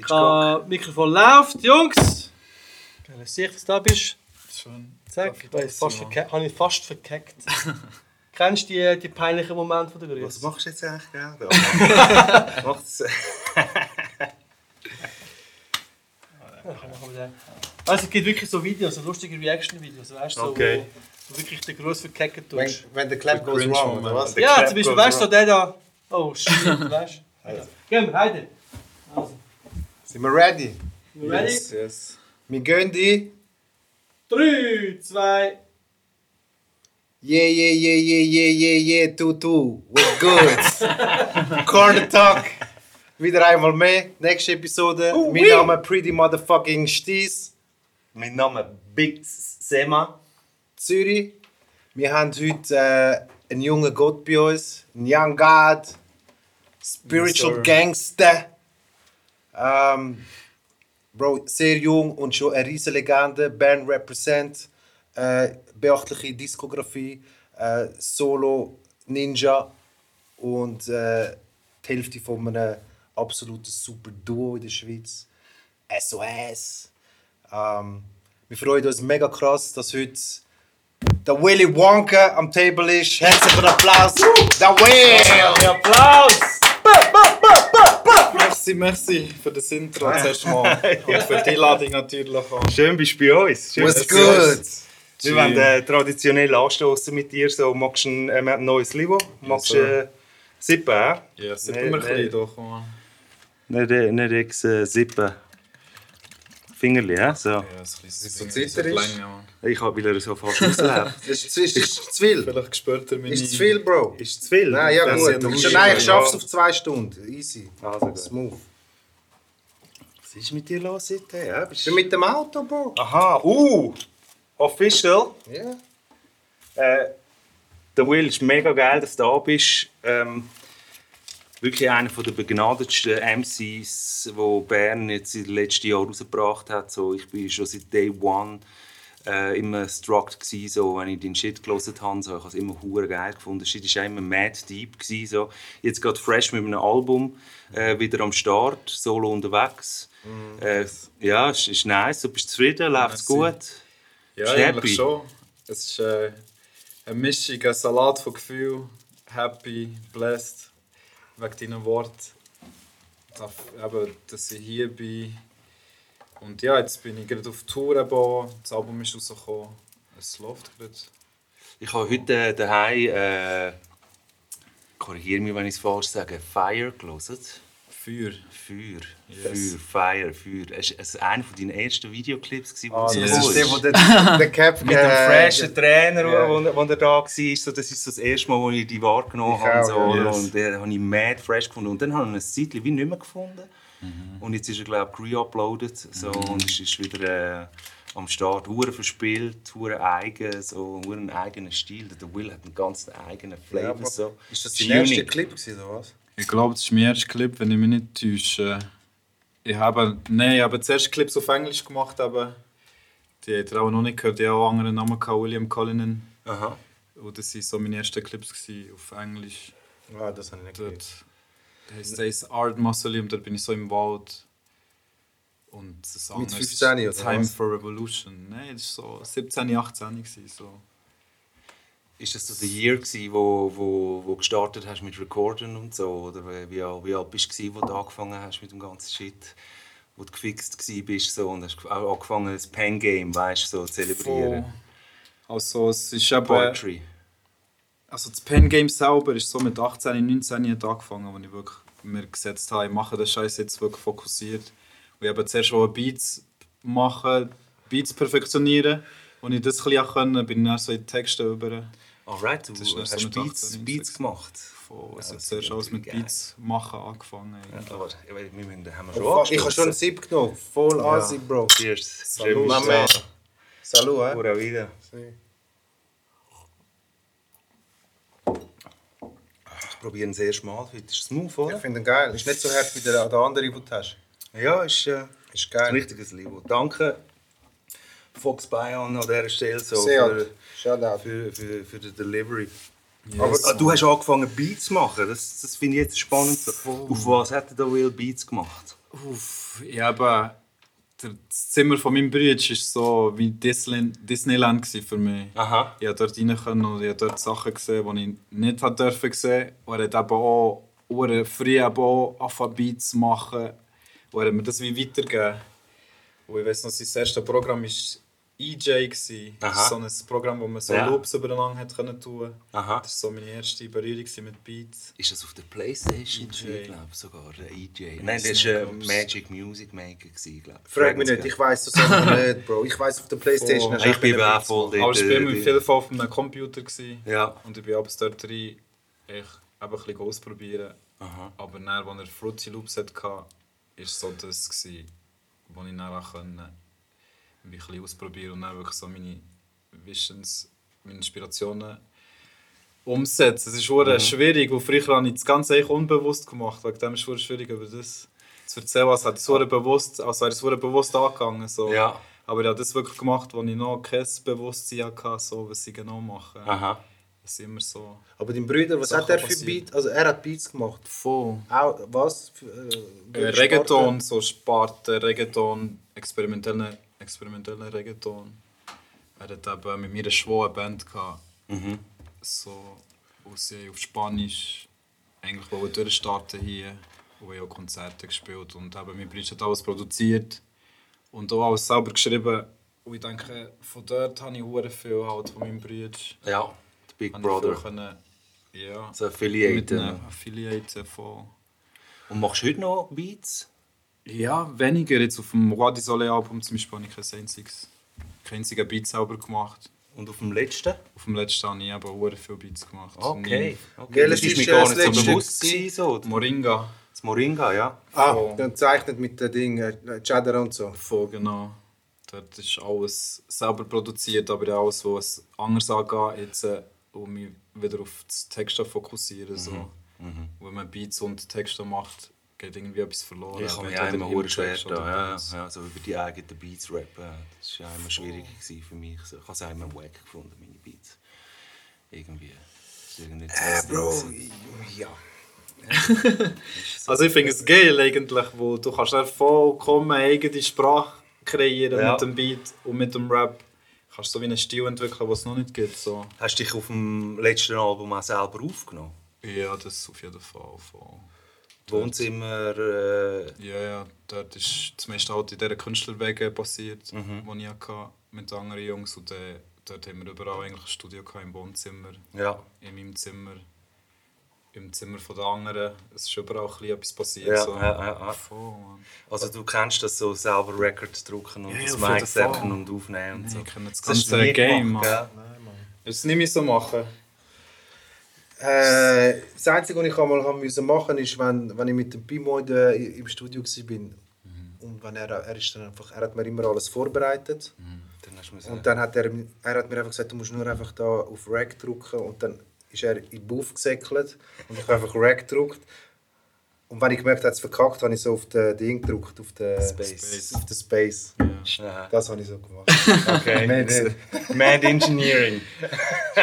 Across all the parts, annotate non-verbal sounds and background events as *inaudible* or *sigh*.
Das Mikrofon läuft, Jungs! Geil, sehe ich, dass du da bist. Schon. Zack, ich habe fast, habe ich fast verkackt. *laughs* Kennst du die, die peinlichen Momente von der Grüße? Was machst du jetzt eigentlich, gell? *laughs* Macht's. *laughs* Also es gibt wirklich so Videos, so lustige Reaction-Videos, weißt du, so, Okay. wo du wirklich den Gruß verkacken Wenn, tust. wenn der Clap goes wrong, oder was? Ja, zum Beispiel, weißt du, so der da. Oh shit, weißt du? Ja. Gehen wir, heide. Sind wir ready? ready? Yes, yes. Wir gehen die. 3, 2, Yeah, yeah, yeah, yeah, yeah, yeah, yeah, tu, tu. We're good. *laughs* Corner Talk. Wieder einmal mehr. Nächste Episode. Oh, mein oui. Name Pretty Motherfucking Sties. Mein Name Big Sema. Zürich. Wir haben heute äh, einen jungen Gott bei uns. Ein Young God. Spiritual Yes. Gangster. Ähm, Bro, sehr jung und schon eine riesige Legende. Band Represent. Äh, beachtliche Diskografie. Äh, Solo, Ninja. Und äh, die Hälfte von einem absoluten super Duo in der Schweiz. SOS. Ähm, wir freuen uns mega krass, dass heute der Willy Wonka am Table ist. Herzlichen Applaus. Der Will! Applaus! Merci, merci für das Intro zuerst mal. *laughs* Und für die Einladung natürlich auch. Schön bist du bei uns. Schön, du good? Wir wollen äh, traditionell anstoßen mit dir. So, magst du ein, äh, neues Livo? Magst du äh, sippen? Ja, sippen wir ein bisschen. Nicht, nicht ex äh, sippen. Fingerli, ja? So. Ja, es ist so ein bisschen zittrig? Ich habe, weil er so fast ausläuft. *laughs* Ist, ist, ist zu viel. Vielleicht spürt er meine... Ist zu viel, Bro. Ist zu viel? Nein, ja gut. Du nein, ich schaff's auf zwei Stunden. Easy. Also. Smooth. Was ist mit dir los heute? Ja, bist bin mit dem Auto, Bro. Aha, uh! Official. Ja. Äh, der Will, ist mega geil, dass du da bist. Ähm, wirklich einer der begnadetsten MCs, wo Bern jetzt in den letzten Jahren rausgebracht hat. So, ich bin schon seit Day One äh, immer struck gsi, so, wenn ich den Shit gelesen habe. So, ich habe es immer hure geil gefunden. Der Shit war immer mad deep. Gsi, so. Jetzt gerade fresh mit einem Album äh, wieder am Start, solo unterwegs. Äh, ja, ist, ist nice. Du bist zufrieden, läuft's Merci. gut. Ja, eigentlich schon. Es ist äh, eine Mischung, ein Salat von Gefühl. Happy, blessed, wegen deinen Worten. Dass ich hier bin. Und ja, jetzt bin ich gerade auf Tour. Eben. Das Album ist rausgekommen. Es läuft gerade. Ich habe heute äh, daheim, äh, korrigiere mich, wenn ich es falsch sage, Fire gelesen. Feuer. Feuer, Yes. Feuer, Fire, Feuer. Es war es einer von deinen ersten Videoclips, wo Ah, du das Yes. ist der, wo der, der *laughs* Cap Mit dem freshen Trainer, ja. wo, wo, wo er da war. So, das ist so das erste Mal, wo ich die wahrgenommen Ich habe. auch, So, ja. Yes. Und den habe ich mad fresh gefunden. Und dann habe ich ihn ein Zeitchen wie nicht mehr gefunden. Mhm. Und jetzt ist er, glaube ich, re-uploaded. So, Und es ist wieder äh, am Start. Hure verspielt, hure eigen, so hure einen eigenen Stil. Der Will hat einen ganz eigenen Flavor. aber so. Ist das erster unique. Clip gewesen, oder was? Ich glaube, das ist mein erster Clip, wenn ich mich nicht täusche. Ich habe, nein, ich habe zuerst Clips auf Englisch gemacht, aber die ihr auch noch nicht gehört. Ich habe auch einen anderen Namen, gehabt, William Cullinan. Aha. Und das waren so meine ersten Clips gewesen, auf Englisch. Ah, das habe ich nicht gehört. da heisst es Art Mausoleum, dort bin ich so im Wald. Und das andere ist 15 oder Time for Revolution. Nein, das war so 17, 18 gewesen, so. Ist das so der Year, gewesen, wo, wo, wo gestartet hast mit Recorden und so? Oder wie, wie, alt- wie alt bist du, wo du angefangen hast mit dem ganzen Shit? Wo du gefixt bist so, und hast auch angefangen, das Pen-Game weißt, so, zu zelebrieren? Also es ist eben... Poetry. Also das Pen Game selber ist so mit 18, 19 hat angefangen, wo ich wirklich mir gesetzt habe, ich mache den Scheiß jetzt wirklich fokussiert. Und ich habe zuerst Beats machen, Beats perfektionieren. Und ich das ein bisschen können, bin ich dann so in die Texte über. Alright, du Das ist hast so Beats, 18, Beats 16. gemacht. Von, also das zuerst ist alles mit Beats machen angefangen. Aber ich weiß, wir müssen, haben wir Ich schon habe schon einen Sip genommen. Voll Asi, Bro. Cheers. Salut. Salut, hä? Pura vida. Ich probiere ihn sehr schmal. Heute ist es smooth, Ich oder? finde ihn geil. Ist nicht so hart wie der, der andere, den du hast. Ja, ist, äh, Ist ein geil. richtiges Livo. Danke, Fox Bion an dieser Stelle so Sehr für, Shoutout. für, für, für die Delivery. Yes. Ah, du hast angefangen Beats zu machen. Das, das finde ich jetzt spannend. So. Auf was hat der Will Beats gemacht? Uff, ja, aber das Zimmer von meinem Bruder war so wie Disneyland, für mich. Aha. Ich konnte dort rein und ich habe dort Sachen gesehen, die ich nicht hat dürfen sehen. Und er hat eben auch früh eben auch angefangen zu machen. Und er hat mir das wie weitergegeben. Und ich weiss noch, sein erstes Programm war EJ. gewesen. Das Aha. ist so ein Programm, wo man so Ja. Loops übereinander hat können tun. Aha. Das war so meine erste Berührung mit Beats. Ist das auf der Playstation? EJ. Ich glaube sogar, der EJ. Nein, das war ein Magic Music Maker, glaube ich. Frag mich nicht, ich weiss das einfach *laughs* nicht, Bro. Ich weiss auf der Playstation. Oh. Ich bin auch voll dort. Aber ich war immer äh, auf jeden Fall auf einem Computer. Gewesen. Ja. Und ich bin abends dort rein, ich eben ein bisschen ausprobieren. Aha. Aber dann, als er Fruity Loops hatte, war so das, gewesen, wo ich dann auch konnte, ein bisschen ausprobieren und dann wirklich so meine Visions, meine Inspirationen umsetzen. Es ist mhm. schwierig, weil früher habe ich das Ganze eigentlich unbewusst gemacht. Wegen dem ist es schwierig, über das zu erzählen, als hätte verdammt bewusst, als wäre es bewusst angegangen. So. Ja. Aber ich habe das wirklich gemacht, als ich noch kein Bewusstsein hatte, so, was ich genau mache. Aha. Ist immer so Aber dein Bruder, was Sachen hat er für passieren. Beats? Also er hat Beats gemacht. voll. Auch, was? Für, äh, Äh, Reggaeton, so Sparte, Reggaeton, experimentelle, experimentelle Reggaeton. Er hat eben mit mir eine schwere Band gehabt. So, wo sie auf Spanisch eigentlich wollen durchstarten hier. Wo ich auch Konzerte gespielt und eben mein Bruder hat alles produziert und auch alles selber geschrieben. Und ich denke, von dort habe ich hure viel halt von meinem Bruder. Ja, Big Habe ich Brother. viel können, ja, So Affiliate. mit einem Affiliate von... Und machst du heute noch Beats? Ja, weniger. Jetzt auf dem Roi Soleil Album zum Beispiel habe ich kein einziges, kein einziges Beat selber gemacht. Und auf dem letzten? Auf dem letzten habe ich aber sehr viele Beats gemacht. Okay. okay. Welches Das ist mir ist gar das nicht so letzte bewusst so. Moringa. Das Moringa, ja. Ah, Von- dann zeichnet mit den Dingen, äh, Chadder und so. Voll, genau. Dort ist alles selber produziert, aber auch alles, was es anders angeht, jetzt, äh, um mich wieder auf das Texte fokussieren. So. Wenn man Beats und Texte macht, geht irgendwie etwas verloren. Ich Entweder auch immer im hure schwer da. Ja, ja, so über die eigenen Beats rappen. Das war ja immer schwierig für mich. So, Ich habe es auch immer wack gefunden, meine Beats. Irgendwie. Irgendwie Äh, Bro, ja. *laughs* Also ich finde es geil eigentlich, wo du kannst vollkommen eigene Sprache kreieren Ja. mit dem Beat und mit dem Rap. Kannst so wie einen Stil entwickeln, den es noch nicht gibt. So. Hast du dich auf dem letzten Album auch selber aufgenommen? Ja, das auf jeden Fall. Voll. Wohnzimmer, äh, Ja, ja, dort ist das meiste halt in dieser Künstlerwege passiert, Mhm. die ich hatte mit anderen Jungs. Und äh, dort haben wir überall eigentlich ein Studio gehabt, im Wohnzimmer, ja. in meinem Zimmer, im Zimmer der anderen. Es ist überall ein bisschen etwas passiert. Ja, so. ja, ja, Mann. Also du kennst das so, selber Records drucken und das Mic setzen und aufnehmen und Nee, so. kenne das Das ganze nie Game, gemacht, Mann. gell? Das nicht mehr so machen. Äh, das Einzige, was ich einmal haben müssen machen ist, wenn, wenn ich mit dem Pimo in der, im Studio war. Und wenn er, er, ist dann einfach, er hat mir immer alles vorbereitet. Dann du müssen- Und dann hat er, er hat mir einfach gesagt, du musst nur einfach da auf Rack drücken. Und dann ist er in den Buff gesäckelt und ich habe einfach Rack gedrückt. Und wenn ich gemerkt habe, es verkackt, habe ich so auf den Ding gedrückt, auf den Space. Auf den Space. Ja. Das habe ich so gemacht. Okay. *laughs* Nicht. Mad Engineering.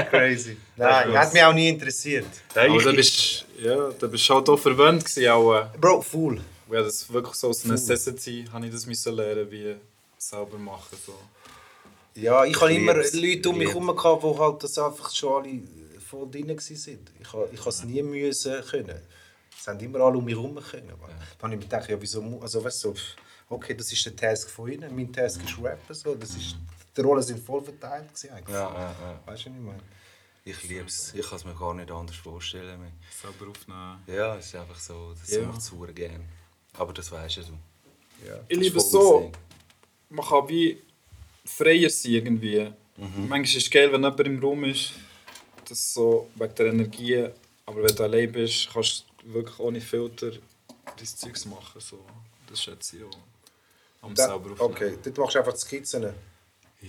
Crazy. Nein, hat mich auch nie interessiert. Aber ich- da bist ja, da bist halt auch verwöhnt gewesen, auch. äh, Bro, full. Ja, das ist wirklich so aus Necessity, habe ich das müssen lernen, wie selber machen. So. Ja, ich habe immer. Leute um mich Ich herum, gehabt, die halt das einfach schon alle voll drin waren. Ich habe ich es nie müssen können. Es haben immer alle um mich herum können. Ja. Dann habe ich mir gedacht, ja, wieso, mu- also weißt du, so, okay, das ist der Task von ihnen, mein Task ist Rappen, so, das ist, die Rollen sind voll verteilt gewesen eigentlich. Ja, ja, ja. Weißt du, was ich meine? Ich liebe es. Ich kann es mir gar nicht anders vorstellen. Selber aufnehmen. Ja, es ist einfach so. Das Ja. macht es super gerne. Aber das weißt ja du. Ja. Ich liebe es so, man kann wie freier sein irgendwie. Manchmal ist es geil, wenn jemand im Raum ist, das so wegen der Energie, aber wenn du allein bist, kannst du wirklich ohne Filter dein Zeugs machen. So. Das schätze ich auch. Am Da, selber aufnehmen. okay, dort machst du einfach die Skizzen. Ja,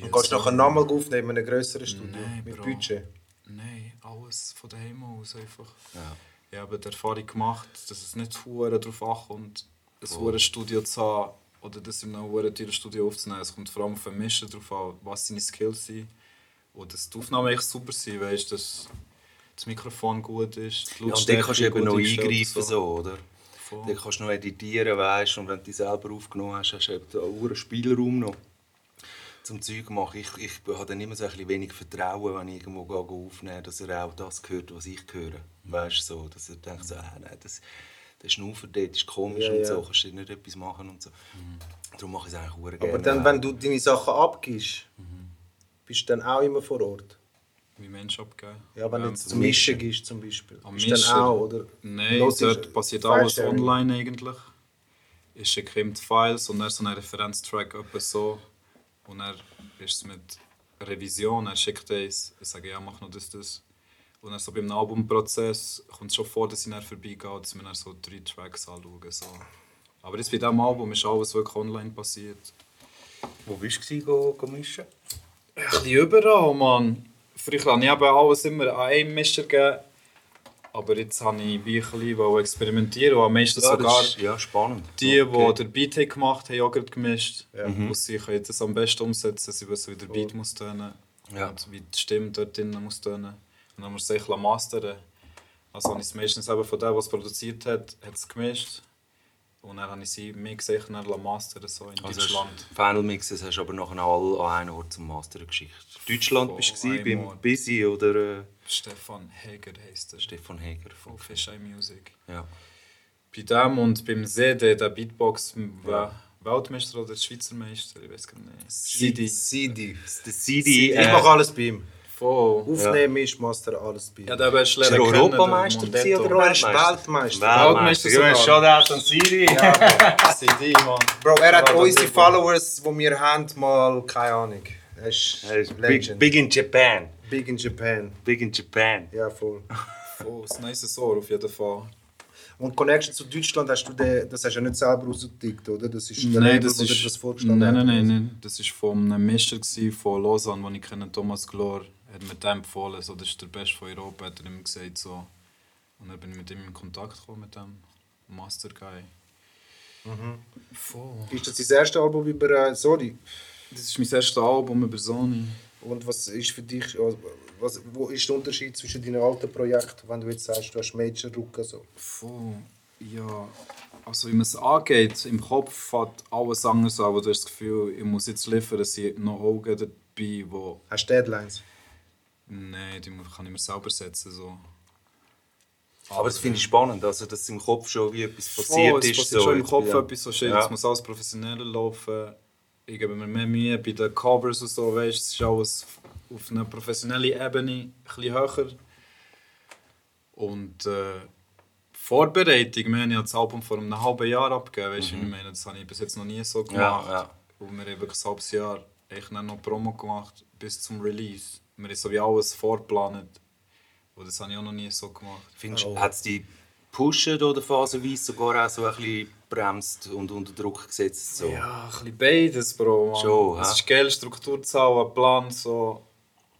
Und kannst nachher nochmal aufnehmen in einem grösseren Studio Nein, mit Bro. Budget. Nein, alles von daheim aus einfach. Ja. Ich habe die Erfahrung gemacht, dass es nicht hure darauf ankommt, ein hure Studio zu haben oder das in einem hure teuren Studio aufzunehmen. Es kommt vor allem auf den Mischen darauf an, was seine Skills sind. Und dass die Aufnahme echt super sind, weißt, dass das Mikrofon gut ist, die Ja, und dann kannst du eben noch eingreifen, so, oder? Dann kannst du noch editieren, weißt und wenn du die selber aufgenommen hast, hast du eben auch einen Spielraum noch zum Zeug machen. Ich, ich habe dann immer so ein bisschen wenig Vertrauen, wenn ich irgendwo aufnehme, dass er auch das hört, was ich höre. Weißt du, so, dass er denkt, so, ah, nein, das, der Schnaufer dort ist komisch Ja, und ja. so, kannst du nicht etwas machen und so. Darum mache ich es eigentlich sehr gerne. Aber dann, wenn du deine Sachen abgibst, bist du dann auch immer vor Ort? Wie Menschen abgeben. Ja, wenn du Ähm, jetzt zum Mischen gehst zum Beispiel. Am Bist du dann Mischen? auch, oder? Nein, dort passiert alles online eigentlich. Ich schicke ihm die Files und dann so einen Referenztrack etwa so. Und dann ist es mit Revision, er schickt es, ich sage, ja, mach noch das, das. Und dann so beim Albumprozess kommt es schon vor, dass ich dann vorbeigehe, dass wir dann so drei Tracks anschauen. So. Aber jetzt bei diesem Album ist alles wirklich online passiert. Wo bist du go, go mischen? Ein bisschen überall, Mann. Früher habe ich eben alles immer an einem Mischer gegeben. Aber jetzt habe ich bisschen experimentieren und am meisten Ja, sogar ist, ja, spannend. die, Okay. die den Beat gemacht haben, auch gerade gemischt. Und sie können das am besten umsetzen. Sie wissen, wie der Beat muss tönen Ja. und wie die Stimme dort drinnen muss tönen. Und dann muss ich es mastern. Also habe ich es meistens eben von dem, was es produziert hat, hat es gemischt. Und dann habe ich sie mir gesagt, dann mastern, so in Also Deutschland. Final Mixes hast du aber nachher alle an einem Ort zum Mastern geschickt. Deutschland bist du beim Ort. Busy oder äh, Stefan Heger heisst er. Stefan Heger. Von Fisheye Music. Ja. Bei dem und beim CD, der Beatbox, ja. Weltmeister oder Schweizer Meister, ich weiß gar nicht. CD. CD. Der CD, Ich mache alles bei ihm. Voll. Aufnehmen ist Master, alles bei. Ja, der hast du er lernen Europameister oder er ist Weltmeister. Weltmeister Ja, sogar. Shoutout an CD. CD, Mann. Bro, er hat Ja, unsere Followers, die wir haben, mal, keine Ahnung. Er ist, Er ist big, Legend. big in Japan. Big in Japan. Big in Japan. Ja, voll. Voll, das nice Ohr auf jeden Fall. Und Connection zu Deutschland hast du den, das hast du ja nicht selber ausgedickt, oder? Das ist der Nein, Label, das wo dir ist, das vorgestellt nein, nein, nein, nein. Das war von einem gewesen, von Lausanne, den ich kenne, Thomas Glor. Hat mir dem empfohlen, so, das ist der Beste von Europa, hat er immer gesagt. So. Und dann bin ich mit ihm in Kontakt gekommen, mit dem Master Guy. Voll. Ist das dein erstes Album über äh, Sony? Das ist mein erstes Album über Sony. Und was ist für dich, also, was, wo ist der Unterschied zwischen deinen alten Projekten, wenn du jetzt sagst, du hast Major Ruka so? Voll. Ja, also wie man es angeht, im Kopf hat alles anders an, aber du hast das Gefühl, ich muss jetzt liefern, es sind noch Augen dabei, die... Hast du Deadlines? Nein, die kann ich mir selber setzen. So. Aber das finde ich spannend, also, dass im Kopf schon wie etwas passiert oh, es ist. passiert so, schon im jetzt Kopf etwas so shit. Ja. Es muss alles professioneller laufen. Ich gebe mir mehr Mühe bei den Covers und so. Weißt, es ist alles auf einer professionellen Ebene bisschen höher. Und äh, Vorbereitung, wir haben ja das Album vor einem halben Jahr abgegeben. Weißt, du, wie ich meine, das habe ich bis jetzt noch nie so gemacht. Mhm. ja. Und wir haben wirklich ein halbes Jahr dann noch Promo gemacht bis zum Release. Wir haben so wie alles vorgeplant. Und das habe ich auch noch nie so gemacht. Findest du, hat es die pusht oder phasenweise sogar auch so ein bisschen bremst und unter Druck gesetzt? So? Ja, ein bisschen beides, Bro. Mann. Schon, es ist geil, Struktur zu haben, einen Plan, so,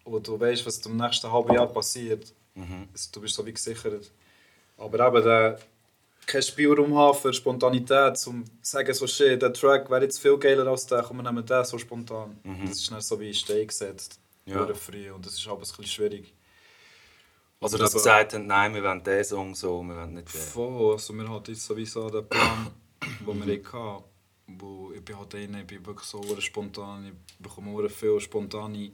wo du weißt, was im nächsten halben Jahr passiert. Mhm. Also, du bist so wie gesichert. Aber eben, der, kein Spielraum haben für Spontanität, zum sagen, so shit, der Track wäre jetzt viel geiler als der, komm, wir nehmen den so spontan. Das ist nicht so wie in Stein gesetzt, Mhm. Ja. früh, und das ist aber ein bisschen schwierig. Also, dass sie gesagt haben, nein, wir wollen diesen Song so, wir wollen nicht den. Voll, also wir hatten jetzt sowieso den Plan, *coughs* den wir hatten. Wo ich bin halt einer, ich bin wirklich so spontan, ich bekomme viele spontane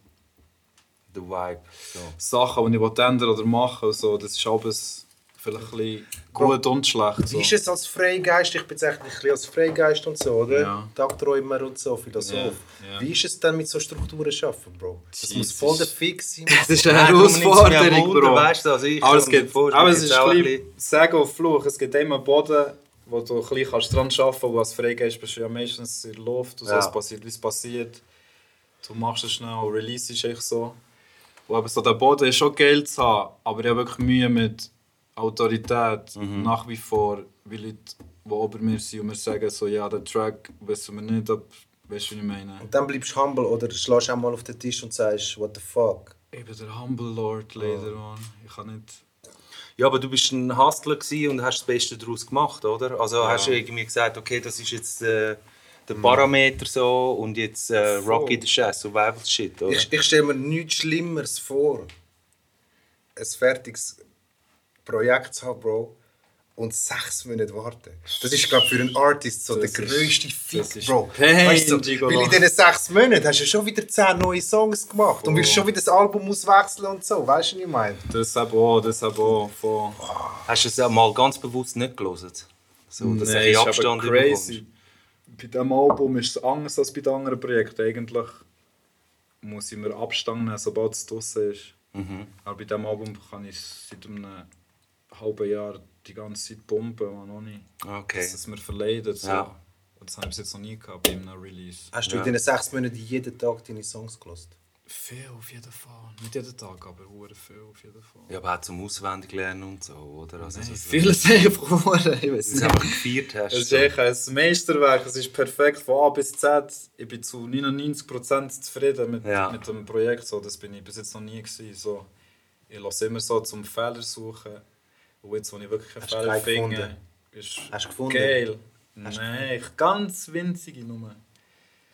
Der Vibe. So. Sachen, die ich ändern oder machen will. So, das ist alles vielleicht ein bisschen gut und schlecht. So. Wie ist es als Freigeist? Ich bezeichne ein bisschen als Freigeist und so, oder? Ja. Tagträumer und so, Philosoph. Ja, ja. Wie ist es dann mit so Strukturen zu arbeiten, Bro? Das Jesus. muss voll der Fix sein. *laughs* Das ist eine mich Herausforderung, Bro. Weißt du, also ich Aber es gibt, vorstellen, aber es ist ein bisschen Sagen auf Fluch. Es gibt immer einen Boden, wo du ein bisschen kannst dran arbeiten kannst, wo als Freigeist bist du ja meistens in der Luft und so, es passiert, wie es passiert. Du machst es schnell, Release ist echt so. Und eben so der Boden ist schon geil zu haben, aber ich habe wirklich Mühe mit Autorität Mhm. nach wie vor, wie Leute, die über mir sind und mir sagen so, ja, der Track wissen wir nicht, ob, weißt du, wie ich meine? Und dann bleibst du humble oder schlägst auch mal auf den Tisch und sagst, what the fuck? Ich bin der Humble Lord, leider, Mann. Ich kann nicht... Ja, aber du bist ein Hustler und hast das Beste daraus gemacht, oder? Also hast du irgendwie gesagt, okay, das ist jetzt äh, der Parameter so und jetzt äh, Rocky the Chess, Survival Shit, oder? Ich, ich stelle mir nichts Schlimmeres vor, ein fertiges Projekt zu haben, Bro, und sechs Monate warten. Das ist, glaube für einen Artist so Das der ist- grösste Fick, Bro. Pain, Weißt du, Gigolo. weil in diesen sechs Monaten hast du schon wieder zehn neue Songs gemacht und willst schon wieder das Album auswechseln und so. Weißt du, was ich meine? Das aber auch, das aber auch. Von Hast du es auch mal ganz bewusst nicht gelesen? So, dass ein ist Abstand aber crazy. Bei diesem Album ist es anders als bei den anderen Projekten. Eigentlich muss ich mir Abstand nehmen, sobald es draußen ist. Mhm. Aber bei diesem Album kann ich seit einem halben Jahr die ganze Zeit pumpen und noch nicht. Okay. Dass es mir verleidet. So. Ja. Und das habe ich jetzt noch nie gehabt bei einem Release. Hast du Ja. in diesen sechs Monaten jeden Tag deine Songs gelost? Viel auf jeden Fall. Nicht jeden Tag, aber hure viel auf jeden Fall. Ja, aber auch zum Auswendiglernen und so, oder? Also, Nein, du- vieles einfach hure. Ich weiß du es nicht. einfach gefeiert hast. Es ist so. echt ein Meisterwerk, es ist perfekt von A bis Z. Ich bin zu 99% zufrieden mit, Ja. mit dem Projekt. So, das bin ich bis jetzt noch nie. Gewesen. So, ich lasse immer so zum Fehler suchen. Und jetzt, wo ich wirklich einen Fehler finde, gefunden? ist Hast du gefunden? geil. Hast Nein, ganz winzige Nummer.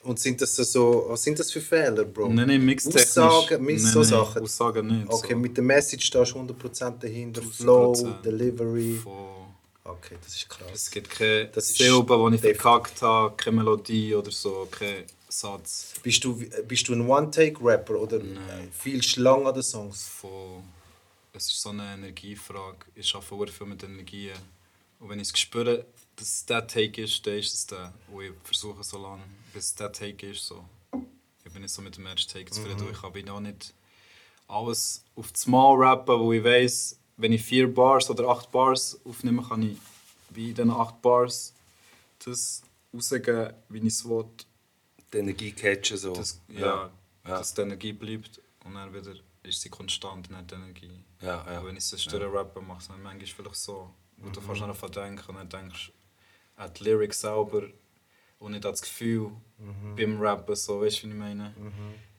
Und sind das so, was sind das für Fehler, Bro? Nein, nein, mixtechnisch. Aussagen, Nein, so nein, Sachen. Aussagen nicht. Okay, so. mit der Message stehst du 100% dahinter, 1000%. Flow, Delivery. Von, Okay, das ist krass. es gibt keine Das ist Silbe, die ich verkackt habe, keine Melodie oder so, kein Satz. Bist du, bist du ein One-Take-Rapper oder Nein. viel lang an den Songs? von es ist so eine Energiefrage. Ich arbeite viel mit Energien. Und wenn ich es spüre, dass es der Take ist, dann ist es der. Und ich versuche so lange, bis es der Take ist. So. Ich bin nicht so mit dem ersten Take zufrieden. Ich kann auch nicht alles auf das Mal rappen, wo ich weiss, wenn ich vier Bars oder acht Bars aufnehme, kann ich wie in diesen acht Bars das rausgeben, wie ich es will. Die Energie catchen so. Das, ja, ja. dass die Energie bleibt und dann wieder ist sie konstant, nicht die Energie. Ja, ja. Und wenn ich es störe rappe, mache ich es dann manchmal vielleicht so. Wo du fast einfach denken und dann denkst du an die Lyrics selber und nicht an das Gefühl beim Rappen. So, weißt du, wie ich meine?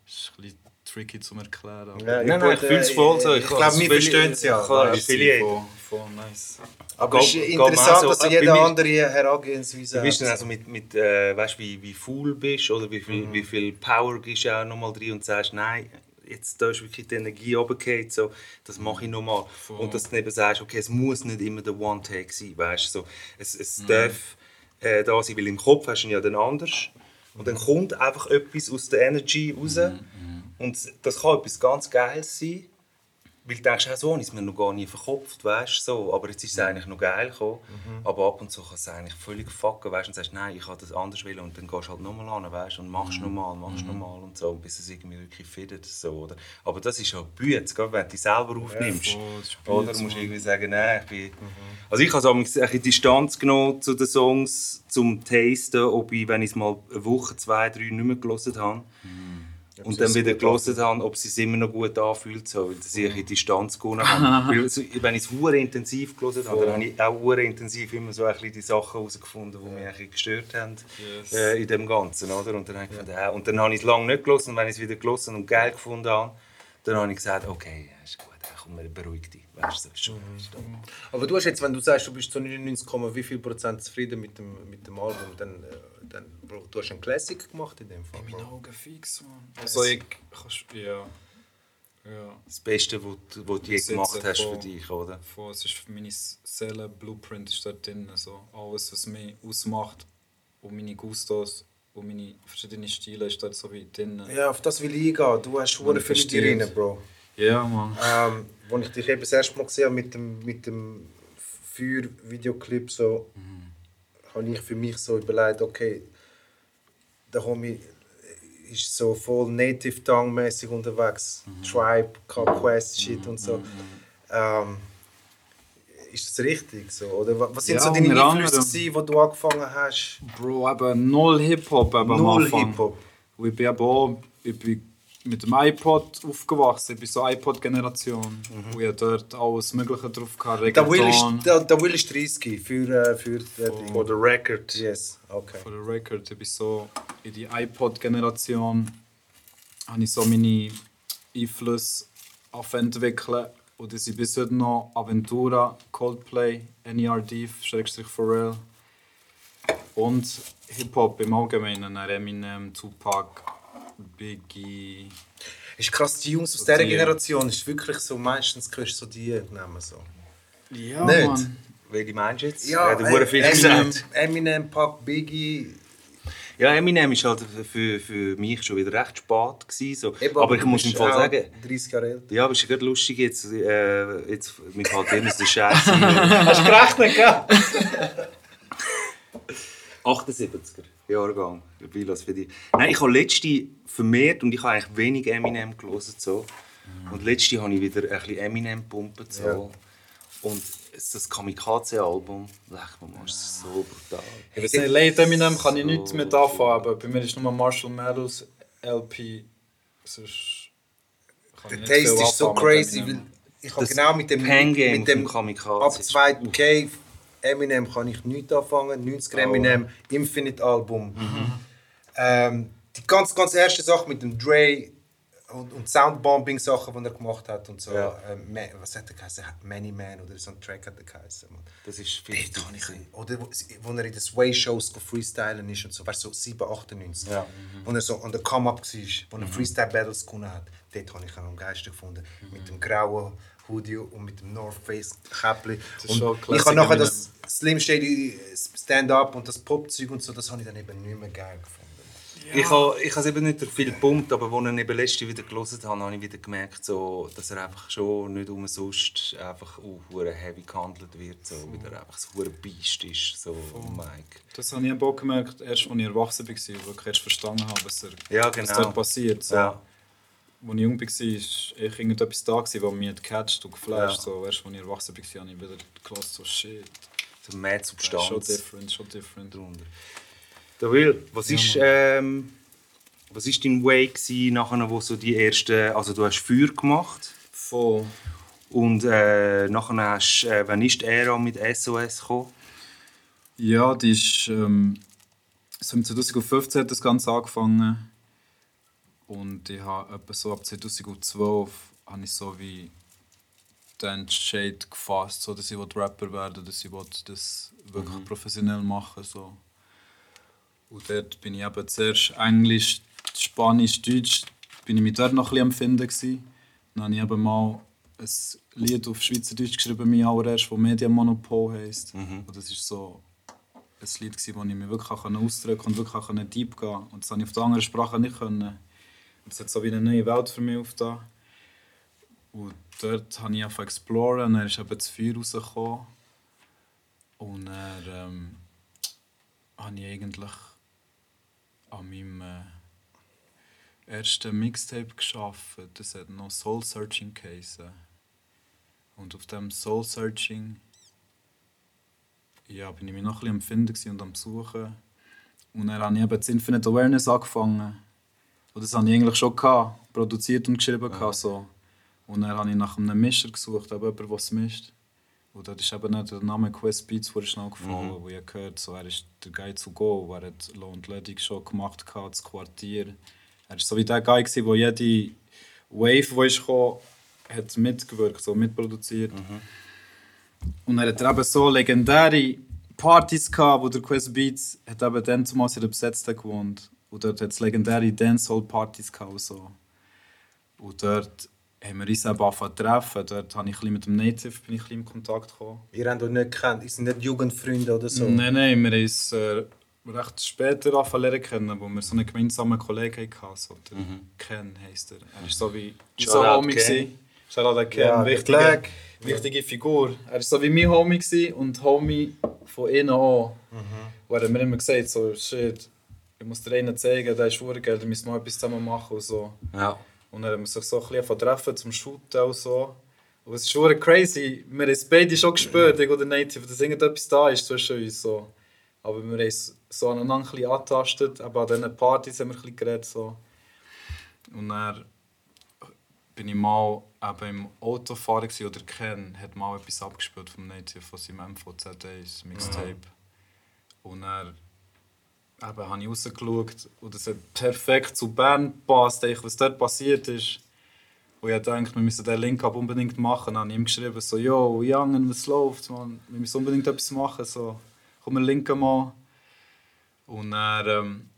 Das ist ein bisschen tricky zu erklären. aber- Ja, Nein, nein, ich fühle es voll so. Ich, glaube, wir verstehen es ja. Klar, weißt ich du. viele- Voll, voll nice. Aber es ist interessant, auch dass so. jeder mir- andere Herangehensweise Du bist dann hat. also mit, mit äh, weißt, wie, wie faul bist oder wie viel, wie viel Power gibst du auch nochmal drin und sagst, nein, jetzt da ist wirklich die Energie runtergefallen, so, das mache ich nochmal. Voll. Und dass du eben sagst, okay, es muss nicht immer der One-Take sein, weißt so, es, es darf äh, da sein, weil im Kopf hast du ihn ja dann anders. Und dann kommt einfach etwas aus der Energy raus. Und das kann etwas ganz Geiles sein. Weil du denkst, so es mir noch gar nie verkopft, weißt so. Aber jetzt ist es eigentlich noch geil gekommen. Aber ab und zu kann es eigentlich völlig fucken, weißt und sagst, nein, ich habe das anders wollen. Und dann gehst du halt nochmal an, weißt und machst nochmal, machst nochmal und so, bis es irgendwie wirklich findet. So, oder? Aber das ist ja Bütz, wenn du dich selber aufnimmst. voll, das ist oder musst du irgendwie sagen, nein, ich bin... Also ich habe so ein bisschen Distanz genommen zu den Songs, zum Tasten, ob ich, wenn ich es mal eine Woche, zwei, drei nicht mehr gelesen habe, und dann wieder gelesen habe, ob es sich immer noch gut anfühlt, so, weil ich in Distanz gewonnen habe. weil, wenn ich es hure intensiv gelesen habe, dann habe ich auch hure intensiv immer so ein bisschen die Sachen herausgefunden, die mich ein bisschen gestört haben Yes. äh, in dem Ganzen. Oder? Und, dann habe ich gefunden, äh, und dann habe ich es lange nicht gelesen und wenn ich es wieder gelesen und geil gefunden habe, dann habe ich gesagt, okay, ja, ist gut, äh, komm, beruhig dich. Weißt du, schon. doch- Aber du hast jetzt, wenn du sagst, du bist zu 99, wie viel Prozent zufrieden mit dem, mit dem Album, dann, äh, dann Bro, du hast einen Classic gemacht in dem Fall. In meinen. Augen fix, man. Also ich kannst, ja. Ja. Das Beste, was du, was du je gemacht hast für voll. dich, oder? Voll, es ist meine Seele, Blueprint ist dort drin. So. Alles, was mich ausmacht und meine Gustos und meine verschiedenen Stile ist dort so wie drin. Ja, auf das will ich eingehen. Du hast hure viel in dir rein, Bro. Ja, Mann. Ähm, als ich dich eben das erste Mal gesehen habe mit dem, mit dem Feuer-Videoclip, so, habe ich für mich so überlegt, okay, der Homie ist so voll Native Tongue-mäßig unterwegs. Tribe, Conquest, Shit und so. Ähm, ist das richtig so? Oder wa- was sind Ja, so deine Einflüsse, gewesen, wo du angefangen hast? Bro, eben null Hip-Hop am Null. Hip-Hop. Ich bin eben auch ich bin mit dem iPod aufgewachsen. Ich bin so iPod-Generation. Und ich hatte dort alles Mögliche drauf gehabt. Der Will ist, der, der Will ist 30 für, äh, für Ding. Oder Record. Yes, okay. von der Record. Ich bin so in die iPod-Generation habe ich so meine Einflüsse entwickeln und das sind bis heute noch Aventura, Coldplay, NERD, Schrägstrich Pharrell und Hip-Hop im Allgemeinen, Eminem, Tupac, Biggie. Ist krass, die Jungs aus So dieser die- Generation ist wirklich so, meistens hörst du so die nehmen so. Ja, Nicht? Mann. welche meinst du jetzt? Ja, Er hat hure viel Eminem, gesagt. Eminem, Pac, Biggie. Ja, Eminem war halt für, für mich schon wieder recht spät. Gewesen, so. Eben, aber ich muss im Fall auch sagen, 30 Jahre älter. ja, aber es ist gerade lustig jetzt, äh, jetzt mir fällt immer so Scheiße. *laughs* Hast du gerechnet, gell? *laughs* 78er Jahrgang, Bilas für dich. Nein, ich habe letzte vermehrt und ich habe eigentlich wenig Eminem gelesen so. Und letzte habe ich wieder ein bisschen Eminem gepumpt so. Und das Kamikaze-Album, mal, das ist so brutal. Ich weiß nicht, Late Eminem kann ich nichts mit anfangen, aber bei mir ist nur Marshall Mathers LP. Sonst Der Taste ist so mit crazy, weil ich habe genau mit dem, Pen-Game mit dem Kamikaze ab ist- 2K Eminem kann ich nichts anfangen. 90er Eminem Infinite Album. Ähm, die ganz, ganz erste Sache mit dem Dre und, und Soundbombing Sachen, die er gemacht hat und so. Ja. Ähm, was hat er geheißen? Many Man oder so ein Track hat er geheißen. Das ist viel habe ich, oder wo, wo er in den Sway-Shows freestylen ist und so, weißt du, so 7, 98. Ja. Wo er so an der Come-Up war, wo er Freestyle-Battles gewonnen hat. Dort habe ich ihn am geilsten gefunden. Mit dem grauen Hoodie und mit dem North Und schon ich habe nachher das Slim Shady Stand-Up und das Pop-Zeug und so, das habe ich dann eben nicht mehr geil gefunden. Ich habe ich es eben nicht viel gepumpt, aber als ich ihn eben letzte wieder gelesen habe, habe ich wieder gemerkt, so, dass er einfach schon nicht umsonst einfach uh, hure heavy gehandelt wird, so, weil er einfach so hure Beast ist, so Mike. Das habe ich aber auch gemerkt, erst als ich erwachsen war, wo ich erst verstanden habe, was, er, Ja, was genau. dort passiert. So. Ja. Als ich jung war, war echt irgendetwas da, gewesen, was mich gecatcht und geflasht. Ja. So, erst als ich erwachsen war, habe ich wieder gehört, so shit. So mehr Das ist Substanz. schon different, schon different. drunter. Der Will, was ist, ähm, was ist dein Way gewesen, nachher, wo so die ersten, also du hast Feuer gemacht Voll. und äh, nachher hast, äh, wann ist die Ära mit SOS gekommen? Ja, die ist. Ähm, so im 2015 hat das Ganze angefangen. Und ich habe etwa so ab 2012 habe ich so wie den Entscheid gefasst, so dass ich Rapper werden dass ich das wirklich professionell machen so. Und dort bin ich eben zuerst Englisch, Spanisch, Deutsch, bin ich mich dort noch ein bisschen am Finden gewesen. Dann habe ich eben mal ein Lied auf Schweizerdeutsch geschrieben, mein allererst, das Medienmonopol heisst. Und das ist so ein Lied, gewesen, wo ich mich wirklich ausdrücken konnte und wirklich deep gehen konnte. Und das konnte ich auf der anderen Sprache nicht. Können. Das hat so wie eine neue Welt für mich aufgetan. Und dort habe ich angefangen zu exploren dann ist das Feuer rausgekommen. Und dann ähm, habe ich eigentlich an meinem äh, ersten Mixtape geschafft. Das hat noch Soul Searching geheißen. Und auf dem Soul Searching ja, bin ich mich noch ein bisschen gewesen und am Suchen. Und dann habe ich eben das Infinite Awareness angefangen. Und das hatte ich eigentlich schon gehabt, produziert und geschrieben. gehabt, So. Und dann habe ich nach einem Mischer gesucht, aber jemand, der es mischt. Und dort ist eben nicht der Name Quest Beats wurde schnell gefallen, wo ich gehört so, er ist der Guy to go, er hat Low und Ledig schon gemacht, gehabt, das Quartier. Er war so wie der Guy, der jede Wave, die ist gekommen, hat mitgewirkt, so mitproduziert. Und er hat eben so legendäre Partys gehabt, wo der Quest Beats hat eben dann zumal in der Besetzten gewohnt. Und dort hat es legendäre Dancehall-Partys gehabt. und So. Und dort haben wir uns eben angefangen zu treffen. Dort habe ich ein mit dem Native bin ich in Kontakt gekommen. Ihr habt euch nicht gekannt, ihr seid nicht Jugendfreunde oder so. Nein, nein, wir haben uns äh, recht später angefangen lernen kennen, wo wir so einen gemeinsamen Kollegen hatten. So, der Ken heisst er. Er ist so wie ein Homie. Shoutout an Ken, Ja, der wichtige, wichtige Figur. Er war so wie mein Homie und Homie von ihnen auch. Wo er mir immer gesagt so, shit, ich muss dir einen zeigen, der ist Geld, wir müssen mal etwas zusammen machen und so. Ja. Und dann haben wir sich so ein bisschen treffen zum Shooten und so. Und es ist schon crazy. Wir haben es beide schon gespürt, ich oder Native, dass irgendetwas da ist zwischen uns. So. Aber wir haben es so aneinander ein bisschen angetastet. Aber an diesen Partys haben wir ein bisschen geredet. So. Und dann bin ich mal eben im Autofahren gewesen, oder Ken hat mal etwas abgespielt vom Native von seinem MVZ1 Mixtape. Und dann eben, habe ich rausgeschaut und es hat perfekt zu Bern gepasst, eigentlich, was dort passiert ist. Und ich dachte, wir müssen den Link ab unbedingt machen. Dann habe ich ihm geschrieben, so, yo, Young, was läuft, man? Wir müssen unbedingt etwas machen, so, komm, wir linken mal. Und dann ähm,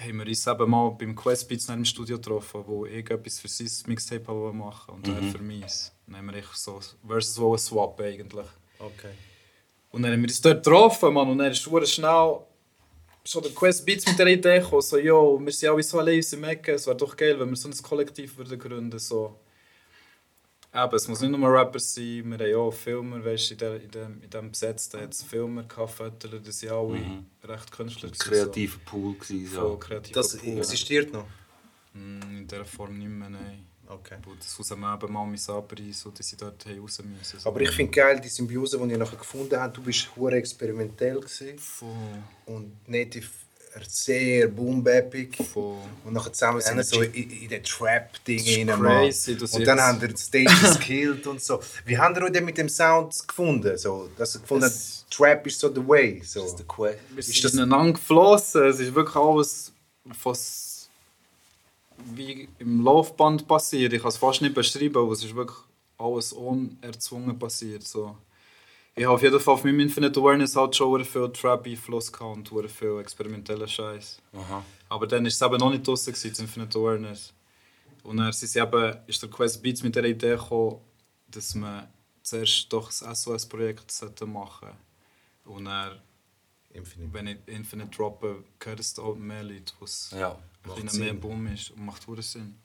haben wir uns eben mal beim Quest Beats im Studio getroffen, wo ich etwas für sein Mixtape machen und er für mich. Dann haben wir so versus wollen swappen eigentlich. Okay. Und dann haben wir uns dort getroffen, Mann, und dann ist es schnell schon der Quest Beats mit der Idee gekommen, so, yo, wir sind alle so allein in unserem Ecken, es wäre doch geil, wenn wir so ein Kollektiv würden gründen so. Eben, es muss nicht nur Rapper sein, wir haben ja auch Filmer, weißt du, in, der, in, dem, in dem Besetz, da hat es Filmer, Kaffeeteller, das sind alle recht Künstler. gewesen, Kreativer Pool gewesen, So. so. Voll kreativer Das Pool. existiert noch. Mm, In dieser Form nicht mehr, nein. Okay. Wo das aus dem eben Mami Sabri, so, dass sie dort haben raus müssen. So. Aber ich finde geil, die Symbiose, die ihr nachher gefunden habt. Du bist hure experimentell gewesen Voll, und Native sehr boom-bappig. Und nachher zusammen sind wir so in, in den Trap-Ding Das rein, crazy, das Und dann haben wir die Stages gekillt und so. Wie habt ihr euch denn mit dem Sound gefunden? So, dass ihr gefunden Es- Trap ist so the way. So. Das ist der Ist das- ineinander geflossen. Es ist wirklich alles was wie im Laufband passiert. Ich kann es fast nicht beschreiben, aber es ist wirklich alles unerzwungen passiert. So. Ich habe auf jeden Fall auf meinem Infinite Awareness halt schon viel Trap-Einfluss gehabt und viel experimentellen Scheiß. Aber dann war es eben noch nicht gewesen, das Infinite Awareness. Und dann sie eben, ist der Quest Beats mit der Idee gekommen, dass man zuerst doch das SOS-Projekt machen sollte. Und dann Infinite. wenn ich Infinite droppe, gehört es auch mehr Leute, es Ja. Macht Sinn. mehr Boom ist und macht hure Sinn.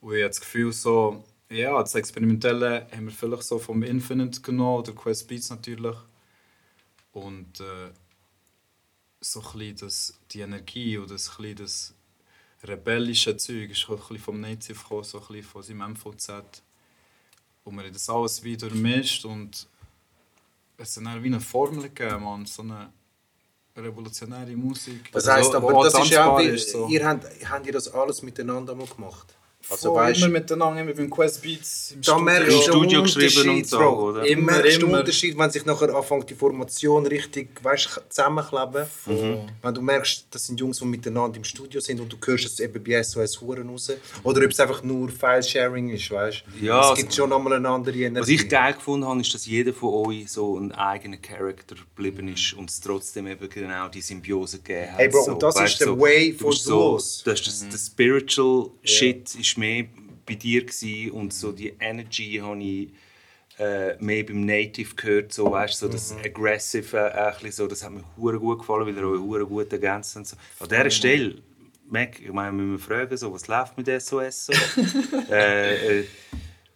Und ich habe das Gefühl, so, ja, das Experimentelle haben wir vielleicht so vom Infinite genommen, oder Quest Beats natürlich. Und äh, so ein das, die Energie oder das, ein das rebellische Zeug ist ein bisschen vom Native gekommen, so ein bisschen von seinem MVZ. Und wir haben das alles wieder durchmischt und es hat dann wie eine Formel gegeben, man, so eine revolutionäre Musik. Das Also, heisst wo aber, das ist ja auch, ist, so. ihr habt, habt ihr das alles miteinander mal gemacht? Also Voll, weißt immer miteinander, immer beim Quest Beats im da Studio. merkst du den Studio geschrieben und so, oder? Du Immer, merkst den immer. Unterschied, wenn sich nachher anfängt, die Formation richtig weißt, zusammenkleben. Mhm. Wenn du merkst, das sind Jungs, die miteinander im Studio sind und du hörst es eben bei SOS Huren raus. Oder ob es einfach nur File-Sharing ist, weißt du? Ja, es gibt schon nochmal eine andere Energie. Was ich geil gefunden habe, ist, dass jeder von euch so ein eigener Charakter geblieben ist und es trotzdem eben genau die Symbiose gegeben hat. Hey, Bro, so, und das ist weißt, der so, way du for bist so, Duos. das, das, das Spiritual Shit ist mehr bei dir gewesen und so die Energy habe ich äh, mehr beim Native gehört, so, weißt, so das Aggressive, äh, so, das hat mir hure gut gefallen, weil er euch hure gut ergänzt und so. An dieser Stelle, Mac, ich meine, müssen wir fragen, so, was läuft mit SOS so? *laughs* äh, äh,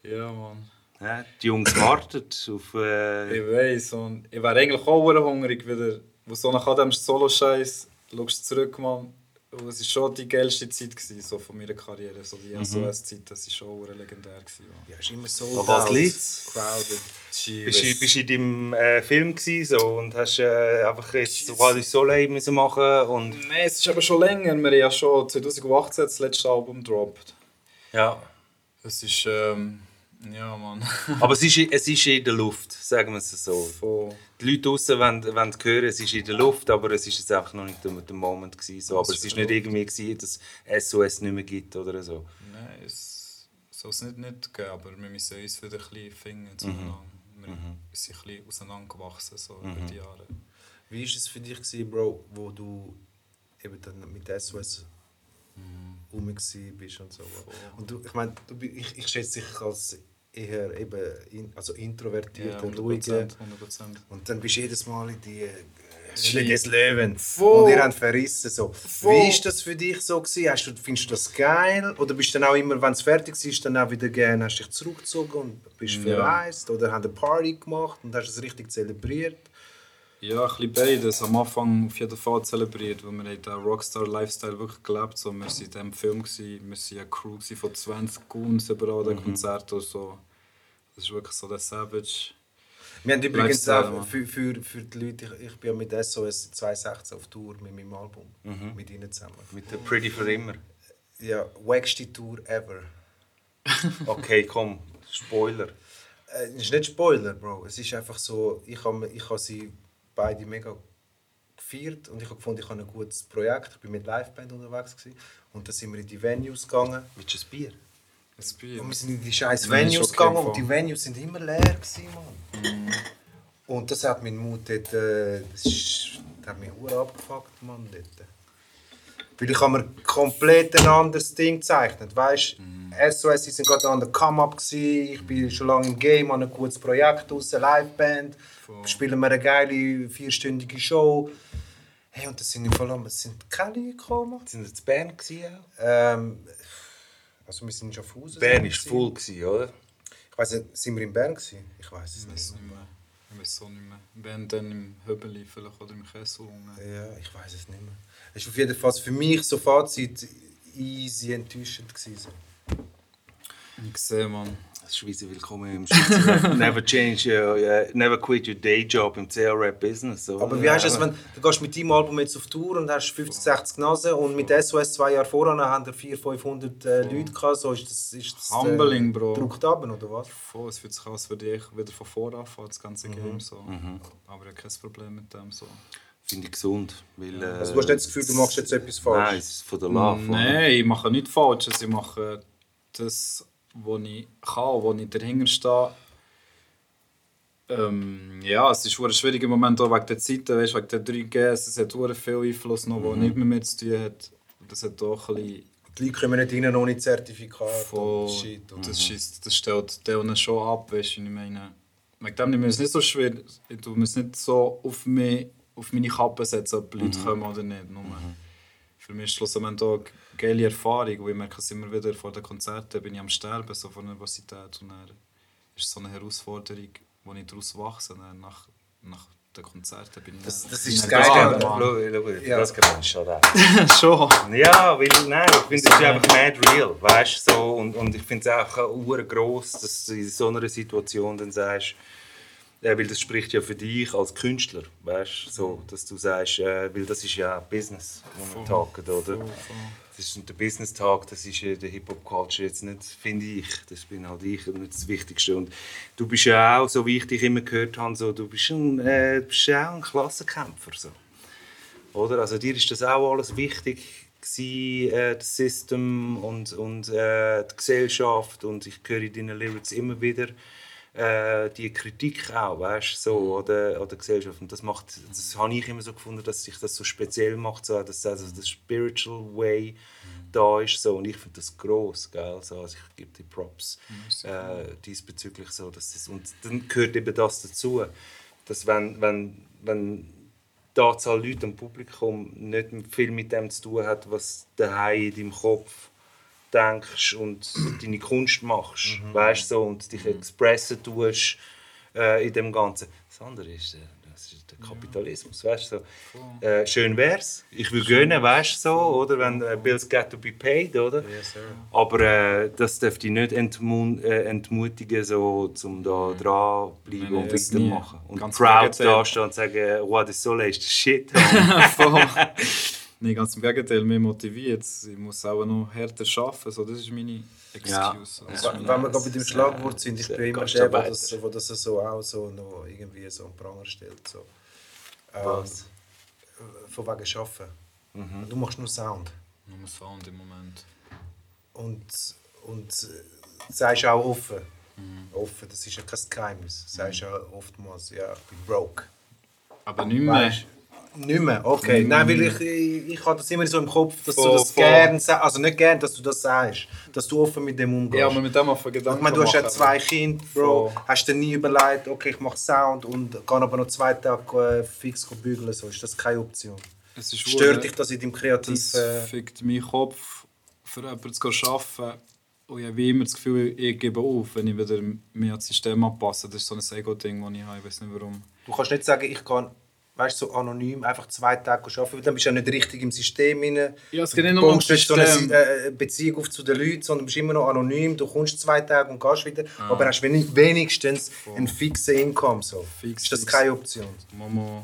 Ja, Mann. ja, die Jungs warten auf. Äh, Ich weiß und ich wäre eigentlich auch hungrig wieder. Wo so nach dem Solo-Scheiß schaust du zurück, Mann. Und es war schon die geilste Zeit gewesen, so von meiner Karriere. So die SOS-Zeit, das war schon legendär. Gewesen. Ja, ist immer so. An was liegt's? Crowded. Bist du, bist du in deinem äh, Film gewesen, so, und hast äh, einfach jetzt so quasi Soleil müssen machen und Nein, es ist aber schon länger. Wir haben ja schon 2018 das letzte Album gedroppt. ja. Es ist, ähm, ja, Mann. *laughs* Aber es ist, es ist in der Luft, sagen wir es so. Die Leute draußen wollen, wollen hören, es ist in der Luft, aber es ist jetzt einfach noch nicht der, der Moment gewesen, so. Aber es ist nicht irgendwie gewesen, dass SOS nicht mehr gibt oder so. nein, es soll es nicht, nicht geben, aber wir müssen uns wieder ein bisschen finden zueinander. Wir sind ein bisschen auseinandergewachsen so über die Jahre. Wie war es für dich, gewesen, Bro, wo du eben dann mit SOS rum bist und so? Und du, ich meine, du, ich, ich schätze dich als eher eben in, also introvertierter, Ja, 100%. ruhiger. 100%. Und dann bist du jedes Mal in die. Höhle des Löwen. Voll. Und ihr habt verrissen. So. Voll. Wie ist das für dich so gewesen? Hast du, findest du das geil? Oder bist du dann auch immer, wenn es fertig ist, dann auch wieder gerne, hast dich zurückgezogen und bist Ja. verreist? Oder hast eine Party gemacht und hast es richtig zelebriert? Ja, ein bisschen beides. Am Anfang auf jeden Fall zelebriert, weil wir haben den Rockstar-Lifestyle wirklich gelebt so, Wir waren in diesem Film, gewesen, wir waren eine Crew von 20 Goons überall an den Konzerten. und So. Das ist wirklich so der Savage. Wir haben übrigens auch für, für, für die Leute, ich, ich bin ja mit SOS 2016 auf Tour mit meinem Album, mit ihnen zusammen. Mit der Pretty für immer. Ja, wackste Tour ever. *laughs* Okay, komm, Spoiler. Äh, es ist nicht Spoiler, Bro. Es ist einfach so, ich habe ich hab sie beide mega gefeiert und ich habe gefunden, ich habe ein gutes Projekt. Ich bin mit Liveband unterwegs gewesen. und dann sind wir in die Venues gegangen. Du ein Bier? Das Bier. Und wir sind in die scheiß Venues gegangen und die Venues sind immer leer gewesen, Mann. Und das hat meinen Mut dort, äh, das, ist, das hat mich hure abgefuckt, Mann, dort. Weil ich habe mir komplett ein anderes Ding gezeichnet, weißt? SOS, sie sind gerade an der Come-Up. Ich bin schon lange im Game, habe ein gutes Projekt aus, eine Liveband. Spielen wir eine geile vierstündige Show. Hey, und das sind vor allem, es sind keine gekommen. Sind das Bern gewesen? Ähm, also wir sind in Schaffhausen. Bern sind wir war full, gewesen, oder? Ich weiß nicht, sind wir in Bern gewesen? Ich weiß es nicht mehr. Ich weiß auch nicht mehr. Wenn dann im Höbeli vielleicht oder im Kessel. unten. Ja, ich weiß es nicht mehr. Es war auf jeden Fall für mich so Fazit easy enttäuschend gewesen. Ich sehe, man. Das ist wie sie willkommen im Schweizer *laughs* Never change, your, uh, never quit your day job im CR-Rap-Business. So. Aber wie heißt es, wenn du gehst mit deinem Album jetzt auf Tour und hast 50, 60 Nasen und mit SOS zwei Jahre voran haben wir 400, 500 äh, Leute gehabt, so ist das, ist das Humbling, Bro. druckt ab, oder was? Voll, es fühlt sich an, als würde ich wieder von vorne anfangen, das ganze Game. So. Aber ich habe kein Problem mit dem. So. Finde ich gesund. Weil, äh, Also du hast nicht das Gefühl, du machst jetzt etwas falsch? Nein, es ist von der Love. Nein, ich mache nichts Falsches. Ich mache das, was ich kann, wo ich dahinter stehe. Ähm, ja, es ist ein schwieriger Moment auch wegen der Zeiten, weißt, wegen der 3Gs. Es hat sehr viel Einfluss, noch, der nicht mehr mit zu tun hat. Das hat auch ein bisschen Die Leute kommen nicht rein ohne Zertifikat Voll. und Shit. Und Das, scheisst, das stellt denen schon ab, weißt du, ich meine. Wegen dem wir es nicht so schwer, ich es nicht so auf, mich, auf meine Kappe setzen, ob die Leute kommen oder nicht. Nur Für mich ist es schlussendlich auch eine geile Erfahrung, weil ich merke es immer wieder vor den Konzerten, bin ich am Sterben, so von Nervosität und dann ist es so eine Herausforderung, wo ich daraus wachse, dann nach, nach den Konzerten bin ich Das- das ist das Geile. da. Schau. Das kann schon auch. *laughs* Schon. Ja, weil, nein, ich finde, es ist einfach mad real, weißt so, und, und ich finde es auch gross, dass du in so einer Situation dann sagst, weil das spricht ja für dich als Künstler, weißt so, dass du sagst, äh, weil das ist ja Business, wo wir tagen, oder? Das ist der Business-Tag, das ist in der Hip-Hop-Culture jetzt nicht, finde ich, das bin halt ich, nicht das Wichtigste. Und du bist ja auch, so wie ich dich immer gehört habe, so, du bist, ein, äh, bist ja auch ein Klassenkämpfer, so. Oder? Also dir ist das auch alles wichtig gewesen, äh, das System und, und äh, die Gesellschaft und ich höre in deinen Lyrics immer wieder äh, die Kritik auch, weißt so oder oder Gesellschaft. Und das macht, das habe ich immer so gefunden, dass sich das so speziell macht, so dass also das Spiritual Way da ist so. Und ich finde das groß, gell, so. Also ich gebe die Props äh, diesbezüglich so, dass das, und dann gehört eben das dazu, dass wenn wenn wenn die Anzahl Leute im Publikum nicht viel mit dem zu tun hat, was daheim in deinem Kopf denkst und *clears throat* deine Kunst machst, weißt so und dich expressen tust äh, in dem Ganzen. Das andere ist, äh, das ist der Kapitalismus, weißt so. Äh, schön wär's, ich will gönnen, weißt so, oder wenn äh, Bills got to be paid, oder? Aber äh, das darf dich nicht entmun äh, entmutigen, so, um da dran bleiben Nein, und das weitermachen. Und Ganz proud dastehen und sagen, what is so ist shit. *laughs* *laughs* Nein, ganz im Gegenteil, mich motiviert Ich muss auch noch härter arbeiten. So, das ist meine Ja. Excuse. Wenn Also, wenn wir gerade bei dem Schlagwort sind, ich bin immer der, der das, das so auch so noch irgendwie so am Pranger stellt. So. Ähm, Was? Von wegen Arbeiten. Du machst nur Sound. Nur Sound im Moment. Und, und äh, sagst auch offen. Offen, das ist ja kein Geheimnis. Sagst ja oftmals, ja, ich bin broke. Aber nicht mehr. Weißt Nicht mehr, okay. Nein, weil ich, ich, ich habe das immer so im Kopf, dass Voll, du das voll. gern sagst. Also nicht gern, dass du das sagst. Dass du offen mit dem umgehst. Ja, aber mit dem einfach Gedanken ich meine, du hast ja zwei Kinder, Bro. Voll. Hast dir nie überlegt, okay, ich mache Sound und kann aber noch zwei Tage äh, fix bügeln. So ist das keine Option. Es Stört hure- dich das in deinem kreativen... Das fickt meinen Kopf, für jemanden zu arbeiten. Und ich habe wie immer das Gefühl, ich gebe auf, wenn ich wieder an das System anpasse. Das ist so ein Ego-Ding, das ich habe. Ich weiß nicht warum. Du kannst nicht sagen, ich kann weißt, so anonym einfach zwei Tage arbeiten, weil dann bist du ja nicht richtig im System drin. Ja, es geht nicht Du ums baust nicht so eine System. äh, Beziehung auf zu den Leuten, sondern bist immer noch anonym. Du kommst zwei Tage und gehst wieder, Ah. aber hast wenig, wenigstens einen fixen Income. So. Fix, ist das fix. keine Option? Mama,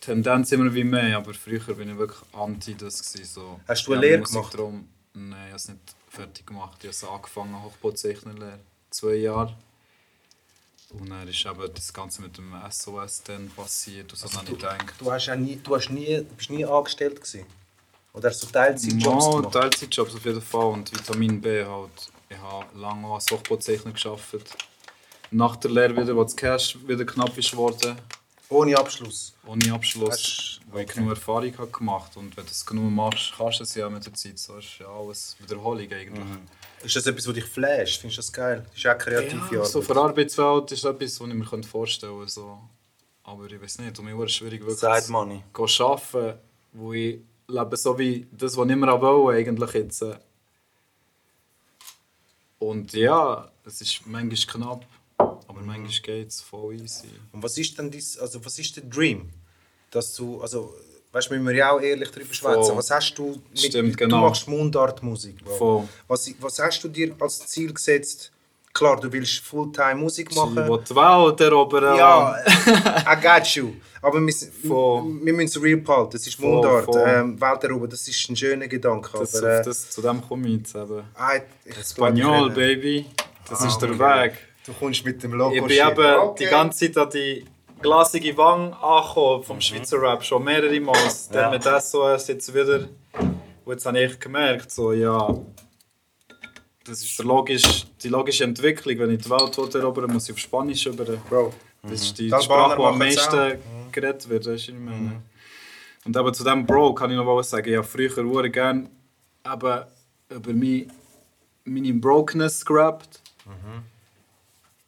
Tendenz immer wie mehr, aber früher bin ich wirklich anti das. Gewesen, so. Hast du eine Ja, Lehre gemacht? Drum, nein, ich habe es nicht fertig gemacht. Ich habe es angefangen, Hochbauzeichnerlehre. Zwei Jahre. Und dann ist eben das Ganze mit dem SOS dann passiert. Und so also, habe ich gedacht. Du, hast ja nie, du hast nie, bist nie angestellt gewesen? Oder hast du Teilzeitjobs Mal gemacht? Teilzeitjobs auf jeden Fall und Vitamin B halt. Ich habe lange als Hochbauzeichner gearbeitet. Nach der Lehre wieder, wo das Cash wieder knapp ist geworden, Ohne Abschluss. ohne Abschluss, wo ich genug Erfahrung habe gemacht und wenn du es genug machst, kannst du es ja mit der Zeit. So ist ja alles Wiederholung eigentlich. Ist das etwas, was dich flasht? Findest du das geil? Das ist auch kreative Ja, Arbeit. so für Arbeitswelt ist etwas, was ich mir vorstellen könnte. So. Aber ich weiß nicht, um mich schwierig wirklich Side Money. zu arbeiten, wo ich lebe so wie das, was ich immer wollte eigentlich jetzt. Und ja, es ist manchmal knapp, aber manchmal geht es voll easy. Und was ist denn dies, also was ist der Dream? Dass du, also, weißt du, müssen wir ja auch ehrlich darüber schwätzen. Was hast du mit, Stimmt, Du genau. machst Mundartmusik. Was, was hast du dir als Ziel gesetzt? Klar, du willst Fulltime Musik Ich machen. will die Welt erobern. Ja, I got you. Aber wir, Voll. wir müssen es real behalten. Das ist Mundart. voll. Ähm, Welterober, das ist ein schöner Gedanke. Das, aber, äh, das, zu dem komme ich jetzt eben. ah, ich ich- Baby. Das Ah, ist der okay. Weg. Du kommst mit dem Logo. Ich bin eben Okay. die ganze Zeit an die glasige Wange angekommen vom Schweizer Rap, schon mehrere Mal. Dann Ja. mit das so erst jetzt wieder. Und jetzt habe ich gemerkt, so, ja, das ist logisch, die logische Entwicklung. Wenn ich die Welt will erobern muss ich auf Spanisch über. Bro, Das ist die Die Sprache, Albaner die am meisten geredet wird. Was ich meine? Und eben zu dem Bro kann ich noch was sagen. Ich habe früher sehr gerne eben über mein, meine Brokenness gerappt.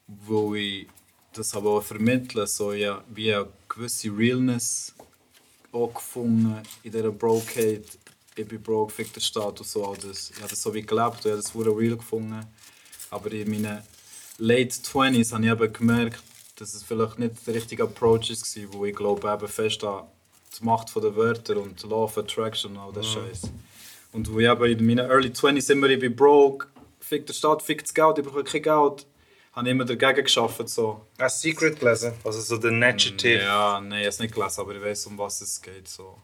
Wo ich das aber auch vermitteln so ja, wie eine gewisse Realness auch gefunden in dieser Brokheit. Ich bin broke, fick der Staat und so. all Das. Ich habe das so wie gelebt und ich habe das sehr real gefunden. Aber in meinen late 20s habe ich eben gemerkt, dass es vielleicht nicht der richtige Approach war, wo ich glaube eben fest an die Macht der Wörter und Law of Attraction und all das Scheiß. Und wo ich eben in meinen early 20s immer ich bin broke, fick der Staat, fick das Geld, ich bekomme kein Geld, habe immer dagegen geschafft. So. Hast du Secret gelesen? Also so der Negative. Ja, nein, ich habe es nicht gelesen, aber ich weiß, um was es geht. So.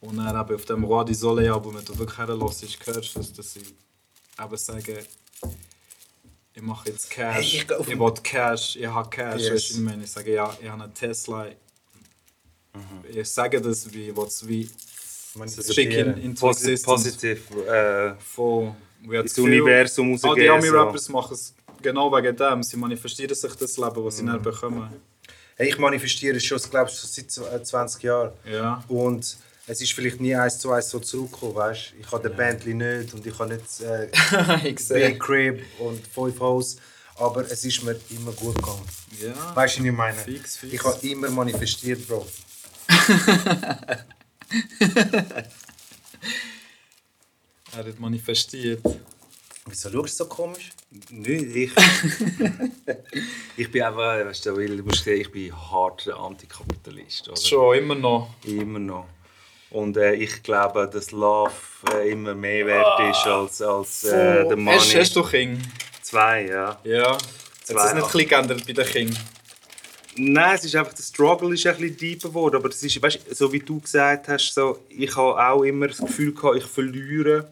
Und dann eben auf dem Roi di Soleil Album, wenn du wirklich herlässt, hörst du, dass sie eben sagen, ich mache jetzt Cash, Hey, ich ich, will Cash, ich habe Cash, Yes. weißt du, ich meine? Ich sage, ja, ich habe einen Tesla. Ich sage das wie, ich will es wie schick in, existence. positiv. Äh, Voll. Das Universum All die rausgehen. Ami-Rappers machen es genau wegen dem. Sie manifestieren sich das Leben, das sie dann bekommen. Hey, ich manifestiere es schon, glaube ich, seit zw- äh, 20 Jahren. Ja. Und es ist vielleicht nie eins zu eins so zurückgekommen, weißt Ich habe den Bentley nicht und ich habe nicht äh. *laughs* Big Crib und fünf Haus, aber es ist mir immer gut gegangen. Ja. Weißt du, was ich meine? Fix, fix. Ich habe immer manifestiert, Bro. *laughs* Er hat manifestiert. Wieso schaust du so komisch? Nicht ich. *laughs* ich bin einfach, weißt du, weil, du musst sehen, ich bin harter Antikapitalist. Oder? Schon, immer noch. Immer noch. Und äh, ich glaube, dass Love äh, immer mehr wert ist als, als äh, der Money. Hast, hast du King? Zwei, ja. Ja. Hat Zwei. es nicht ein bisschen geändert bei den King? Nein, es ist einfach, der Struggle ist ein bisschen deeper geworden. Aber das ist, weißt, so wie du gesagt hast, so, ich habe auch immer das Gefühl gehabt, ich verliere,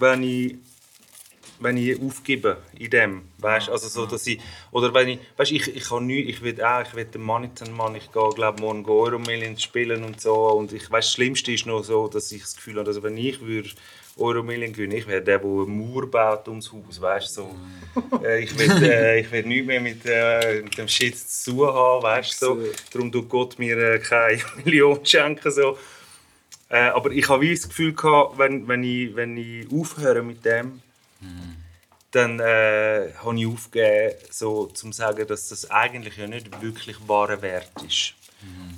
wenn ich wenn ich aufgebe in dem, weißt, also so, dass ich, oder wenn ich, weißt, ich, ich kann nicht, ich will auch, ich will den Monitor Mann, ich gehe, glaube morgen Euro Millions spielen und so, und ich, weißt, das Schlimmste ist noch so, dass ich das Gefühl habe, also wenn ich würde Euro Million gewinnen, ich wäre der, der eine Mauer baut ums Haus, weißt, so, *laughs* äh, ich will, äh, ich will nichts mehr mit, äh, mit dem Shit zu haben, weißt, so, darum tut Gott mir äh, keine *laughs* Million schenken, so. Äh, aber ich habe das Gefühl gehabt, wenn, wenn, ich, wenn ich aufhöre mit dem, dann äh, habe ich aufgegeben, so, zum sagen, dass das eigentlich ja nicht wirklich wahre Wert ist.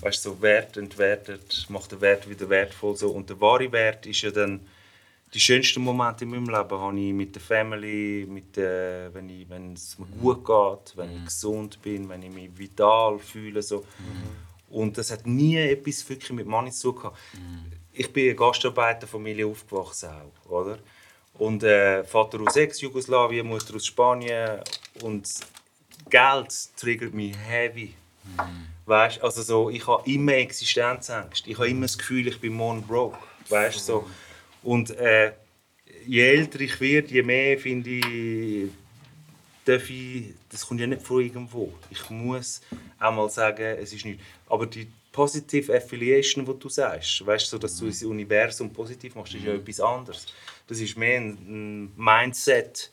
Weißt du, so Wert entwertet, macht den Wert wieder wertvoll. So. Und der wahre Wert ist ja dann, die schönsten Momente in meinem Leben habe ich mit der Family, mit der, wenn, ich, wenn es mir gut geht, wenn ich gesund bin, wenn ich mich vital fühle. So. Und das hat nie etwas wirklich mit Money zu tun gehabt. Ich bin in einer Gastarbeiterfamilie aufgewachsen auch, oder? Und äh, Vater aus Ex-Jugoslawien, Mutter aus Spanien und Geld triggert mich heavy. Weißt, also so, ich habe immer Existenzängste. Ich habe immer das Gefühl, ich bin morgen broke. Weißt, so. Und äh, je älter ich werde, je mehr finde ich, darf ich, das kommt ja nicht von irgendwo. Ich muss auch mal sagen, es ist nicht. Aber die Positive Affiliation, die du sagst, weißt so, dass du das Universum positiv machst, ist ja etwas anderes. Das ist mehr ein, Mindset,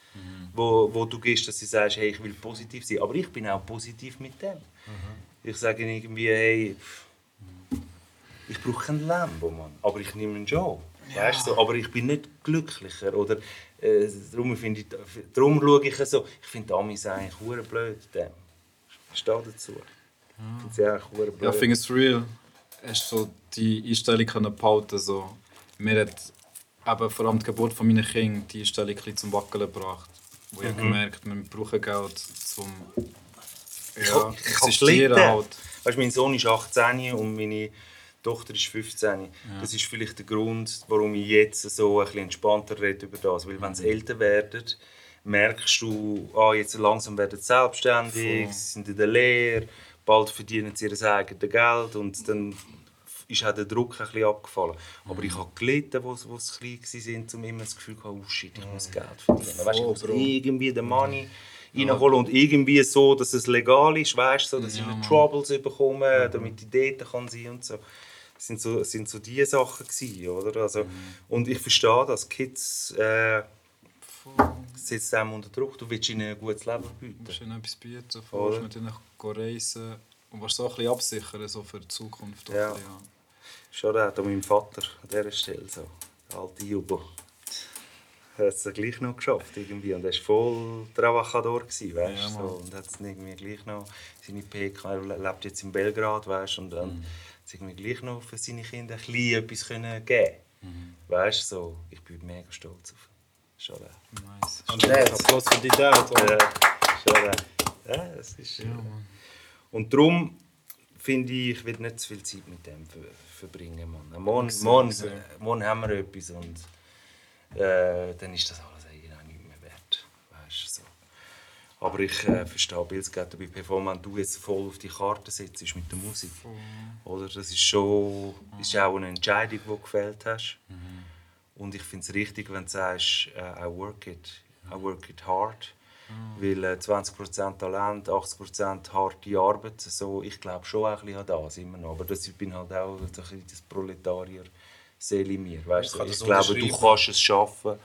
wo, wo du gehst, dass du sagst, hey, ich will positiv sein. Aber ich bin auch positiv mit dem. Ich sage irgendwie, hey, ich brauche kein Lambo, Mann. Aber ich nehme ihn schon. Weißt du? Aber ich bin nicht glücklicher. Oder, äh, darum, finde ich, darum schaue ich so, ich finde Amis eigentlich blöd. Dem. Stehe dazu. Ich finde blöd. Ja, ich finde es real. Hast so die Einstellung können behalten so. Mir hat eben vor allem die Geburt von meinen Kindern die Einstellung ein zum Wackeln gebracht. Wo ich gemerkt wir brauchen Geld zum ja, ich habe existieren halt. Weißt, mein Sohn ist 18 und meine Tochter ist 15. Das ist vielleicht der Grund, warum ich jetzt so ein bisschen entspannter rede über das. Weil wenn sie älter werden, merkst du, ah, jetzt langsam werden sie selbstständig, sie sind in der Lehre, bald verdienen sie ihr eigenes Geld und dann ist auch der Druck ein bisschen abgefallen. Aber ich habe gelitten, wo, wo sie klein waren, um immer das Gefühl zu haben, oh shit, ich muss Geld verdienen. Weißt, ich muss irgendwie den Money reinholen und irgendwie so, dass es legal ist, weißt, so, dass ich nicht. Troubles bekomme, damit ich dort kann sein und so. Das sind so, sind so die Sachen gewesen, oder? Also, Und ich verstehe das, Kids äh, setzen einem unter Druck, du willst ihnen ein gutes Leben Du bieten. musst ihnen etwas bieten, willst mit ihnen reisen und willst so ein bisschen absichern so für die Zukunft. auch Ja. bisschen, ja. Schon auch an meinem Vater an dieser Stelle, so, der alte Jubo. Er hat es gleich noch geschafft irgendwie und er war voll Travachador, gewesen, weißt, Ja, so, und hat es irgendwie gleich noch seine PK, er lebt jetzt in Belgrad, weißt, und dann Mhm. hat es irgendwie gleich noch für seine Kinder ein bisschen etwas können geben Mhm. Weißt, so, ich bin mega stolz auf ihn. Schon auch. Nice. Dad. Applaus für die Dad. Ja, schon auch. Ja, das ist... Ja, Mann. Und darum finde ich, ich will nicht zu viel Zeit mit dem ver verbringen. Mann. Morgen, morgen, morgen haben wir etwas und äh, dann ist das alles eigentlich auch nicht mehr wert. Weißt, so. Aber ich äh, verstehe Bills geht bei Perform, wenn du jetzt voll auf die Karte setzt mit der Musik. Oder? Das ist schon ist auch eine Entscheidung, die du gefällt hast. Und ich finde es richtig, wenn du sagst, äh, I work it, I work it hard. Weil äh, 20% Talent, 80% harte Arbeit, so, ich glaube schon ein bisschen an das immer noch. Aber das, ich bin halt auch ein bisschen das Proletarier Seele in mir. Weißt? Ich du? Ich, glaube, du kannst es schaffen,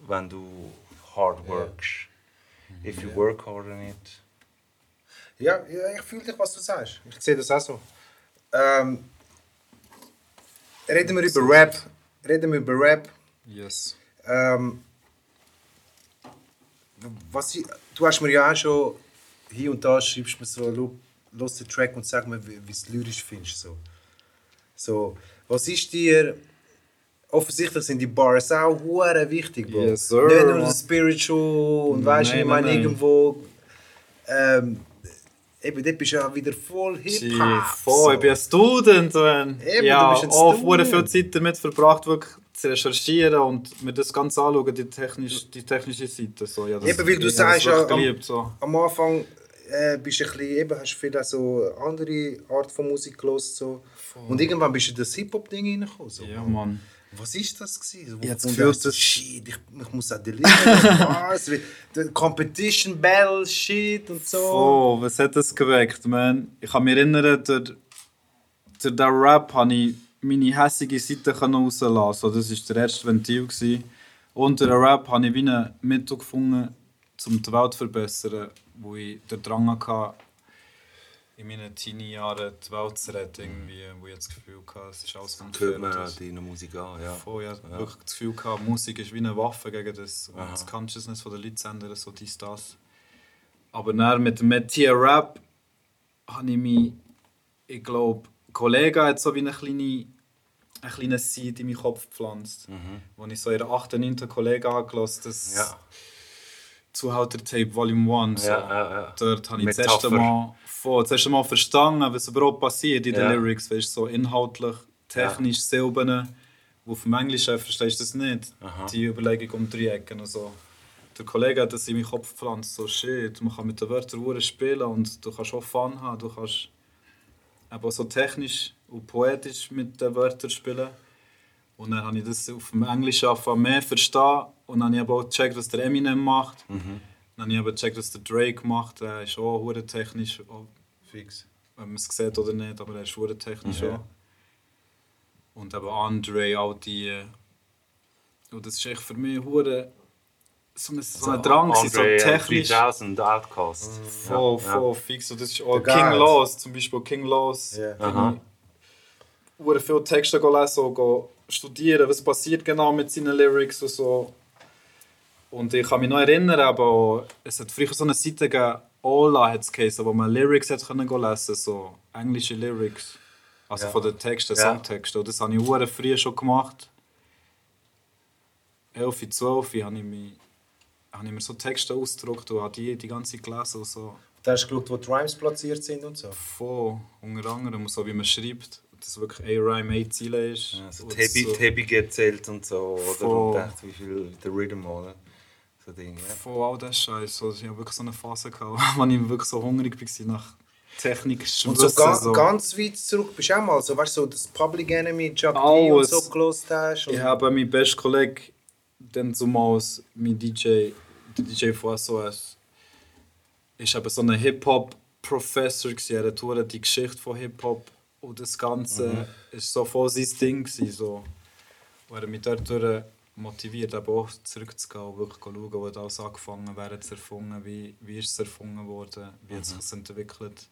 wenn du hard workst. If you work hard on it. Ja, ja ich fühle dich, was du sagst. Ich sehe das auch so. Ähm, reden wir über Rap. Reden wir über Rap. Yes. Ähm, was ich, du hast mir ja auch schon hier und da schreibst mir so, «Lu- los den Track und sag mir, wie du es lyrisch findest. So. so, was ist dir... Offensichtlich sind die Bars auch hure wichtig, Bro. Yes, sir. Nicht nur Spiritual und weißt du, ich meine irgendwo... Ähm, eben, dort bist du ja wieder voll Hip-Hop. Voll, ich bin ein Student. Man. Eben, ja, du bist ein auch Student. viel Zeit damit verbracht, wirklich zu recherchieren und mir das Ganze anschauen, die, technisch, die technische Seite. So, ja, das, Eben, weil du habe das sagst ja, geliebt, so. am Anfang äh, bist du ein bisschen, eben, hast viel so andere Art von Musik gehört, so. Und irgendwann bist du in das Hip-Hop-Ding reingekommen. So. Ja, Mann. Was ist das gewesen? Ich hab das dass- shit, ich, ich muss auch deliveren. *laughs* Competition Battle Shit und so. Oh, was hat das geweckt, man? Ich kann mich erinnern, durch, durch diesen Rap habe ich meine hässige Seite rauslassen. So, das war der erste Ventil. Gewesen. Durch den Rap habe ich wie ein Mittel gefunden, um die Welt zu verbessern, wo ich den Drang hatte, in meinen Teenie-Jahren die Welt zu retten. Irgendwie, wo ich das Gefühl hatte, es ist alles Hört man unfair. deine Musik an, ja. Voll, ja, wirklich das Gefühl gehabt, Musik ist wie eine Waffe gegen das, und das Consciousness der Leute zu ändern, so dies, das. Aber dann mit dem Metier Rap habe ich mich, ich glaube, ein Kollege hat so wie eine kleine, ein kleines Seed in meinen Kopf gepflanzt. Wo ich so in der 8. 9. Kollege angelassen das Ja. Zuhälter Tape Volume 1. So. Ja, ja, ja. Dort habe ich das erste, Mal, voll, das erste Mal verstanden, was überhaupt passiert in den. Lyrics. Weißt, so inhaltlich, technisch, Silben. Wo vom Englischen verstehst du das nicht. Die Überlegung um drei Ecken. und so. Der Kollege hat das in meinen Kopf gepflanzt. So, shit, man kann mit den Wörtern spielen und du kannst auch Fun haben. Du kannst aber so technisch und poetisch mit den Wörtern spielen. Und dann habe ich das auf dem Englischen angefangen mehr verstehen. Und dann habe ich aber auch gecheckt, was der Eminem macht. Dann habe ich aber gecheckt, was der Drake macht. Er ist auch technisch. Auch, Fix. wenn man es sieht oder nicht, aber er ist technisch Ja. auch. Und eben Andre, all die. Und das ist echt für mich hure so ein, so ein Drang, so Andre, äh, technisch. 3000 Outcast. Voll, voll fix. Und das ist auch Der King. Laws, zum Beispiel King Laws. Ja. Wurde viele Texte go lesen und go studieren, was passiert genau mit seinen Lyrics und so. Und ich kann mich noch erinnern, aber es hat früher so eine Seite gegeben, Ola hat es geheißen, wo man Lyrics hat können lesen, so englische Lyrics. Also Ja. von den Texten, Ja. Songtexten. Das habe ich hure früh schon gemacht. 11, 12 habe ich, mich, habe ich mir so Texte ausgedruckt und habe die die ganze Zeit gelesen und so. Da hast du geschaut, wo die Rhymes platziert sind und so. Voll, unter anderem, so wie man schreibt. Dass wirklich ein Rhyme, ein Ziele ist. Also Tebi, so, Tebi gezählt und so, oder? Und dachte, wie viel der Rhythm, oder? So Dinge, ja. Voll all das Scheiß. Also, ich hatte wirklich so eine Phase, gehabt, *laughs* wo ich wirklich so hungrig war nach Technik. Und so, ga ganz weit zurück bist du auch mal so, weißt du, so das Public Enemy, Chuck D und so gelost hast. Ich habe meinen besten Kollegen, dann zumals mein DJ, der DJ von SOS, ist eben so ein Hip-Hop-Professor gewesen. Er hat die Geschichte von Hip-Hop und das Ganze ist so voll sein Ding gewesen, so. Und er hat mich dort durch motiviert, eben auch zurückzugehen und wirklich schauen, wo das angefangen wer hat es erfunden, wie, wie ist es erfunden worden, wie hat es sich entwickelt.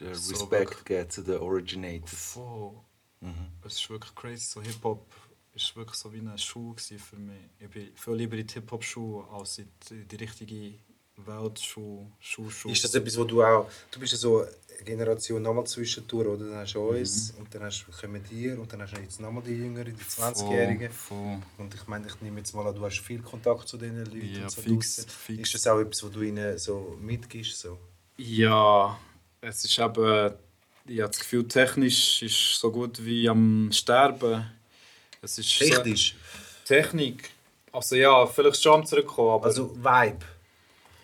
Äh, So Respekt geben zu den Originators. Voll. Es ist wirklich crazy. So Hip-Hop ist wirklich so wie eine Schule für mich. Ich bin viel lieber in die Hip-Hop-Schule als in die, die richtige Weltschule, Schulschule. ist das etwas, wo du auch, du bist ja so eine Generation nochmal zwischendurch, oder? Dann hast du uns und dann hast, kommen dir und dann hast du jetzt nochmal die Jüngeren, die 20-Jährigen. Voll. Und ich meine, ich nehme jetzt mal an, du hast viel Kontakt zu diesen Leuten Ja, und so fix, fix. Ist das auch etwas, wo du ihnen so mitgibst? So? Ja, es ist eben, ich habe das Gefühl, technisch ist so gut wie am Sterben. Es ist so- Technisch, Technik. Also ja, vielleicht schon am zurückkommen, aber also Vibe.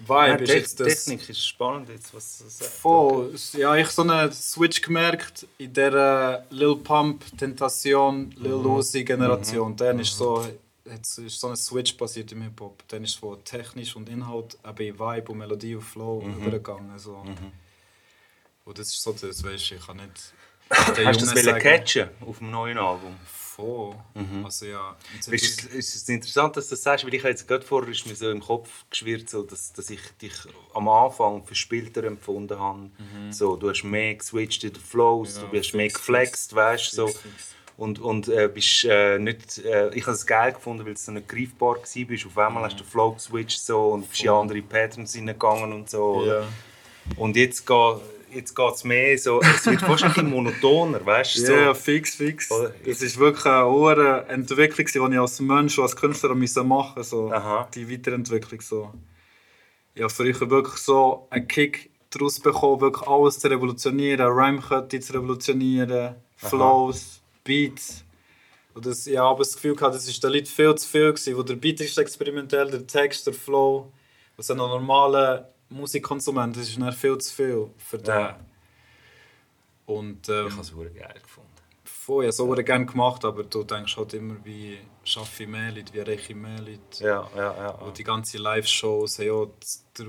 Vibe ist jetzt das... Technik ist spannend jetzt, was du sagst. Voll. Ja, ich habe so einen Switch gemerkt in dieser Lil Pump, Tentation, Lil Uzi Generation. Dann ist so, jetzt ist so ein Switch passiert im Hip-Hop. Dann ist von technisch und Inhalt eben in Vibe und Melodie und Flow übergegangen. So. Und das ist so das, weißt ich kann nicht. Hast du das sagen- catchen auf dem neuen Album? Voll. Also ja. Ist es, ist es interessant, dass du das sagst, weil ich jetzt gerade vorher ist mir so im Kopf geschwirrt, so, dass, dass ich dich am Anfang verspielter empfunden habe. So, du hast mehr geswitcht in den Flows, Ja, du bist mehr fix, geflext, weißt du. So. Fix, fix. Und, und äh, bist äh, nicht, äh, ich habe es geil gefunden, weil es so nicht greifbar war. Auf einmal hast du den Flow geswitcht so, und bist in andere Patterns hineingegangen und so. Ja. Und jetzt geht jetzt geht's mehr so, es wird fast ein bisschen monotoner, weißt du? So. Ja, fix, fix. Oder? Es ist wirklich eine hohe Entwicklung, die ich als Mensch und als Künstler müssen machen musste. So. Aha. Die Weiterentwicklung. So. Ich habe früher wirklich so einen Kick daraus bekommen, wirklich alles zu revolutionieren, Rhymekette zu revolutionieren, Flows, Beats. Und das, ich habe das Gefühl gehabt, das war den Leuten viel zu viel. Gewesen, wo der Beat ist experimentell, der Text, der Flow. Was ein normaler Musikkonsument, das ist dann viel zu viel für den. Ja. Und, ähm, Ich habe es geil gefunden. Ja, so wurde gerne gemacht, aber du denkst halt immer, wie schaffe ich mehr Leute, wie erreiche ich mehr Leute. Ja, ja, ja. Und die ganzen Live-Shows haben auch der,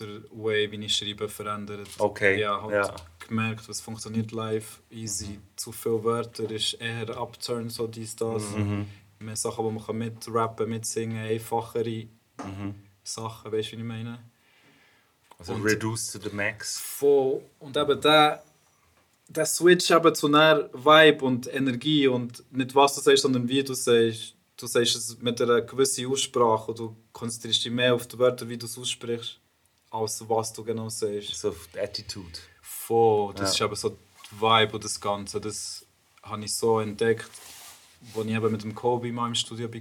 der Way, wie ich schreibe, verändert. Okay, Ich habe halt ja. gemerkt, was funktioniert live, easy. Zu viele Wörter ist eher Upturn, so dies, das. Mhm. Mehr Sachen, wo man mitrappen, mitsingen, einfachere Mhm. Sachen, weißt du, wie ich meine? Also Und- reduce to the max. Voll. Und eben der, der Switch eben zu einer Vibe und Energie und nicht was du sagst, sondern wie du sagst. Du sagst es mit einer gewissen Aussprache und du konzentrierst dich mehr auf die Wörter, wie du es aussprichst, als was du genau sagst. So die Attitude. Voll. Das Ja. ist eben so die Vibe und das Ganze. Das habe ich so entdeckt, als ich eben mit dem Kobe mal im Studio war.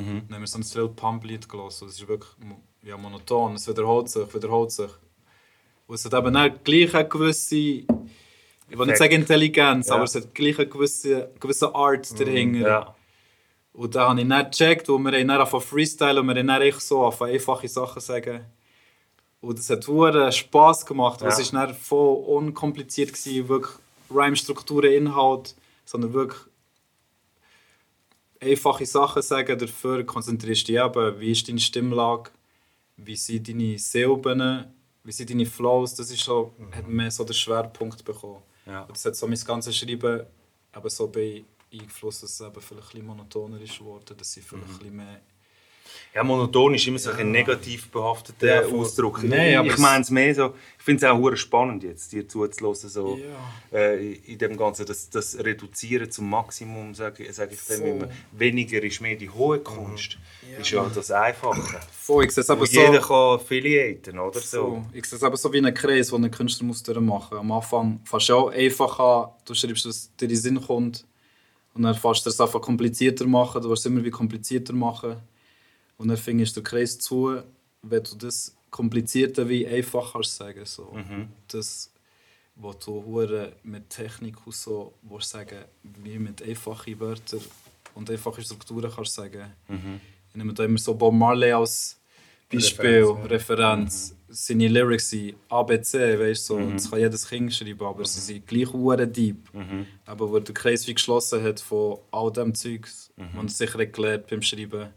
Mhm. Dann haben wir so ein Lil Pump-Lied gelassen. Das ist wirklich ja, monoton. Es wiederholt sich, wiederholt sich. Und es hat eben auch gleich eine gewisse, ich will nicht sagen Intelligenz, Ja. aber es hat gleich eine gewisse, gewisse Art dahinter. Ja. Und da habe ich nicht gecheckt, wo wir dann angefangen freestylen und wir dann echt so einfache Sachen sagen. Und es hat verdammt Spass gemacht, weil Ja. es war voll unkompliziert, gewesen, wirklich Rhyme-Strukturen, Inhalt, sondern wirklich einfache Sachen sagen, dafür konzentrierst du dich eben, wie ist deine Stimmlage, wie sind deine Silben, wie sind deine Flows, das ist so, hat mehr so den Schwerpunkt bekommen. Ja. Und das hat so mein ganzes Schreiben eben so beeinflusst, dass es eben vielleicht ein bisschen monotoner ist geworden, dass ich vielleicht ein bisschen mehr Ja, monoton ist immer so ein negativ behafteter Ja. Ausdruck. Nein, aber ich meine es mehr so, ich finde es auch hure spannend jetzt, dir zuzuhören, so, äh, in dem Ganzen, das, das Reduzieren zum Maximum, sage sag ich dem immer. Weniger ist mehr die hohe Kunst, ist ja das Einfache. Voll, ich sehe es aber so, jeder kann affiliaten, oder so. so. Ich sehe es aber so wie einen Kreis, den ein Künstler muss durchmachen. Am Anfang fängst du auch einfach an, du schreibst, was dir in den Sinn kommt. Und dann fängst du es einfach komplizierter machen, du willst es immer wie komplizierter machen. Und dann findest du den Kreis zu, wenn du das komplizierter wie einfach kannst sagen. So. Das, was du mit Technik und so willst sagen, wie mit einfachen Wörtern und einfachen Strukturen kannst sagen. Ich nehme da immer so Bob Marley als Beispiel, Referenz, Referenz. ja. Seine Lyrics sind ABC, weißt du, so. das kann jedes Kind schreiben, aber sie sind gleich hure deep. Aber wo der Kreis wie geschlossen hat von all dem Zeugs, man hat sicher gelernt beim Schreiben,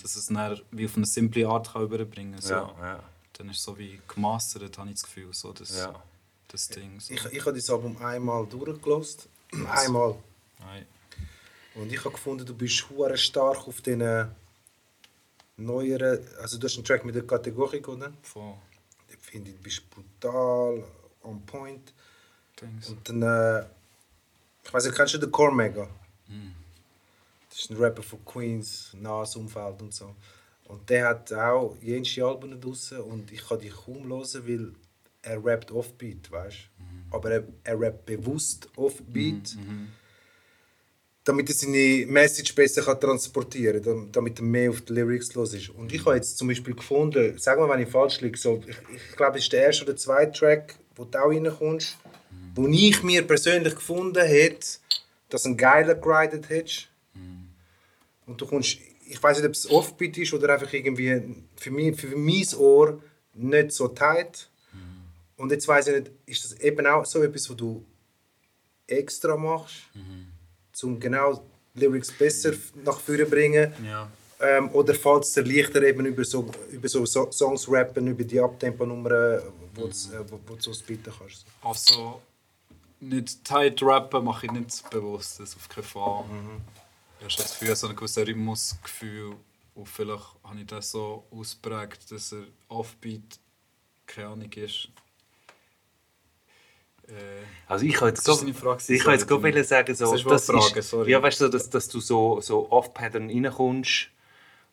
dass es dann wie auf eine simple Art kann überbringen kann. So. Ja, ja, Dann ist es so wie gemastert, habe ich das Gefühl, so das, ja. das Ding. So. Ich, ich habe das Album einmal durchgelost. Einmal. Nein. Und ich habe gefunden, du bist hure stark auf den neueren. Also, du hast einen Track mit der Kategorie, oder? Von Ich finde, du bist brutal, on point. Dings. Und dann. Äh, ich weiß nicht, kennst du den Core Mega? Das ist ein Rapper von Queens, Nas Umfeld und so. Und der hat auch jenes Alben draussen und ich kann die kaum hören, weil er rappt offbeat, weißt du? Aber er, er rappt bewusst offbeat, damit er seine Message besser kann transportieren kann, damit er mehr auf die Lyrics los ist. Und ich habe jetzt zum Beispiel gefunden, sag mal, wenn ich falsch liege, so, ich, ich glaube, es ist der erste oder zweite Track, wo du auch reinkommst, wo ich mir persönlich gefunden hätte, dass einen geiler geridet hättest. Und du kommst, ich weiß nicht, ob es Offbeat ist oder einfach irgendwie für, mich, für mein Ohr nicht so tight. Und jetzt weiß ich nicht, ist das eben auch so etwas, was du extra machst, um genau Lyrics besser nach vorne zu bringen? Ja. Ähm, oder fällt es dir leichter, eben über so, über so So- Songs rappen, über die Abtempo-Nummern, wo, du's, äh, wo, wo du so spitten kannst? Also, nicht tight rappen mache ich nicht bewusst, das auf keinen Fall. Ich habe schon das Gefühl, so ein gewisses Rhythmusgefühl und vielleicht habe ich das so ausprägt, dass er Offbeat keine Ahnung ist. Äh, Also ich kann jetzt Das gerade- gerade sagen, so, Das eine Frage, ist, sorry. ja, weißt du, dass, dass du so, so off-pattern reinkommst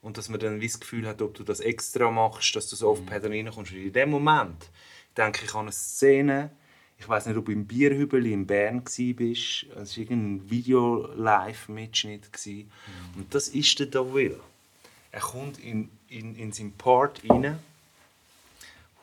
und dass man dann wie das Gefühl hat, ob du das extra machst, dass du so off-pattern reinkommst. Und in dem Moment denke ich an eine Szene, ich weiß nicht, ob du im Bierhübeli in Bern warst, es war irgendein Video-Live-Mitschnitt. gewesen. Und das ist der Da Will. Er kommt in, in, in seinen Part rein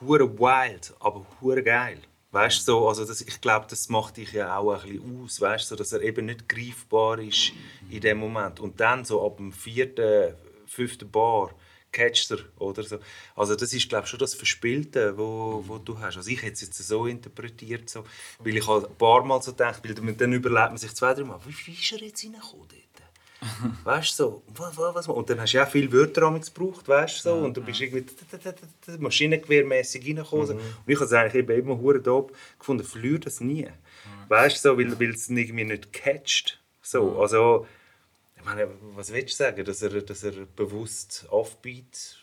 hure wild, aber hure geil. Weißt so, also das, ich glaube, das macht dich ja auch ein bisschen aus, weißt so, dass er eben nicht greifbar ist in dem Moment. Und dann so ab dem vierten, fünften Bar catcht er oder so. Also das ist, glaube schon das Verspielte, wo, wo du hast. Also ich hätte es jetzt so interpretiert, so, weil ich halt ein paar Mal so gedacht, weil dann überlegt man sich zwei, drei Mal, wie wie ist er jetzt reingekommen? Weißt du, so, was, was, was, und dann hast du ja auch viele Wörter damals gebraucht, weißt du, so, und du bist irgendwie maschinengewehrmässig reingekommen. Und ich habe es eigentlich eben immer hure dope gefunden, verliere das nie. Weißt du, so, weil, weil es irgendwie nicht catcht. So, also, ich meine, was willst du sagen, dass er, dass er bewusst Offbeat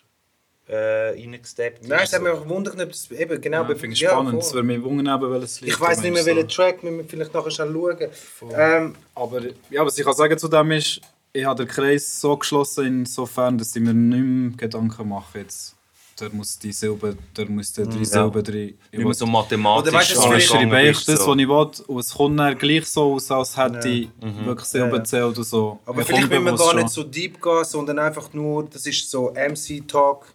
äh, reingesteppt? Nein, es hat mich auch gewundert, ob das eben genau... ja, be- finde ich ja, spannend. Es würde mich wundern, welches Lied Ich weiß nicht mehr, du welchen Track, müssen wir vielleicht nachher schon schauen. Ähm, Aber ja, was ich kann sagen zu dem ist, ich habe den Kreis so geschlossen, insofern, dass ich mir nicht mehr Gedanken mache jetzt. Da muss die Silbe, da muss der drei Silben drin. Ich Nicht will- so mathematisch Oder weißt Ich vielleicht- schreibe das, so. was ich will, und es kommt dann gleich so aus, als hätte ich wirklich Silben Ja. gezählt oder so. aber Ich vielleicht will man gar nicht schon. so deep gehen, sondern einfach nur, das ist so MC-Talk.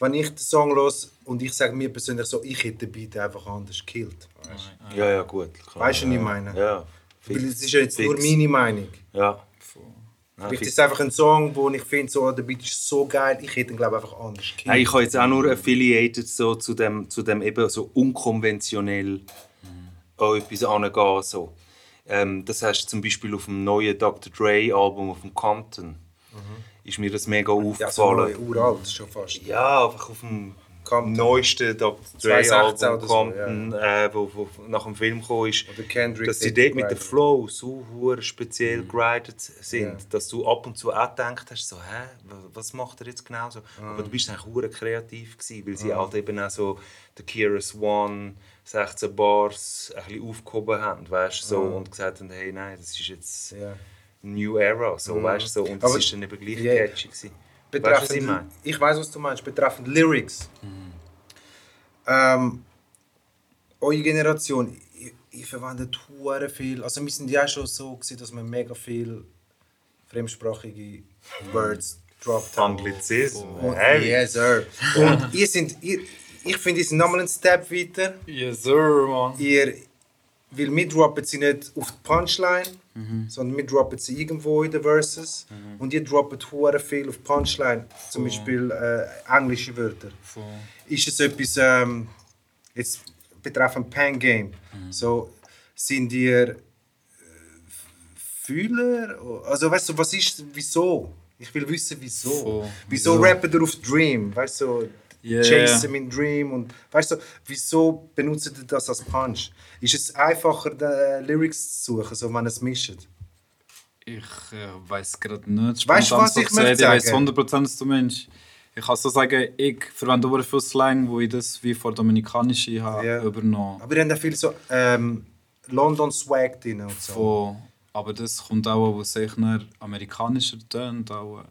Wenn ich den Song los und ich sage mir persönlich so, ich hätte den Beat einfach anders gekillt. Weißt Ja, ja, gut. klar. Weißt du, was ich meine? Ja, du? Weil es ist ja jetzt nur Fix. meine Meinung. Ja. Nein, Vielleicht ist es einfach ein Song, wo ich finde, so, der Beat ist so geil, ich hätte ihn glaube ich einfach anders gekillt. Nein, ich habe jetzt auch nur affiliated so zu dem, zu dem eben so unkonventionell an etwas angehen. So. Ähm, das heißt zum Beispiel auf dem neuen Dr. Dre Album auf dem Compton ist mir das mega ja, so aufgefallen. uralt schon fast. Ja, einfach auf dem Compton. neueste Dr. 2016 Dre-Album so, Compton, äh, wo, wo nach dem Film gekommen ist, dass sie dort mit dem. Flow so speziell geridet sind, Ja. dass du ab und zu auch gedacht hast, so, hä, wa- was macht er jetzt genau so? Aber du bist eigentlich hure kreativ gewesen, weil sie halt eben auch so den Keras One, 16 Bars ein bisschen aufgehoben haben, weißt so, und gesagt haben, hey, nein, das ist jetzt Ja. New Era, so, weißt du, so, und das Aber- ist dann eben gleich Ja. catchy gewesen. Weißt du, was ich Betreffend, meine? ich weiß, was du meinst. Betreffend Lyrics. Ähm, eure Generation, ich, ich verwende hure viel. Also wir sind ja schon so gewesen, dass wir mega viel fremdsprachige Words droppt haben. Anglizismen. Und, Hey. yes, sir. Und ihr sind, ihr, ich finde, ihr seid nochmal einen Step weiter. Yes, sir, man. Ihr, weil wir droppen sie nicht auf die Punchline, sondern wir droppen sie irgendwo in den Verses. Und ihr droppt hure viel auf Punchline, zum Beispiel äh, englische Wörter. Ist es etwas, ähm, jetzt betreffend Pen Game, so sind ihr äh, Fühler? Also weißt du, was ist, wieso? Ich will wissen, wieso. Voll. Wieso Wieso? rappen ihr auf Dream? Weißt du, Yeah. Chase mein Dream und weißt du, wieso benutzt ihr das als Punch? Ist es einfacher, die Lyrics zu suchen, so wenn es mischt? Ich äh, weiß gerade nicht. Weißt du, was so ich möchte Ich weiß sagen? 100% was du meinst. Ich kann so sagen, ich verwende sehr viel Slang, wo ich das wie vor Dominikanische habe Ja. übernommen Aber ihr habt ja viel so ähm, London Swag drin und so. Von, aber das kommt auch, was sich nach amerikanischer tönt. Auch.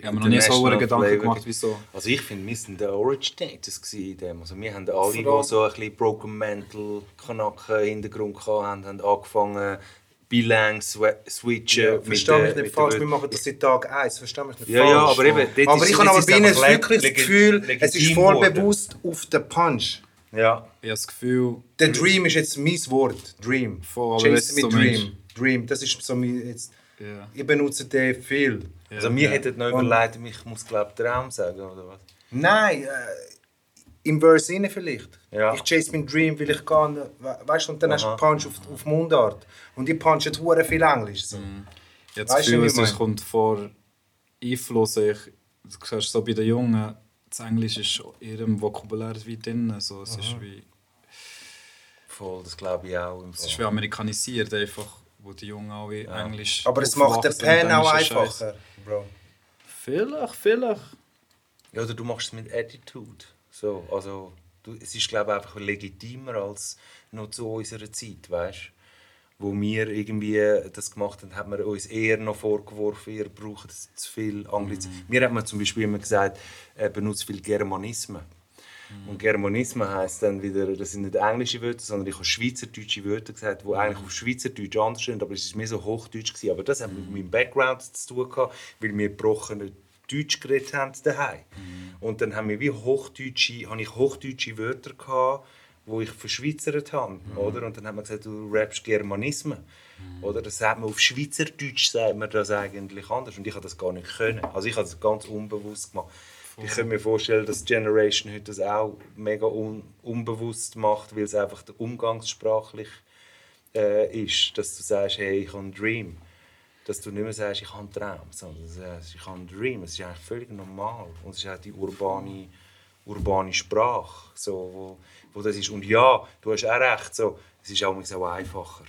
Ich habe mir noch nie so einen Gedanken gemacht, wieso. Also ich finde, wir sind der in dem. Also wir haben alle, die so ein bisschen Broken Mental, Kanaken Hintergrund hatten, haben, haben angefangen, Bilang switchen. Ja, mit verstehe mich nicht falsch, wir machen das seit Tag 1, verstehe mich nicht Ja, falsch. ja, aber eben, dort aber ist- ich habe aber ist bei ihnen wirklich das Gefühl, es ist voll bewusst auf den Punch. Ja. Ich habe das Gefühl, Der Dream ist jetzt mein Wort, Dream. Voll, aber Chase mit so Dream. Mensch. Dream, das ist so mein, jetzt, ja. ich benutze den viel. Also wir hätten noch überlegt, ich muss glaube Traum sagen, oder was? Nein, äh, im Verse rein vielleicht. Ja. Ich chase meinen Dream, weil ich kann, we- weißt du, und dann hast du Aha. Punch auf, auf Mundart. Und ich punche hure viel Englisch. So. Ich habe das Weißt du, Gefühl, es kommt vor Einfluss. Ich, du siehst so bei den Jungen, das Englisch ist in ihrem Vokabular wie drin. Also, es, ist wie, Voll, das glaube ich auch. Es ist wie amerikanisiert, einfach, wo die Jungen auch wie Englisch Aber es macht den Pen auch einfacher, Bro. Vielleicht, vielleicht. Ja, oder du machst es mit Attitude. So, also, du, es ist glaube ich einfach legitimer als noch zu unserer Zeit, weißt Wo wir irgendwie das gemacht haben, hat man uns eher noch vorgeworfen, ihr braucht zu viel Anglizismen. Mir hat man zum Beispiel immer gesagt, er benutzt viel Germanismen. Und Germanismen heisst dann wieder, das sind nicht englische Wörter, sondern ich habe schweizerdeutsche Wörter gesagt, die eigentlich auf Schweizerdeutsch anders sind, aber es war mehr so Hochdeutsch. Gewesen. Aber das hat mit meinem Background zu tun gehabt, weil wir gebrochene Deutsch geredet haben daheim. Und dann haben wir wie hochdeutsche, habe ich hochdeutsche Wörter gehabt, wo ich verschweizert habe, oder? Und dann hat man gesagt, du rappst Germanismen, oder? Das sagt man auf Schweizerdeutsch sagt man das eigentlich anders und ich habe das gar nicht können. Also ich habe das ganz unbewusst gemacht. Ich könnte mir vorstellen, dass Generation heute das auch mega un unbewusst macht, weil es einfach umgangssprachlich äh, ist, dass du sagst, hey, ich habe einen Dream. Dass du nicht mehr sagst, ich habe einen Traum, sondern du sagst, ich habe einen Dream. Es ist eigentlich völlig normal. Und es ist auch die urbane, urbane Sprache, so, wo, wo das ist. Und ja, du hast auch recht, so, es ist auch auch einfacher.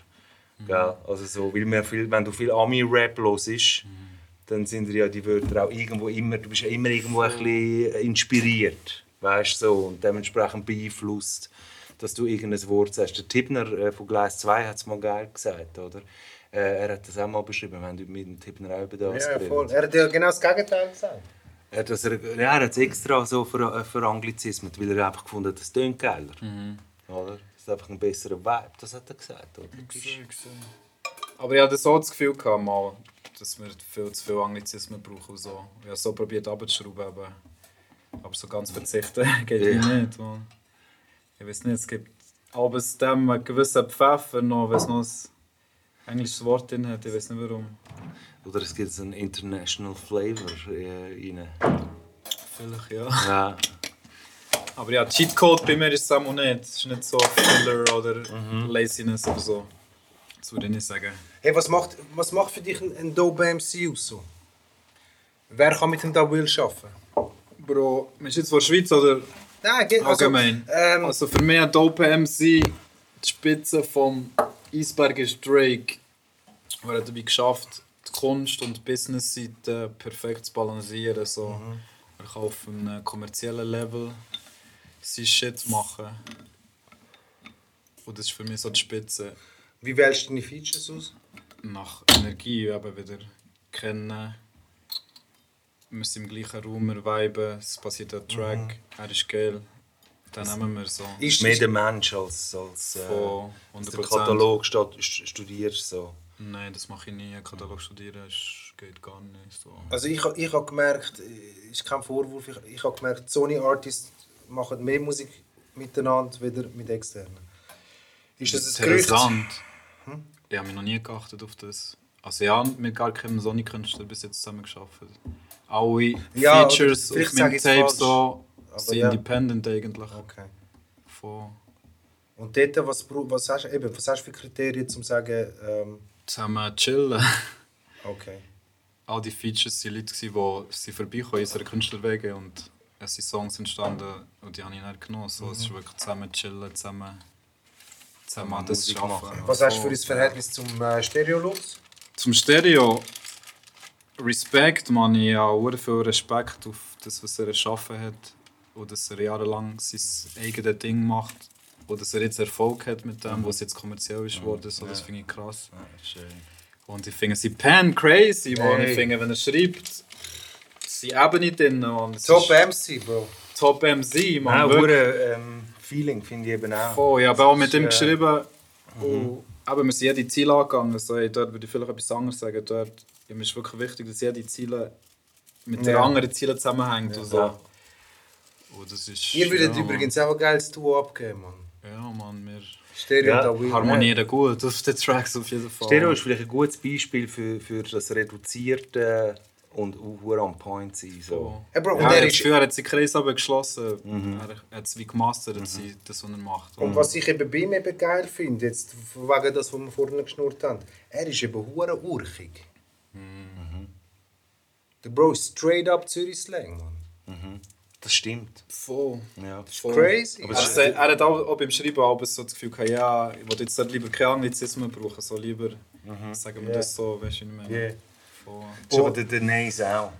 Gell? Also so, weil man viel, wenn du viel Ami-Rap los ist, dann sind ja die Wörter auch irgendwo immer, du bist ja immer irgendwo ein bisschen inspiriert, weißt so, und dementsprechend beeinflusst, dass du irgendein Wort sagst. Der Tippner äh, von Gleis 2 hat es mal geil gesagt, oder? Äh, er hat das auch mal beschrieben, wir haben mit dem Tippner auch über das Ja, voll. Er hat ja genau das Gegenteil gesagt. Er hat das, ja, er hat es extra so ver, veranglizismet, weil er einfach gefunden hat, das tönt geiler. Oder? Das ist einfach ein besserer Vibe, das hat er gesagt. Oder? Aber ich hatte so das Gefühl, gehabt, mal, dass wir viel zu viel Anglizismen brauchen. Und so. Ich habe so probiert abzuschrauben, aber, aber so ganz verzichten *laughs* geht Ja. nicht. Man. Ich weiß nicht, es gibt aber aus dem einen gewissen Pfeffer noch, wenn es noch ein englisches Wort drin hat. Ich weiß nicht warum. Oder es gibt einen International Flavor äh, rein. Vielleicht ja. Ja. Aber ja, Cheatcode bei mir ist es auch nicht. Es ist nicht so Filler oder Laziness oder so. Ich nicht sagen. Hey, was macht, was macht für dich ein, ein dope MC aus? So? Wer kann mit dem da Will arbeiten? Bro, bist du jetzt von der Schweiz oder Nein, geht also, Allgemein. ähm, Also für mich hat Dope MC die Spitze vom Eisberg ist Drake. Er hat dabei geschafft, die Kunst- und die Business-Seite perfekt zu balancieren. So. Mhm. Er kann auf einem kommerziellen Level sein Shit machen. Und das ist für mich so die Spitze. Wie wählst du deine Features aus? Nach Energie eben wieder kennen. Wir sind im gleichen Raum, viben, es passiert ein Track, er ist geil. Dann nehmen wir so. Ist, Mehr der Mensch als, als äh, als der 100%. Katalog studierst. So. Nein, das mache ich nie. Katalog studieren ist, geht gar nicht. So. Also ich, ha- ich habe gemerkt, äh, ist kein Vorwurf, ich, ich habe gemerkt, Sony Artists machen mehr Musik miteinander wieder mit externen. Ist das ein Gerücht? Ich habe mich noch nie geachtet auf das. Also ja, mit gar keinem Sony-Künstler bis jetzt zusammen geschafft. Alle Ja, Features auf meinem Tape so sind ja. independent eigentlich. Okay. Von Und dort, was, was, hast, du- eben, was hast du für Kriterien, um zu sagen, ähm, zusammen chillen. *laughs* okay. All die Features waren Leute, die sind vorbeikommen in unserer Künstlerwege und es sind Songs entstanden und die habe ich dann genommen. So, Es ist wirklich zusammen chillen, zusammen, zusammen an das Musik schaffen. machen. Was hast du für ein Verhältnis zum äh, Stereo-Lux? Zum Stereo. Respekt, man. Ich habe auch viel Respekt auf das, was er erschaffen hat. Und dass er jahrelang sein eigenes Ding macht. Und dass er jetzt Erfolg hat mit dem, was jetzt kommerziell ist geworden. So, das finde ich krass. schön. Und ich finde sie Pen crazy, man. Hey. Ich finde, wenn er schreibt, sie Ebene drin, man. Es Top MC, Bro. Top MC, man. Ja, Feeling finde ich eben auch. Voll, ich habe auch mit ihm äh, geschrieben. Und eben, wir sind jede Ziele angegangen. So, hey, dort würde ich vielleicht etwas anderes sagen. Dort, ja, mir ist wirklich wichtig, dass jede Ziele mit den Ja. anderen Zielen zusammenhängt. Und, so. Ja. und das ist, Ihr würdet ja, übrigens auch ein geiles Duo abgeben, Mann. Ja, Mann, wir Stereo Ja, harmonieren gut auf den Tracks auf jeden Fall. Stereo ist vielleicht ein gutes Beispiel für, für das reduzierte und auch hure on point sein. So. Hey, Bro, und Ja, er ist- dafür hat sie Kreis aber geschlossen. Mhm. Er hat es wie gemastert, sie, das, was er macht. Und was ich eben bei ihm eben geil finde, jetzt wegen das, was wir vorhin geschnurrt haben, er ist eben hure urchig. Der Bro ist straight up Zürich Slang, Mann. Das stimmt. Voll. Ja. Voll. Crazy. Aber er, er hat auch, auch beim Schreiben auch so das Gefühl gehabt, ja, ich will jetzt lieber keine Anglizismen brauchen, so lieber sagen wir Ja. das so, weißt du, ich meine. Yeah. So, aber der, der Naze auch.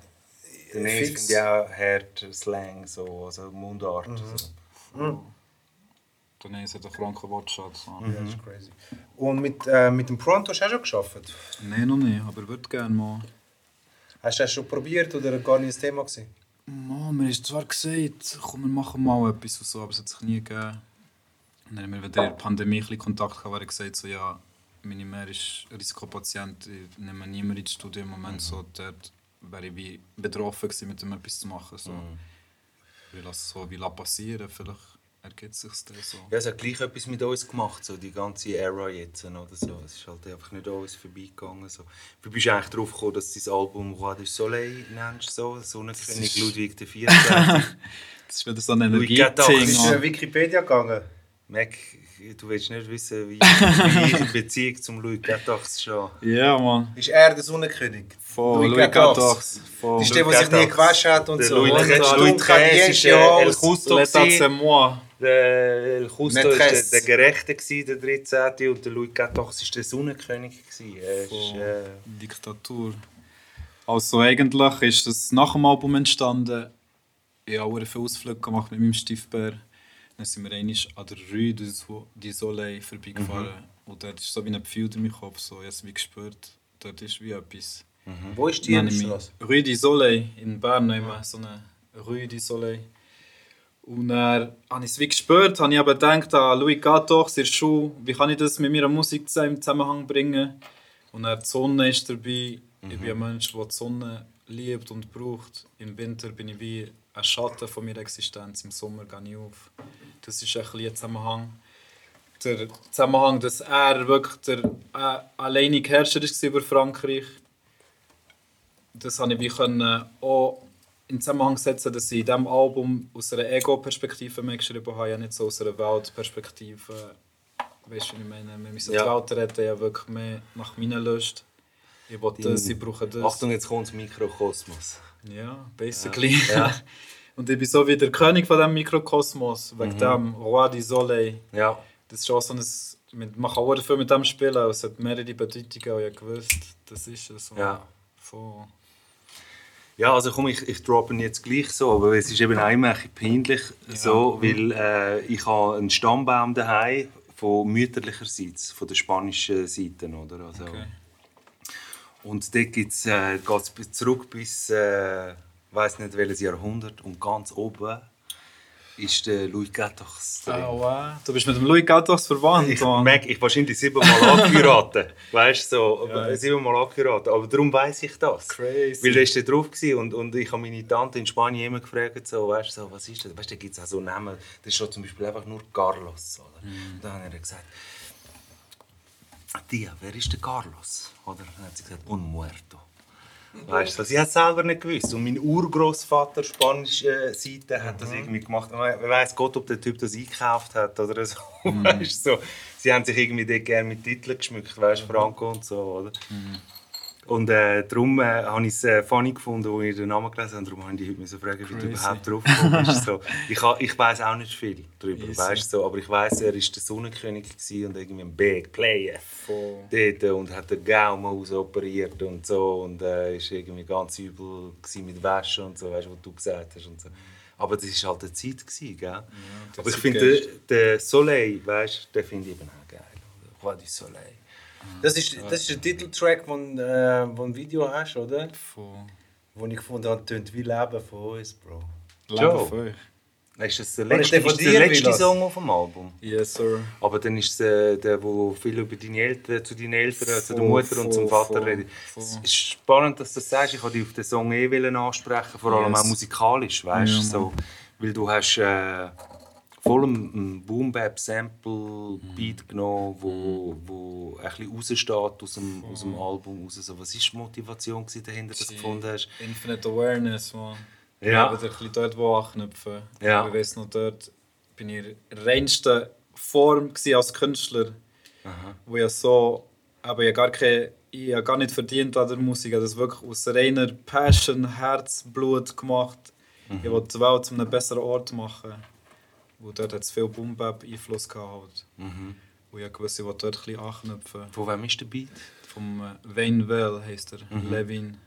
Der Fix. finde ich auch hart Slang, so, also Mundart. So. Dann ist er der kranke Wortschatz. So. Ja, das ist crazy. Und mit, äh, mit dem Pronto hast du auch schon geschafft? Nein, noch nicht, aber würde gerne mal. Hast du das schon probiert oder gar nicht das Thema gewesen? Mann, mir ist zwar gesagt, komm, wir machen mal etwas und so, aber es hat sich nie gegeben. Und dann haben wir wieder in der Pandemie ein bisschen Kontakt gehabt, wo er gesagt so, ja, ist Risikopatient, ich nehme niemanden ins Studio im Moment, so, dort wäre ich wie betroffen gewesen, mit dem etwas zu machen. So. Ich lasse es so wie la passieren, vielleicht ergibt es sich dann so. Ja, es hat gleich etwas mit uns gemacht, so die ganze Era jetzt oder so. Es ist halt einfach nicht an uns vorbeigegangen. So. Wie bist du eigentlich darauf gekommen, dass du dein Album «Roi du Soleil» nennst? So? Sonnenkönig Ludwig XIV. Das ist wieder so ein Energie-Ding. Bist du Wikipedia gegangen? Mac, du willst nicht wissen, wie, wie ich in Beziehung zum Louis XIV schon... Ja, Mann. Ist er der Sonnenkönig? Voll, Louis. Voll. Das ist der, der sich nie gewaschen hat und Der so. Louis erste ist, El. Justo. Der El Justo war der, der Gerechte, gewesen, der 13. und der Louis XIV war der Sonnenkönig. gewesen. Er ist, äh, Diktatur. Also eigentlich ist das nach dem Album entstanden. Ich habe auch viele Ausflüge gemacht mit meinem Stiefbär. Dann sind wir einmal an der Rue du So- du Soleil vorbeigefahren. Und dort ist so wie ein Gefühl in meinem Kopf. So. Ich habe es wie gespürt. Dort ist wie etwas. Wo ist die Dann habe ich mich- Straße? Rue du Soleil in Bern, immer so eine Rue du Soleil. Und dann habe ich es wie gespürt, habe ich aber gedacht, an Louis XIV, in der Schule, wie kann ich das mit meiner Musik zusammen- im Zusammenhang bringen? Und dann die Sonne ist dabei. Ich bin ein Mensch, der die Sonne liebt und braucht. Im Winter bin ich wie ein Schatten von meiner Existenz, im Sommer gehe ich auf. Das ist ein bisschen ein Zusammenhang. Der Zusammenhang, dass er wirklich der äh, alleinige Herrscher war über Frankreich das habe ich auch in Zusammenhang setzen, dass ich in diesem Album aus einer Ego-Perspektive mehr geschrieben habe, ja nicht so aus einer Weltperspektive. Weißt du, ich meine? Wir müssen Ja. die Welt retten, ja wirklich mehr nach meiner Lust. Ich wollte, Dein- sie brauchen das. Achtung, jetzt kommt das Mikrokosmos. Ja, basically. Ja. *laughs* Und ich bin so wie der König von diesem Mikrokosmos, wegen dem Roi du Soleil. Ja. Das ist auch so ein... Man kann auch viel mit dem spielen, aber es hat mehrere Bedeutungen, und ich gewusst, das ist es. so. Ja. Voll. Ja, also komm, ich, ich droppe ihn jetzt gleich so, aber es ist eben auch immer ein bisschen peinlich so, weil äh, ich habe einen Stammbaum daheim von mütterlicherseits, von der spanischen Seite, oder? Also, Okay. Und dort gibt's, äh, geht es zurück bis, äh, weiß nicht welches Jahrhundert und ganz oben ist der Louis drin. Ah, wow. Du bist mit dem Louis Gattos verwandt, Ich merke, ich wahrscheinlich siebenmal angeheiratet. *laughs* weißt du, so, Ja. siebenmal angeheiratet. Aber darum weiß ich das. Crazy. Weil er ist da drauf und, und ich habe meine Tante in Spanien immer gefragt, so, weißt du, so, was ist das? Weißt du, da gibt es auch so Namen, das ist schon zum Beispiel einfach nur Carlos. Oder? Mhm. Und dann hat er gesagt, Tia, wer ist der Carlos? Oder? Dann hat sie gesagt, un muerto. Weißt du, sie hat es selber nicht gewusst. Und mein Urgroßvater spanische Seite hat Mhm. das irgendwie gemacht. Wer weiß Gott, ob der Typ das eingekauft hat oder so. *laughs* Mhm. Weißt du, so. Sie haben sich irgendwie dort gerne mit Titeln geschmückt, weißt du, Franco und so. Oder? Mhm. Und äh, darum äh, habe ich es äh, funny gefunden, als ich den Namen gelesen habe. Darum habe ich dich heute fragen, wie du überhaupt drauf bist. So, ich ha- ich weiß auch nicht viel darüber, Easy. weißt, so, aber ich weiß, er war der Sonnenkönig und irgendwie ein Big Player Voll. dort und hat den Gaumen ausoperiert und so und äh, ist irgendwie ganz übel mit Wäsche und so, weißt du, was du gesagt hast und so. Aber das war halt eine Zeit, gewesen, gell? der Aber ich finde, den, den Soleil, weißt du, den finde ich eben auch geil. Roi du Soleil. Das ist, das ist der Titeltrack, von äh, wo ein Video hast, oder? Voll. Wo ich gefunden habe, tönt wie Leben von uns, Bro. Leben Joe. für euch. Ist das der letzte, der von ist der letzte? Song auf dem Album? Yes, sir. Aber dann ist es äh, der, wo viel über deine Eltern, zu deinen Eltern, zu der Voll, Mutter und zum Vater voll, redet. Es ist spannend, dass du das sagst. Ich wollte dich auf den Song eh wollen ansprechen, vor allem Yes. auch musikalisch, weißt Ja, du? so, weil du hast äh, voll einen Boom Bap Sample Beat genommen, wo, wo ein bisschen raussteht aus dem, aus dem Album raus. So, was war die Motivation dahinter, dass du gefunden hast? Infinite Awareness, man. Ja. Ich will ein bisschen dort wo anknüpfen. Ja. Ich weiss noch, dort bin ich in der reinsten Form als Künstler. Wo ich so, aber ich gar keine, ich habe gar nicht verdient an der Musik. Ich habe das wirklich aus reiner Passion, Herzblut gemacht. Ich wollte die Welt zu einem besseren Ort machen. Wo dort hat es viel Boom-Bap-Einfluss gehabt. Wo ich wusste, ich wollte dort ein bisschen anknüpfen. Von wem ist der Beat? Vom äh, Wayne Well heisst er, Levin.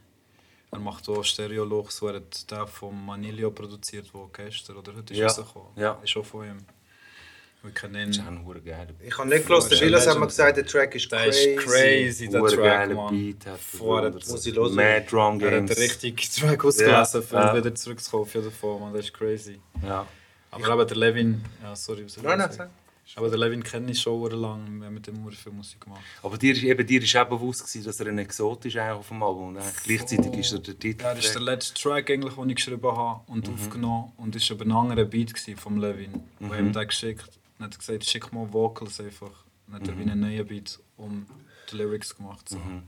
Er macht auch Stereologs, so er hat den von Manilio produziert, der gestern oder heute ist Ja. rausgekommen. Ja. Ist auch von ihm. Wir kennen Das ist ihn. Ich habe nicht gehört, der Voll, Vilas hat mir gesagt, der Track ist Der crazy. ist crazy, der Track, geiler man. Beat. Hat Voll, er das muss ich hören. Mad Drum Er hat Games. den richtigen Track Ja, für ja. wieder zurückzukommen. Auf jeden Fall, man. Das ist crazy. Ja. Aber eben der Levin, ja sorry, was Nein, nein, sagen? sag. Aber der Levin kenne ich schon lange, wir haben mit dem sehr viel Musik gemacht. Aber dir, ist- eben, dir ist auch bewusst, gewesen, dass er ein Exot ist auf dem Album. Gleichzeitig ist er der Titel. Ja, das ist der letzte Track, eigentlich, den ich geschrieben habe und aufgenommen und es war aber ein anderer Beat vom Levin. Mhm. Wo ihm den geschickt hat er gesagt, schick mal Vocals einfach. Dann hat er wie einen neuen Beat um die Lyrics gemacht. So. Voll.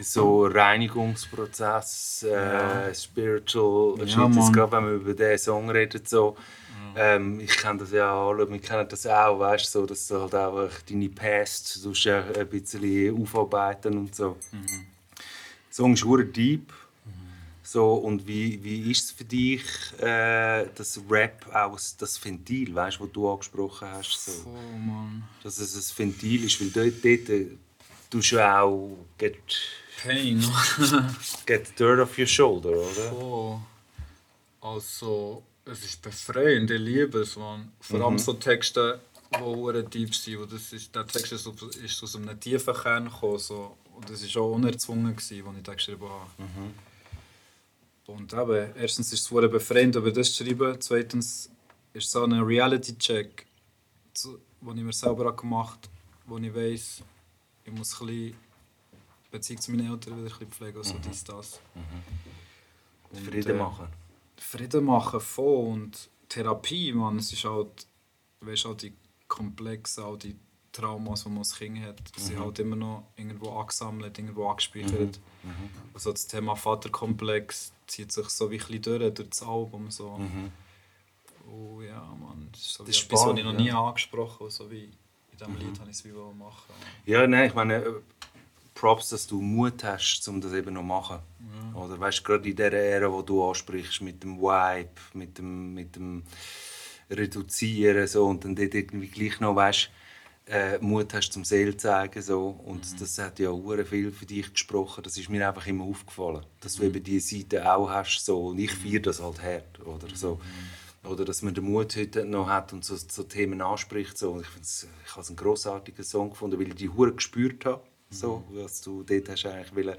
So Reinigungsprozess, äh, Spiritual Ja, jetzt gerade wenn man über diesen Song redet, so, ähm, ich kenne das ja alle, wir kennen das auch, weißt so, dass du halt einfach deine Past du ein bisschen aufarbeiten und so. Mhm. Der Song ist hure deep. So, und wie, wie ist es für dich, äh, das Rap aus das Ventil, weißt, was du angesprochen hast? So, Mann. dass es ein Ventil ist, weil dort, dort äh, tust du auch get, Pain. *laughs* get dirt off your shoulder, oder? Voll. Also, es ist befreiend, ich liebe es, man. Vor allem so Texte, die hure deep sind. wo Das ist, der Text ist, aus- ist aus einem tiefen Kern gekommen. So. Und das war auch unerzwungen, als ich den geschrieben habe. Und eben, erstens ist es hure befreiend, über das zu schreiben. Zweitens ist es so ein Reality-Check, den ich mir selber gemacht habe, wo ich weiss, ich muss ein bisschen Beziehung zu meinen Eltern wieder ein bisschen pflegen, also dies, das. Und, Frieden äh, machen. Frieden machen voll und Therapie, man, es ist halt, weißt halt die komplexen, auch die Traumas, die man als Kind hat, sind halt immer noch irgendwo angesammelt, irgendwo angespeichert. Also das Thema Vaterkomplex zieht sich so wie ein bisschen durch, durch das Album. So. Oh ja, man, das ist so Das ist etwas, was ich spannend, noch ja. nie angesprochen habe, so wie in diesem Lied habe ich es wie machen. Ja, nein, ich meine, äh, Props, dass du Mut hast, um das eben noch zu machen. Oder weißt du, gerade in der Ära, wo du ansprichst, mit dem Vibe, mit dem, mit dem Reduzieren so, und dann dort irgendwie gleich noch weißt, äh, Mut hast zum Seele zu zeigen. So. Und das hat ja auch viel für dich gesprochen. Das ist mir einfach immer aufgefallen. Dass du eben diese Seite auch hast. So. Und ich feiere das halt hart. Oder, so. Oder dass man den Mut heute noch hat und so, so Themen anspricht. So. Und ich, ich habe es einen grossartigen Song gefunden, weil ich die Hure gespürt habe. So, was du dort hast eigentlich wollen,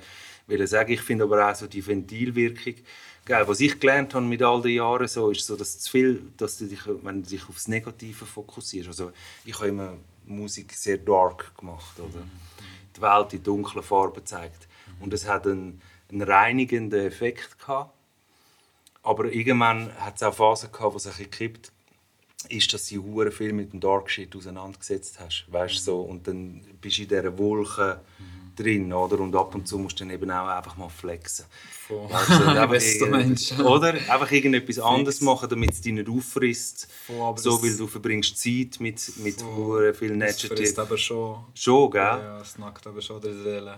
wollen sagen. Ich finde aber auch so die Ventilwirkung. Gell, was ich gelernt habe mit all den Jahren, so, ist so, dass zu viel, dass du dich, wenn du dich aufs Negative fokussierst. Also, ich habe immer Musik sehr dark gemacht, oder? Die Welt in dunklen Farben gezeigt. Und es hat einen, einen reinigenden Effekt gehabt. Aber irgendwann hat es auch Phasen gehabt, wo es ein bisschen gekippt ist, dass du hure viel mit dem Dark Shit auseinandergesetzt hast, weißt so und dann bist du in dieser Wolke drin, oder? Und ab und zu musst du dann eben auch einfach mal flexen. Voll. Weißt du, *laughs* einfach. *laughs* Oder? Einfach irgendetwas anderes machen, damit es dich nicht auffrisst. Voll, so, das- weil du verbringst Zeit mit, mit hure viel Das frisst Negative. aber schon. Schon, gell? Ja, es nackt aber schon der Seele.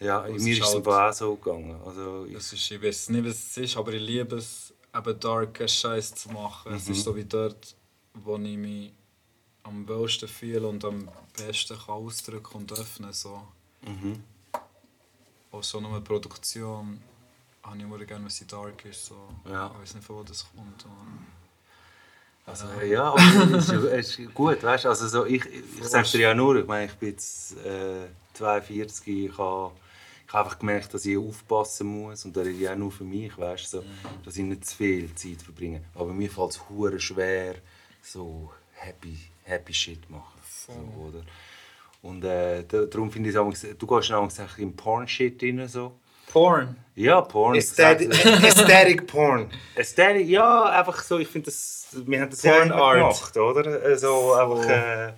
Ja, es mir ist es halt- aber auch so gegangen. Also, ich, Das ist, ich weiß nicht, was es ist, aber ich liebe es, eben darken Scheiß zu machen. Es Mhm. ist so wie dort, wo ich mich am wohlsten fühle und am besten kann ausdrücken und öffnen so. Mhm. Auch so nur Produktion habe ich immer gerne, wenn sie dark ist. So. Ja. Ich weiß nicht, von wo das kommt. Und Also, ja, aber es ist, es ist gut, weißt du? Also, so, ich, ich sage dir ja nur, ich meine, ich bin jetzt äh, 42, ich habe ich habe einfach gemerkt, dass ich aufpassen muss und das ist ja auch nur für mich, weißt so, dass ich nicht zu viel Zeit verbringe. Aber mir fällt es hure schwer, so happy, happy shit zu machen. So, oder? Und äh, da- darum finde ich es auch, du gehst auch in Porn-Shit rein, so. Porn! Ja, Porn. ich aesthetic *laughs* Porn. Ästhetik, ja, einfach so, ich finde das, wir haben das ja Porn Art. gemacht, oder? Also einfach äh,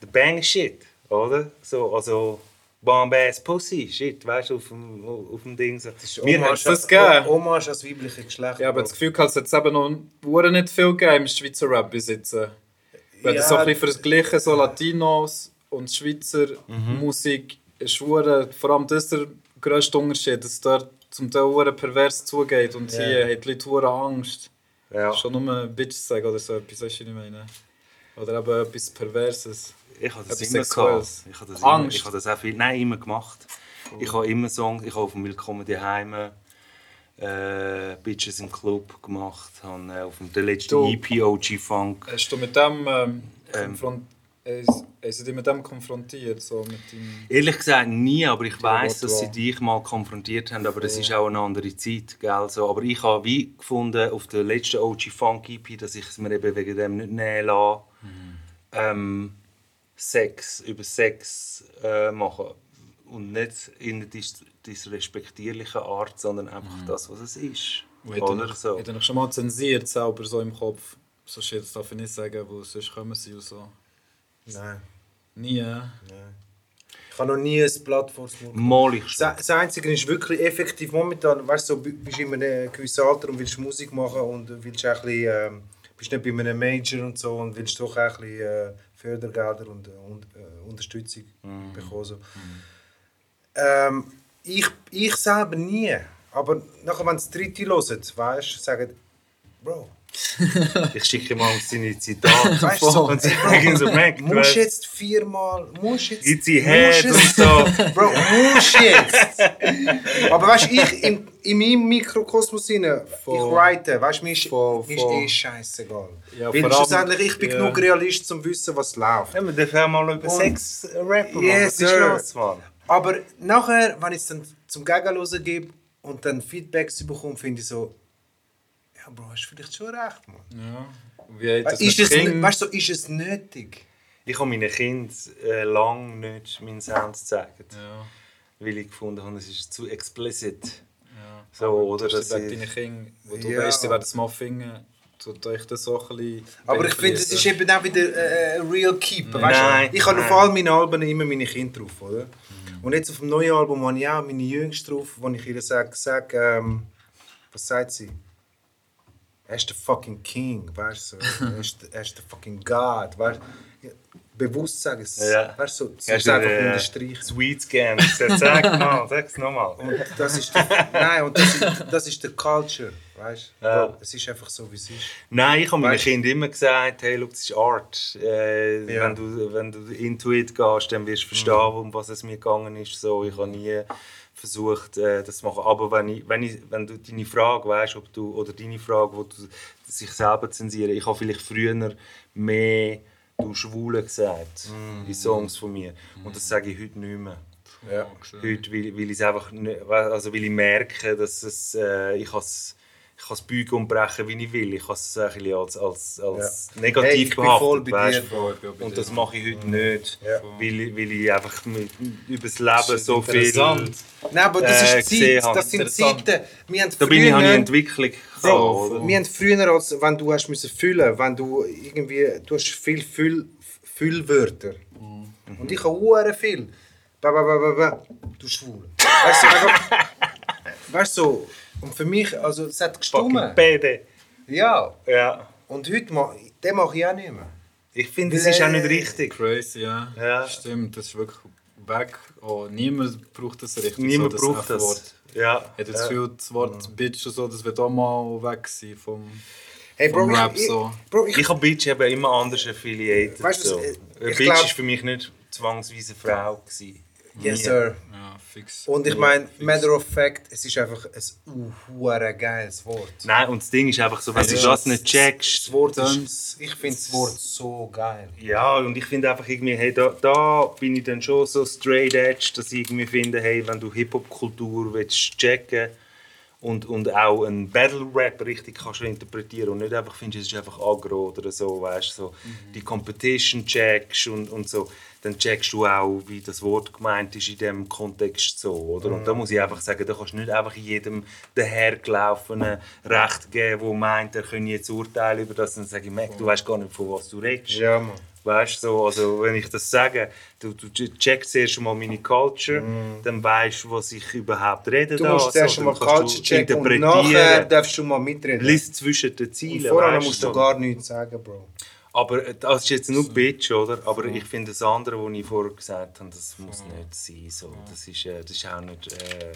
the bang shit, oder? So, also Bomb-ass Pussy, shit, weißt du, auf dem, auf dem Ding. So. Wir haben Hommage, das gegeben? Hommage als weibliche Geschlecht. Ja, aber das Gefühl hat es jetzt eben noch nicht viel gegeben im Schweizer Rap besitzen. Wenn Ja. das so ein bisschen verglichen, so Latinos und Schweizer Mhm. Musik ist hure, vor allem das der grösste Unterschied, dass es dort zum Teil hure pervers zugeht und Ja. hier haben die Leute Angst. ja. Schon nur Bitch sagen oder so etwas, weißt du, was ich meine? Oder eben etwas Perverses. Ich habe das immer Sexuelles. Ich habe das, immer, Angst. ich habe das auch viel, nein, immer gemacht. Ich habe immer Songs, ich habe auf dem Willkommen daheim äh, Bitches im Club gemacht, habe äh, auf dem letzten EP OG Funk. Hast du mit dem ähm, Ähm. Hast, hast du dich mit dem konfrontiert? So mit dem Ehrlich gesagt nie, aber ich weiß, dass sie dich mal konfrontiert haben, aber das ist auch eine andere Zeit, gell? So, aber ich habe wie gefunden auf der letzten OG Funk EP, dass ich es mir eben wegen dem nicht nehmen lasse, ähm, Sex über Sex äh, machen und nicht in einer dis disrespektierlichen Art, sondern einfach das, was es ist, Und oder hat so. er noch schon mal zensiert selber so im Kopf? So shit, das darf ich nicht sagen, wo sonst kommen sie und so. Nein, Nie, nein. Ich habe noch nie ein Blatt vor Mal ich. Das das Einzige ist wirklich effektiv momentan, weißt du, so, bist in einem gewissen Alter und willst Musik machen und willst auch ein bisschen, ähm, bist nicht bei einem Major und so und willst doch auch ein bisschen äh, Fördergelder und, äh, und äh, Unterstützung bekommen. So. Ähm, ich, ich selber nie. Aber nachher, wenn es Dritte hören, weißt du, sagen, Bro, *laughs* Ich schicke mal uns seine Zitate. *laughs* weißt du, so, und sie sagen so, Mac, du musst hast- jetzt viermal, musst jetzt, Gibt sie musst Head und so. Bro, musst jetzt! Aber weißt du, ich in, in meinem Mikrokosmos rein, ich write, weißt du, mir ist, Voll, mir ist voll. eh scheißegal. Ja, Weil schlussendlich, ich bin ja. genug Realist, um zu wissen, was läuft. Ja, wir dürfen auch mal über Und- Sex rappen. Yes, Was ist los, Mann? Aber nachher, wenn ich es dann zum Gegenlosen gebe und dann Feedbacks bekomme, finde ich so, ja, Bro, hast du vielleicht schon recht, Mann. Ja. Wie das Ist es, Kindern? weißt du, so, ist es nötig? Ich habe meinen Kindern äh, lange nicht meinen Sound gezeigt, Ja, weil ich gefunden habe, es ist zu explicit. ja. So, oder Das dass ist ich- deine Kinder, wo du Ja. weißt, sie werden es mal finden, tut euch das so ein bisschen Aber ich finde, es ist eben auch wieder äh, ein real Keeper. Nein, Weißt du? Ich habe auf nein. all meinen Alben immer meine Kinder drauf, oder? Und jetzt auf dem neuen Album habe ich auch meine Jüngste drauf, wo ich ihr sage, sag, ähm, was sagt sie? Er ist der fucking King, weißt du? Er ist, er ist der fucking God, weißt du? bewusst sagen. Es, Ja. Weißt du, so, es einfach äh, unterstreichen. Sweet Scam. Sag *laughs* mal, sag's nochmal. Und das ist der, nein, und das ist, das ist der Culture, weißt du? Ja. Es ist einfach so, wie es ist. Nein, ich habe meinen Kindern immer gesagt, hey, look, das ist Art. Äh, Ja. wenn, du, wenn du into it gehst, dann wirst du verstehen, um was es mir gegangen ist. So, ich habe nie versucht, äh, das zu machen. Aber wenn, ich, wenn, ich, wenn du deine Frage weißt, ob du, oder deine Frage, wo du sich selber zensieren, ich habe vielleicht früher mehr du Schwule gesagt in Songs von mir. Und das sage ich heute nicht mehr. Ja. Heute, weil, weil ich es einfach nicht, also weil ich merke, dass es, äh, ich has ich kann es biegen und brechen, wie ich will. Ich kann es ein bisschen als, als, als Ja. negativ Hey, ich bin behaftet, voll bei dir, auch bei Und das mache ich heute nicht, Ja. weil, ich, weil ich einfach mit, über das Leben ist so viel... interessant. Nein, aber das Äh, ist Zeit, habe. das sind. Zeiten. Wir haben Da bin ich, habe ich früher- Entwicklung Bro, wir haben früher, als wenn du hast müssen füllen, wenn du irgendwie, du hast viel Füll, Füllwörter. Mhm. Und ich habe viel. Ba, ba, ba, ba, ba. Du schwul. Weißt du, *laughs* weißt du, und für mich, also es hat gestummen. PD. Ja. Ja. Und heute mache ich auch nicht mehr. Ich finde, das ist auch nicht richtig. Crazy, ja. Ja. Stimmt, das ist wirklich weg. Oh, niemand braucht das richtig. Niemand so, braucht das. F-Wort. Ja. Ich hätte das ja. Gefühl, das Wort Bitch und so, das wird auch mal weg sein vom... Hey, Bro, Vom ich, Rap ich, so. Bro, ich, Ich habe Bitch eben immer anders affiliated. Weißt du, so. Bitch glaub- ist für mich nicht zwangsweise eine Frau. Gewesen. Yes, sir. Ja, fix. Und ich meine, matter of fact, es ist einfach ein hure geiles Wort. Nein, und das Ding ist einfach so, wenn Es du das nicht checkst. Das Wort Dann- ist, ich finde das Wort so geil. Ja, und ich finde einfach irgendwie, hey, da, da bin ich dann schon so straight edge, dass ich irgendwie finde, hey, wenn du Hip-Hop-Kultur willst checken und, und auch einen Battle-Rap richtig kannst interpretieren und nicht einfach findest, es ist einfach aggro oder so, weißt so die Competition checkst und, und so, dann checkst du auch, wie das Wort gemeint ist in dem Kontext so, oder? Und da muss ich einfach sagen, da kannst du nicht einfach jedem dahergelaufenen Recht geben, der meint, er könne jetzt urteilen über das, dann sage ich, Mac, du weißt gar nicht, von was du redest. Ja, Mann. Weißt du, so, also wenn ich das sage, du, du checkst zuerst mal meine Culture, dann weißt du, was ich überhaupt rede. Mm. Du da, musst so, zuerst dann mal Culture checken und nachher darfst du mal mitreden. Lies zwischen den und Zielen. vorher weißt musst du so. gar nichts sagen, Bro. Aber äh, das ist jetzt nur Bitch, oder? Aber ich finde das andere, was ich vorher gesagt habe, das muss nicht sein. So. Das, ist, äh, das ist auch nicht. Äh,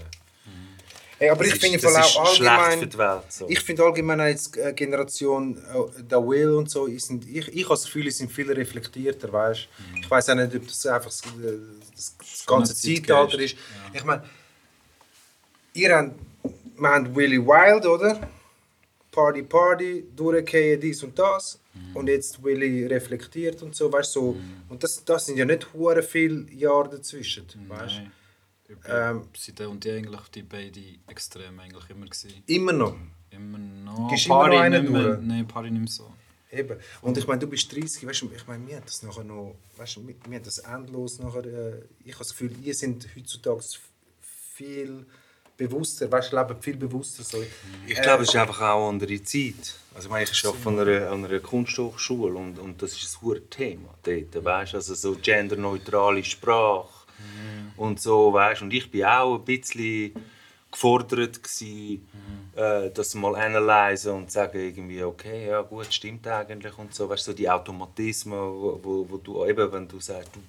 Hey, aber das ich finde vor allem allgemein, die Welt. So. ich finde allgemein als äh, Generation äh, der Will und so, ich, sind, ich, ich habe das Gefühl, die sind viel reflektierter, weißt Ich weiß auch nicht, ob das einfach das, äh, das, das ganze. Zeitalter ist. Ich meine, ihr habt, wir haben Willy Wild, oder? Party, Party, durchgehen, dies und das. Und jetzt Willy reflektiert und so, weißt so. Und das, das sind ja nicht hure viele Jahre dazwischen, weißt Nein. Ähm, sind die und die eigentlich die beiden Extreme eigentlich immer gewesen. Immer noch. Immer noch. Gehst immer noch einen nicht mehr, durch? Nein, Party nicht mehr so. Eben. Und ich meine, du bist 30, weißt du, ich meine, wir haben das nachher noch, weißt du, wir haben das endlos nachher, äh, ich habe das Gefühl, ihr sind heutzutage viel bewusster, weißt du, leben viel bewusster so. Ich glaube, es ist einfach auch eine andere Zeit. Also ich meine, ich arbeite von einer, an einer Kunsthochschule und, und das ist ein hohes Thema dort, weißt? Also so genderneutrale Sprache und so, weißt? Und ich bin auch ein bisschen gefordert gewesen, äh, das mal analysen und sagen irgendwie, okay, ja gut, stimmt eigentlich und so, weißt? So die Automatismen, wo, wo, wo du eben, wenn du sagst, du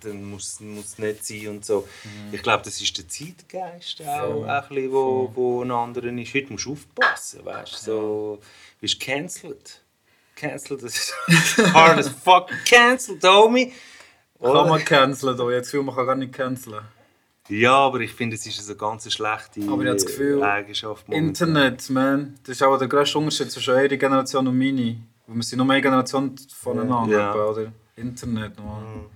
dann muss es nicht sein und so. Ich glaube, das ist der Zeitgeist auch, ein bisschen, wo, wo ein anderer ist. Heute musst du aufpassen, weißt du, so, bist cancelled. Cancelled, das ist *laughs* hard as fuck cancelled, homie. Kann man canceln da? Jetzt fühle man kann gar nicht canceln. Ja, aber ich finde, es ist eine ganz schlechte Aber ich habe das Gefühl, Eigenschaft. momentan. Internet, man, das ist auch der grösste Unterschied zwischen eurer Generation und meine. Weil wir sind nur eine Generation voneinander, Ja. etwa, oder? Internet, man.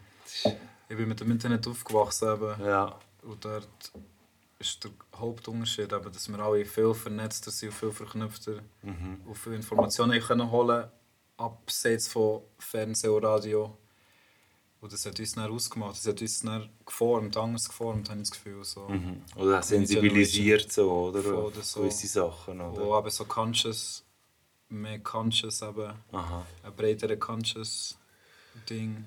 Ich bin mit dem Internet aufgewachsen eben. Ja. Und dort ist der Hauptunterschied, eben, dass wir alle viel vernetzter sind, viel verknüpfter und viele Informationen können holen abseits von Fernsehen und Radio. Und das hat uns dann ausgemacht, das hat uns dann geformt, anders geformt, habe ich das Gefühl. So. Mhm. Oder auch sensibilisiert so, oder? Das so. gewisse Sachen, oder? Wo eben so conscious, mehr conscious eben, ein breiterer conscious Ding.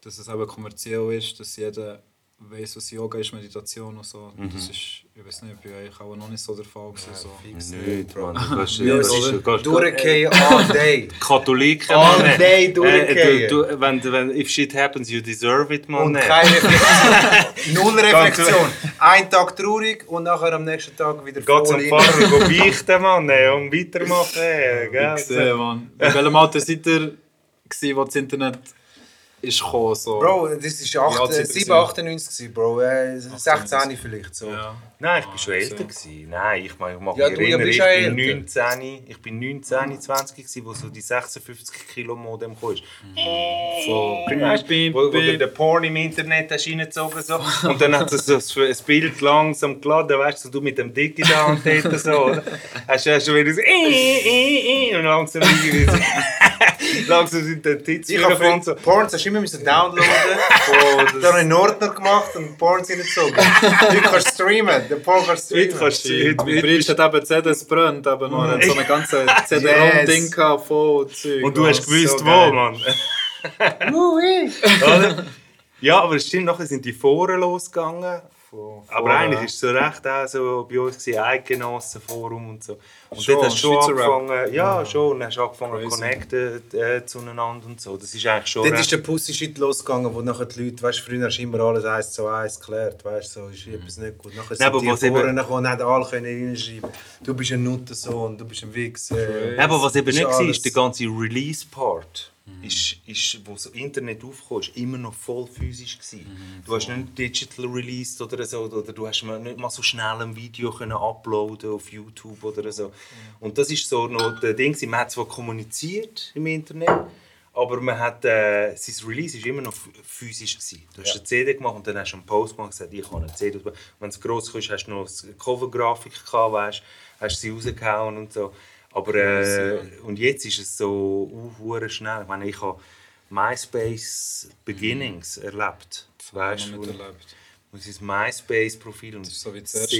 Dass es eben kommerziell ist, dass jeder weiss, was Yoga ist, Meditation und so. Das ist, ich weiß nicht, bei euch auch noch nicht so der Fall gewesen. so. Fix Nicht, Bro. Mann. Du kannst, *laughs* Ja, das ist, du kannst, Durchgehen all day. Katholiken, All day Äh, durchgehen. du, du, wenn, wenn, if shit happens, you deserve it, man. Und keine *laughs* Reflexion. Null Reflexion. Ein Tag traurig und nachher am nächsten Tag wieder Geht zum rein. Pfarrer, go beichten, Mann, ey, und weitermachen, ey, *laughs* gell? Ich sehe, Mann. In welchem Alter seid ihr, gewesen, wo das Internet ist gekommen? So? Bro, das ist Wie alt 8, seid ihr 7, 98 gewesen, Bro. Äh, 16 vielleicht so. Ja. Nein, ich bin schon Ah, älter. so. Gewesen. Nein, ich, mag- ich mag Ja, mich erinnern, ich bin älter. 19, ich bin 19, 20 gewesen, wo so die 56 Kilo Modem kam. So, Weißt du, wo, wo du den Porn im Internet hast reingezogen so. *laughs* Und dann hat es so so ein Bild langsam geladen, weißt du, so du mit dem Dick in der Hand *laughs* dort so, oder? Hast du hast du wieder so, äh, äh, äh, und langsam irgendwie so, *laughs* langsam sind die Tits Ich habe von so. Porns hast du immer müssen downloaden. *laughs* oh, dann habe ich einen Ordner gemacht und Porns reingezogen. Heute kannst du streamen. Den Porn kannst du Heute streamen. kannst du, heute, Mein Bruder hat eben CDs brennt, aber noch hat so eine ganze CD-ROM-Ding *laughs* Yes. voll Zeug. und du hast Das gewusst, so wo, geil. Mann. Ja, aber es stimmt, nachher sind die Foren losgegangen. Von- Aber von, eigentlich ist es so recht auch so bei uns gewesen, Eidgenossenforum und so. Und Schon, dort hast du schon angefangen, ja, schon, und hast angefangen zu connecten äh, zueinander und so. Das ist eigentlich schon Dort ist der Pussy-Shit losgegangen, wo nachher die Leute, weißt du, früher hast du immer alles eins zu eins geklärt, weißt du, so ist etwas nicht gut. Nachher sind aber die Foren gekommen und haben alle können reinschreiben, du bist ein Nuttensohn, du bist ein Wichser. Aber was eben nicht war, ist der ganze Release-Part. Ist, ist, wo so Internet aufkam, ist immer noch voll physisch gewesen. Du hast nicht digital released oder so, oder du hast nicht mal so schnell ein Video können uploaden auf YouTube oder so. Und das ist so noch der Ding, man hat zwar kommuniziert im Internet, aber man hat, äh, sein Release ist immer noch ph- physisch gewesen. Du hast eine CD gemacht und dann hast du einen Post gemacht und gesagt, ich habe eine CD. Wenn es gross ist, hast du noch eine Covergrafik gehabt, weißt, hast sie rausgehauen und so. Aber äh, und jetzt ist es so uh, schnell. Ich meine, ich habe MySpace Beginnings erlebt. Weißt du, erlebt. wo sein MySpace-Profil und ist so wie das erste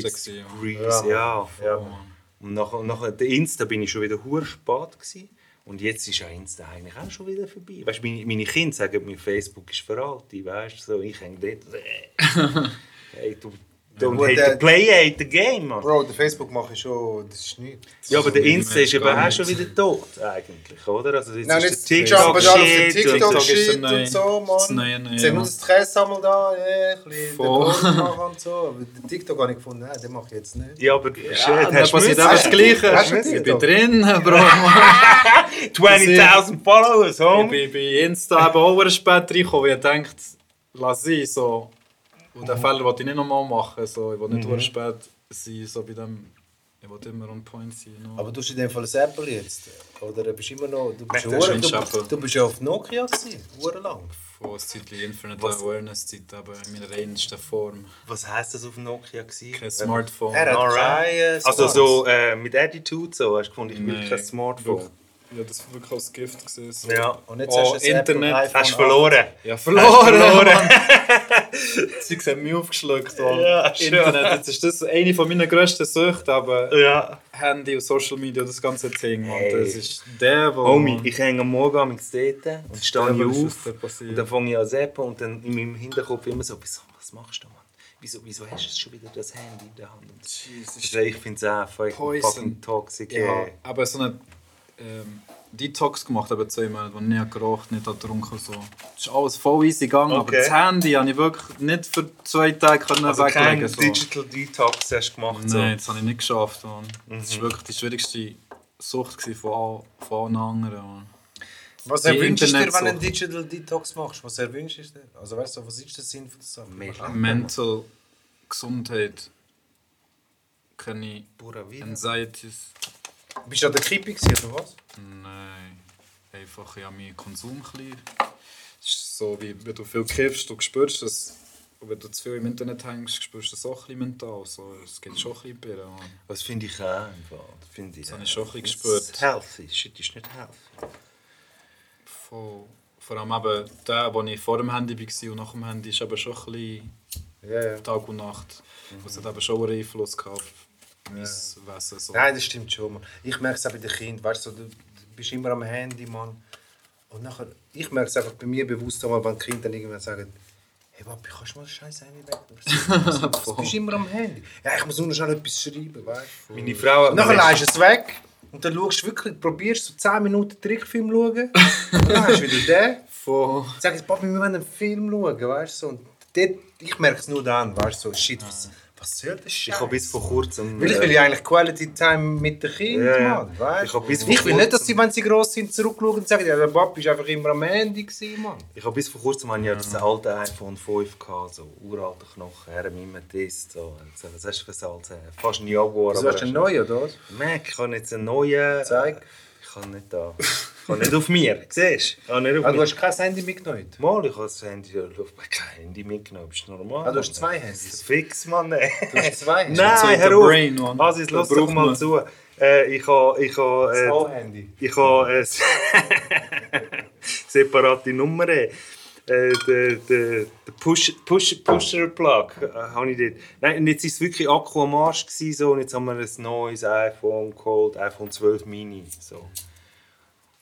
ja. Ja. Ja. Und nachher, nachher der Insta bin ich schon wieder hure spät gewesen. Und jetzt ist ja Insta eigentlich auch schon wieder vorbei. Weißt, meine, meine Kinder sagen mir, Facebook ist veraltet. Weißt, so, ich hänge dort. *laughs* Hey, du, don't hate der- the play, hate the game, man. Bro, der Facebook mache ich schon, das ist nichts. Ja, aber der Insta ist eben auch schon wieder tot, eigentlich, oder? Also jetzt Nein, ist der den TikTok-Shit und TikTok ist der und neue- so, das Mann. neue, neue, Sie haben ja. das Stress einmal da, ja, ein bisschen den und so. Aber den TikTok habe ich gefunden, nein, den mache ich jetzt nicht. Ja, aber shit, Ja, hast du passiert eben das Gleiche. Ich bin TikTok? drin, *laughs* Bro. 20.000 *laughs* Followers, Ich homie! bin bei Insta eben auch spät reingekommen, weil ich dachte, lass sie so. Und den Fehler wollte ich nicht nochmal machen. So. Ich will nicht mhm. spät sein, so bei dem... Ich will immer on point sein. No. Aber du hast in dem Fall ein Apple jetzt? Oder bist du immer noch... Du bist, Nein, hure- du, du bist ja auf Nokia gewesen, lang. Von ein Zeitchen Infinite Was? Awareness-Zeit, aber in meiner reinsten Form. Was heisst das auf Nokia? Gewesen? Kein Smartphone. Er hat kein Also so äh, mit Attitude so, hast du gefunden, ich will kein Smartphone. Ja, das war wirklich als Gift. Gewesen, so. Ja. Und jetzt Oh, hast du ein Internet. Hast du verloren? Ja, verloren! verloren. *laughs* *laughs* Sie haben mich aufgeschluckt. Mann. Ja. Internet, jetzt ist das eine von meiner grössten Süchte, aber Ja. Handy und Social Media, das ganze Ding, Mann. Hey. Das ist der, wo... Homie, ich hänge am Morgen am dort und stehe Der, was auf. Und dann fange ich an zu zappen und dann in meinem Hinterkopf immer so, wieso, was machst du, Mann? Wieso, wieso hast du schon wieder das Handy in der Hand? Und also ich finde es auch fucking, toxic. Ich habe äh. aber so eine ähm, Detox gemacht, aber zwei Monate, wo ich nicht geraucht, nicht getrunken so. Das ist alles voll easy gegangen, aber Okay. das Handy habe ich wirklich nicht für zwei Tage können Also kein weglegen so. Digital Detox hast du gemacht? So. Nein, das habe ich nicht geschafft. Mann. Das Mhm. war wirklich die schwierigste Sucht von, all, von allen anderen. Mann. Was Die erwünschst du dir, wenn du einen Digital Detox machst? Was erwünschst du dir? Also weißt du, was ist der Sinn von der Sache? Mental Gesundheit, keine. Anxieties. Bist du an der Kippe gewesen, oder was? Nein, einfach ja meinen Konsum ein bisschen. Es ist so, wie wenn du viel kiffst, du spürst es. Und wenn du zu viel im Internet hängst, spürst du es auch ein bisschen mental. So, es geht schon ein bisschen Mann. Das finde ich auch einfach. Das finde ich Das habe ich schon ein bisschen Das gespürt. ist healthy. Shit ist nicht healthy. Voll. Vor allem eben der, wo ich vor dem Handy war und nach dem Handy, ist eben schon ein bisschen Ja, ja. Tag und Nacht. Das hat eben schon einen Einfluss gehabt auf mein Wesen. So. Nein, das stimmt schon, Mann. Ich merke es auch bei den Kindern, weißt du, du, bist immer am Handy, Mann. Und nachher, ich merke es einfach bei mir bewusst, einmal, wenn die Kinder dann irgendwann sagen, Hey Papi, kannst du mal scheiß Handy weg? *laughs* Du bist immer am Handy. Ja, ich muss nur schnell etwas schreiben, weißt du? Meine Frau hat Und dann mir leist du es weg. Und dann schaust du wirklich, probierst so 10 Minuten Trickfilm schauen. Dann hast du wieder den. Von... Sag ich, Papi, wir wollen einen Film schauen, weißt du? So, Und dort, ich merke es nur dann, weißt du? So, shit, was, was soll das Ich Scheiß? habe bis vor kurzem... Weil ich will ja eigentlich Quality Time mit den Kindern, Ja, ja. Mann, weißt Ich hab bis vor Ich will nicht, dass sie, wenn sie gross sind, zurückschauen und sagen, ja, der Papi war einfach immer am Handy, gewesen, Mann. Ich habe bis vor kurzem ich ja das alte iPhone 5 gehabt, so uralte Knochen, her einem Test. So. Was hast du für ein altes? Fast ein Jaguar. Du aber hast einen neuen, oder was? Mac, ich habe jetzt einen neuen. Zeig. Ich kann nicht da. Ich *laughs* kann nicht auf mir. Siehst du? Nicht auf Ah, du hast kein Handy mitgenommen? Mal, ich habe das Handy, ich habe kein Handy mitgenommen. Bist du normal? Ah, du hast zwei Das ist Handys? fix, Mann. ey. Du hast zwei? Nein, so der hör auf. Brain, Mann. Asis, Da lass doch mal zu. Äh, ich habe... Ich habe Das äh, Handy. Ich habe äh, *laughs* separate Nummern. Äh, der der der Push, Push, Pusher Plug äh, habe ich dort. Nein, und jetzt war es wirklich Akku am Arsch. Gewesen, so, und jetzt haben wir ein neues iPhone geholt, iPhone 12 Mini. So.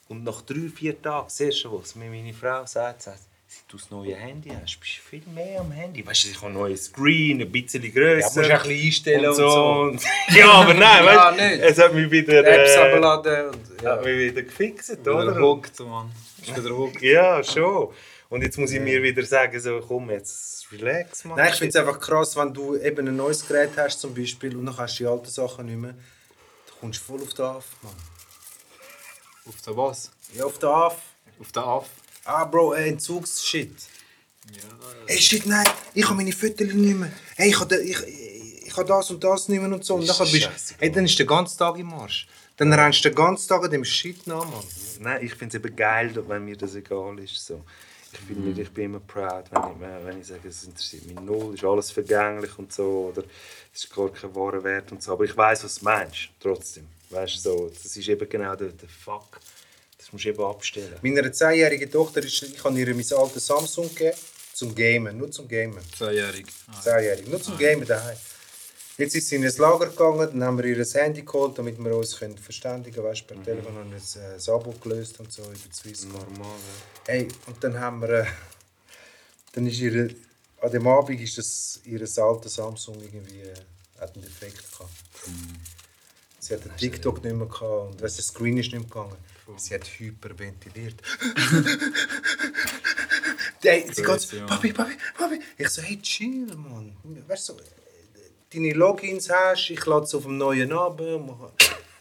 Und nach drei, vier Tagen, siehst du was, mir meine Frau sagt, sagt seit du das neue Handy hast, bist du viel mehr am Handy. Weißt du, ich habe einen neuen Screen, ein bisschen grösser. Ja, musst du ein bisschen einstellen und so. und *laughs* ja, aber nein, weißt, nicht. es hat mich wieder, Apps äh, abladen und... Ja. hat mich wieder gefixt, Wieder oder? hooked, Mann. Ist wieder hooked. Ja, schon. Und jetzt muss ich mir wieder sagen, so, komm, jetzt relax, Mann. Nein, ich finde es einfach krass, wenn du eben ein neues Gerät hast zum Beispiel und dann hast du die alten Sachen nicht mehr. Du kommst voll auf den Aff, Mann. Auf der was? Ja, auf den Aff. Auf der Aff. Ah, Bro, äh, Entzugsshit. Ey, shit, nein, ich habe meine Fotos nicht mehr. Hey, ich habe ich, ich, ich das und das nicht mehr und so. Und dann, bist, hey, dann ist der ganze Tag im Arsch. Dann rennst du den ganzen Tag an dem Shit nach, Mann. Nein, ich finde es eben geil, wenn mir das egal ist. So. Ich, bin nicht, ich bin immer proud, wenn ich, wenn- wenn ich sage, es interessiert mich null, ist alles vergänglich und so, oder es ist gar kein wahrer Wert und so. Aber ich weiß, was du meinst, trotzdem. Weißt du, so, das ist eben genau der, der Fuck. Das musst du eben abstellen. Meiner 10-jährigen Tochter, ist, ich habe ihr mein altes Samsung gegeben, zum Gamen, nur zum Gamen. Zweijährig. Ah, 10-jährig, nur zum Gamen daheim. Jetzt ist sie in ein Lager gegangen, dann haben wir ihr ein Handy geholt, damit wir uns können verständigen können. Weißt, per Telefon haben wir ein, äh, Abo gelöst und so über Swisscom. Normal, Hey, und dann haben wir. Äh, dann ist ihre. An dem Abend ist das ihr altes Samsung irgendwie. Äh, hat einen Defekt gehabt. Sie hat den TikTok nicht mehr gehabt und weißt, der Screen ist nicht mehr gegangen. Sie hat hyperventiliert. *laughs* hey, sie geht so, ja. Papi, Papi, Papi. Ich so, hey, chill, Mann. Weißt du, so, deine Logins hast, ich lade es auf dem neuen ab.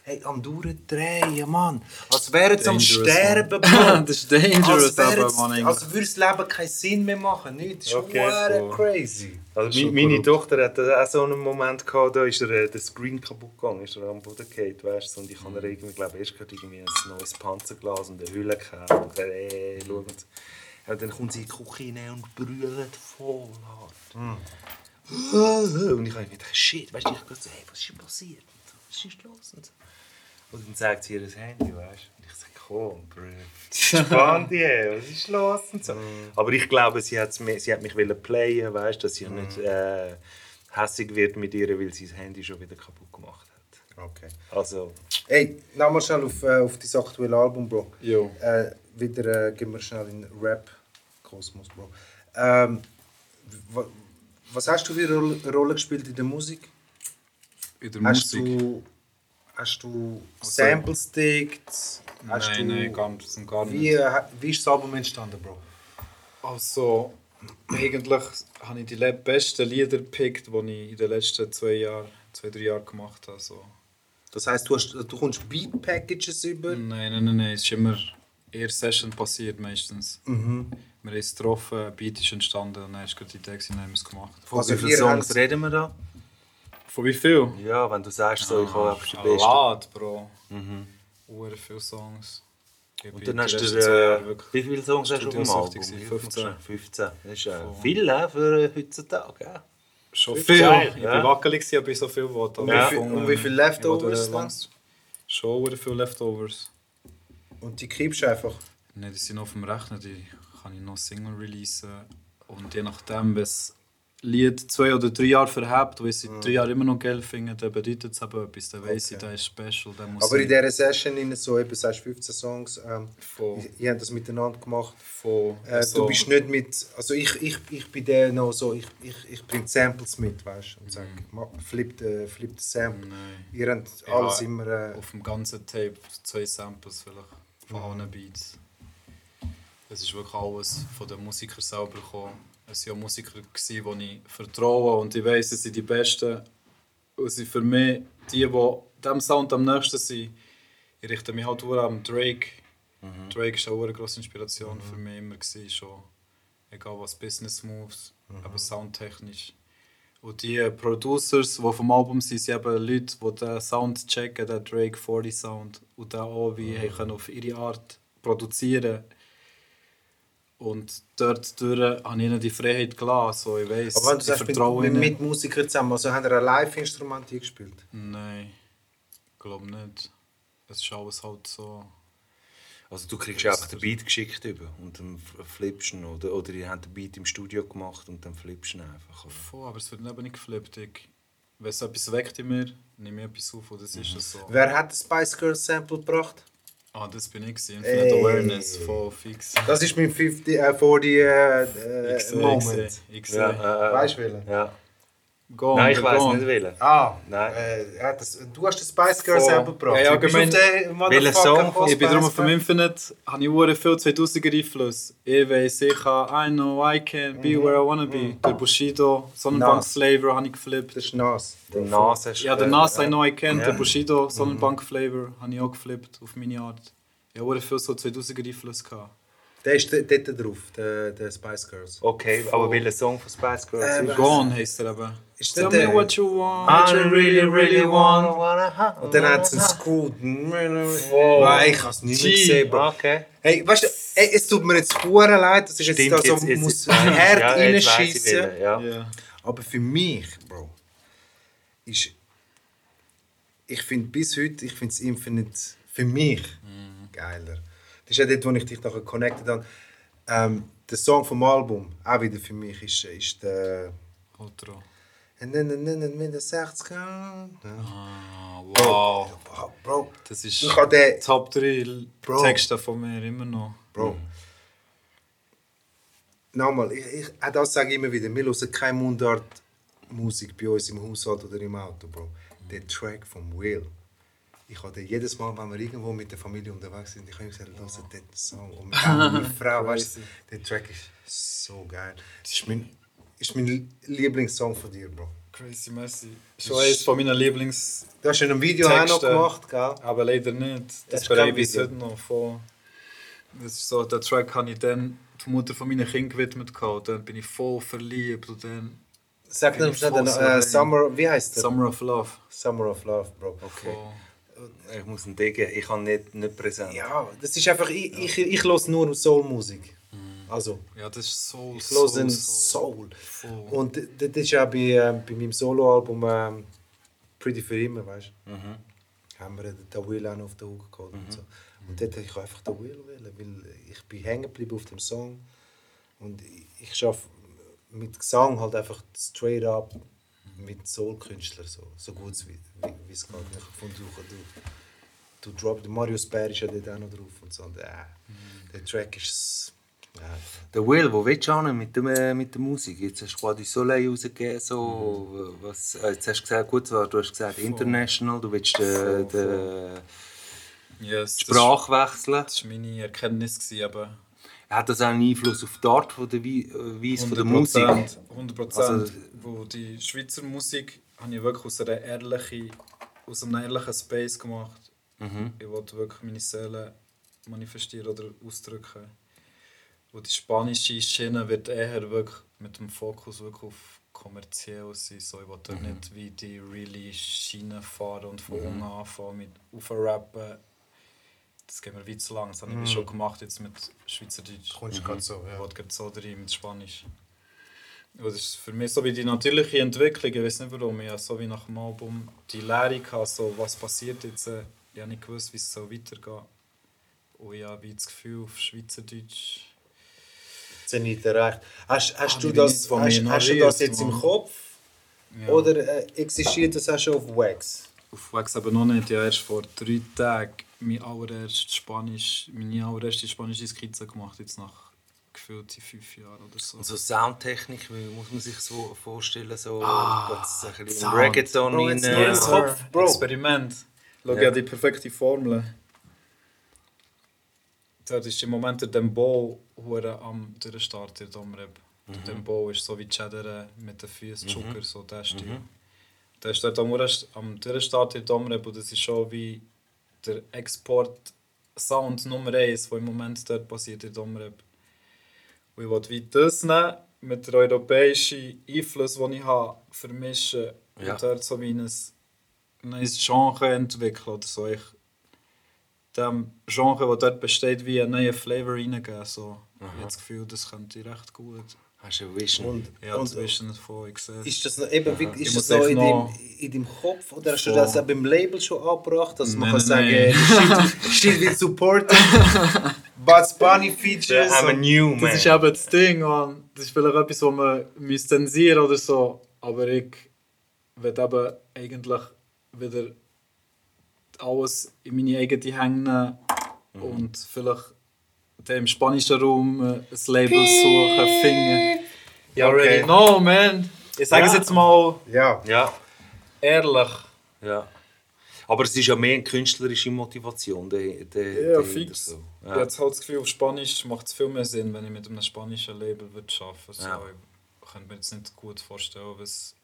Hey, am Durchdrehen, Mann. Als wären sie am Dangerous, Sterben, Mann. Das ist dangerous, Als, wäre aber, es- Mann, als würde das Leben keinen Sinn mehr machen. Nicht? Das ist Okay, voll. crazy. Also mi- meine. Tochter hat auch so einen Moment gehabt, da ist der, äh, der Screen kaputt gegangen, ist er am Boden gefallen, weißt du, und ich habe ihr irgendwie, glaube erst gerade irgendwie ein neues Panzerglas und eine Hülle gekauft und gesagt, ey, schau mal. Ja, dann kommt sie in die Küche und brüllt voll hart. Und ich habe mir gedacht, shit, weißt du, ich dachte so, hey, was ist denn passiert? So, was ist los? Und, so. und dann zeigt sie ihr das Handy, weißt du, und ich sage, komm, Bro, entspann *laughs* dich, ey, was ist los? Und so. Aber ich glaube, sie, hat's sie hat mich wollen playen, weißt du, dass sie nicht äh, hässig wird mit ihr, weil sie das Handy schon wieder kaputt gemacht hat. Okay. Also, Hey, nochmal schnell auf, äh, auf dein aktuelle Album, Bro. Jo. Äh, wieder äh, gehen wir schnell in Rap-Kosmos, Bro. Ähm, was hast du für eine Rolle, Rolle gespielt in der Musik? In der Hast Musik. du, hast du Also- Samples gedickt? Nein, du, nein, ganz und gar nicht. Wie, äh, wie ist das Album entstanden, Bro? Also, eigentlich habe ich die besten Lieder gepickt, die ich in den letzten zwei Jahren, zwei, drei Jahren gemacht habe. So. Das heisst, du, hast, du kommst Beat-Packages über? Nein, nein, nein, nein, es ist immer eher Session passiert meistens. Mhm. Wir haben es getroffen, ein Beat ist entstanden und dann ist gerade die Idee, dann haben wir es gemacht. von Also wie vielen Songs reden wir da? Von wie viel? Ja, wenn du sagst, so, ich habe einfach die Ah, besten. Lad, Bro. Mhm. Uhr viele Songs. Ich Und dann hast du, äh, wie viele Songs hast du auf dem Studiosüchtig Album? gewesen, 15. 15. 15. Das ist äh, viel äh, für heutzutage. Ja? Schon viel. geil, Ich ja. bin wackelig, ob ich so viel wollte. Und, aber Ja. und wie viele äh, Leftovers langs- Schon viele Leftovers. Und die keepst du einfach? Nein, die sind auf dem Rechner, die kann ich noch Single releasen. Und je nachdem, was Lied zwei oder drei Jahre verhebt, wo ich seit drei Jahren immer noch geil finde, dann bedeutet es eben etwas. Dann weiss ich, Okay. der ist special. Der muss Aber in ich dieser Session, in so eben, sagst du 15 Songs, ähm, von, ihr habt das miteinander gemacht. von Äh, so- Du bist nicht mit, also ich, ich, ich bin der noch so, ich, ich, ich bringe Samples mit, weißt du, und sag, ma- flip the, flip the Sample. Nein. Ihr habt Ja, alles immer, äh, auf dem ganzen Tape zwei Samples vielleicht von allen Beats. Es ist wirklich alles von den Musikern selber gekommen. Es waren ja Musiker, die ich vertraue und ich weiss, es sind die Besten. Und sie für mich, die, die diesem Sound am nächsten sind, ich richte mich halt an Drake. Drake war auch eine grosse Inspiration für mich immer. Gewesen, schon. Egal was Business Moves, aber soundtechnisch. Und die Producers, die vom Album sind, sind eben Leute, die den Sound checken, den Drake 40 Sound. Und den auch wie mhm. können auf ihre Art produzieren Und dort durch habe ich ihnen die Freiheit gelassen. So, ich weiss, aber wenn du ich sagst, mit, mit, ihnen. mit Musikern zusammen, also haben ihr ein Live-Instrument gespielt? Nein, ich glaube nicht. Es ist alles halt so... Also du kriegst einfach den Beat geschickt über und dann flippst du ihn. Oder, oder ihr habt den Beat im Studio gemacht und dann flippst du ihn einfach. Oder? Voll, aber es wird eben nicht geflippt. Ich, wenn es etwas weckt in mir, nehme ich etwas auf und das ist es so. Wer hat das Spice Girls Sample gebracht? Ah, das bin ich gewesen. Infinite Ey. Awareness, voll fix. Das ist mein 50, äh, 40 äh, äh, Ich sehe, Moment. ich sehe. Ja, äh, Weißt du welchen? ja. Go on, Nein, ich weiß nicht welchen. Ah, Nein. Äh, hat das, du hast das Spice Girls. Sample gebracht. Ja, ja, den Motherfucker Welcher Song von Ich bin darum Spice auf dem. Infinite, habe ich hure viel 2000er Einfluss. Ich weiss, ich kann I know I can be where I wanna be. Der Bushido, Sonnenbank Nas. Flavor habe ich geflippt. Das ist Nas. Der Nas hast Ja, der äh, Nas I know I can, Ja. der Bushido, Sonnenbank Flavor habe ich auch geflippt auf meine Art. Ich habe viel so 2000er Einfluss gehabt. Der ist dort drauf, der, der Spice Girls. Okay, aber welcher Song von Spice Girls ist? Gone heisst er eben. Ist Tell me der? what you want. I really, really want, Und dann hat es einen Screw. Wow. Ich kann es nicht mehr Gee. sehen, Bro. Okay. Hey, weißt du, ey, es tut mir jetzt hure leid, das ist jetzt Stimmt, da so, jetzt, muss *laughs* hart Ja, welchen, Ja. Ja. Aber für mich, Bro, ist. Ich finde bis heute, ich finde es Infinite für mich geiler. Das ist ja dort, wo ich dich nachher connected habe. Ähm, der Song vom Album, auch wieder für mich, ist, ist der. Outro. Und dann dann- dann mit 60 Ja. Ah, wow. Ah, Bro, Das ist ich den. Top 3 Bro. Texte von mir immer noch. Bro. Nochmal, ich, ich, auch das sage ich immer wieder, wir hören keine Mundart-Musik bei uns im Haushalt oder im Auto, Bro. Der Track vom Will. Ich den jedes Mal, wenn wir irgendwo mit der Familie unterwegs sind, ich habe gesagt, lass den Song. Und mit meiner Frau, weißt du, der Track ist so geil. Das ist mein, ist mein Lieblingssong von dir, Bro. Crazy Messi. Schon eines von meinen Lieblings... Du hast ja ein Video auch noch gemacht, gell? Aber leider nicht. Das ist bereue ich bis heute noch voll. Das ist so, der Track habe ich dann die Mutter von meinen Kindern gewidmet. gehabt. Dann bin ich voll verliebt. Und dann Sag ich schnell, den, so äh. Summer, wie heißt der? Summer of Love. Summer of Love, Bro. Voll. Ich muss ihn diggen, ich habe nicht, nicht präsent. Ja, das ist einfach, ich, ich, ich höre nur Soul-Musik. Also, Ja, das ist so, ich so, höre so. Soul. Voll. Und das ist ja bei, ähm, bei meinem Soloalbum ähm, Pretty für immer, weißt du? Mhm. Haben wir den Will auch noch auf den Hut geholt und so. Und dort habe ich einfach den Will wählen, weil ich bin hängen geblieben auf dem Song. Und ich, schaffe mit Gesang halt einfach straight up mit Soul-Künstlern so, so gut wie, es geht. Ich habe gefunden, du, du, du drop, Marius Bär ist ja dort auch noch drauf und so. Und, äh, Der Track ist... Äh, Der Will, wo willst du hin mit, dem, äh, mit der Musik? Jetzt hast du quasi Soleil rausgegeben. So, was, äh, jetzt hast du gesagt, gut, du hast gesagt international, du willst den, den Yes, das- Sprach wechseln. Das war meine Erkenntnis. Gewesen, aber Hat das auch einen Einfluss auf die Art von der Wei- äh, Weise von der Musik? 100 Prozent. Also- wo die Schweizer Musik habe ich wirklich aus, einer ehrlichen, aus einem ehrlichen Space gemacht. Mhm. Ich wollte wirklich meine Seele manifestieren oder ausdrücken. Wo die spanische Schiene wird eher wirklich mit dem Fokus wirklich auf kommerziell sein. So, ich wollte Mhm. nicht wie die really Schiene fahren und von unten anfangen mit aufrappen. Das geht mir weit zu lang. Das habe ich schon gemacht jetzt mit Schweizerdeutsch. kommst du gerade so, Ich ja. wollte gerade so rein mit Spanisch. Und das ist für mich so wie die natürliche Entwicklung. Ich weiß nicht warum. Ich habe so wie nach dem Album die Lehre gehabt, so was passiert jetzt. Ich habe nicht gewusst, wie es so weitergeht. Und ich habe wie das Gefühl, auf Schweizerdeutsch Zenit erreicht. Hast, hast, Ah, du die das, hast, mir hast du das jetzt im. Kopf? Ja. Oder äh, existiert das auch schon auf Wax? Auf Wax aber noch nicht. Ich habe erst vor drei Tagen mein allererst Spanisch, meine allererste spanische Skizze gemacht, jetzt nach gefühlten fünf Jahren oder so. So Soundtechnik, wie muss man sich so vorstellen, so Ah, ein bisschen Reggaeton Bro, Kopf, Bro. Experiment. Schau, Ja. ja. die perfekte Formel. Dort ist im Moment der Dembo hure am Durchstart in Domrep. Der Dembo ist so wie Cheddar mit den Füßen, Zucker, so der Stil. Der ist dort am, am Durchstart in Domrep und das ist schon wie der Export-Sound Nummer 1, der im Moment dort passiert in Domrep. Und ich will wie das nehmen, mit der europäischen Einfluss, den ich habe, vermischen Ja. und dort so wie ein neues Genre entwickeln oder so. Ich dem Genre, das dort besteht, wie einen neuen Flavor reingeben. So. Ich habe das Gefühl, das könnte recht gut. Hast du eine Vision? Und, Ja, und davon, ich sehe es. ist das noch, eben, wie, ist das noch echt in, noch- deinem, in deinem Kopf oder hast du das auch beim Label schon angebracht, dass man Nein, kann sagen, nein, *laughs* shit, shit will supporten, *laughs* Buds Bunny Features. I'm a new man. Das ist eben das Ding, man. Das ist vielleicht etwas, was man müsste zensieren oder so. Aber ich will eben eigentlich wieder alles in meine eigene Hände nehmen und vielleicht im spanischen Raum äh, ein Label suchen, finden. You Okay. already know, man. Ich sage es Ja. jetzt mal Ja. Ja, ehrlich. ja. Aber es ist ja mehr eine künstlerische Motivation. Der, der, Ja, fix. So. Ich habe jetzt halt das Gefühl, auf Spanisch macht es viel mehr Sinn, wenn ich mit einem spanischen Label würde arbeiten würde. So, Ja. Ich könnte mir jetzt nicht gut vorstellen, was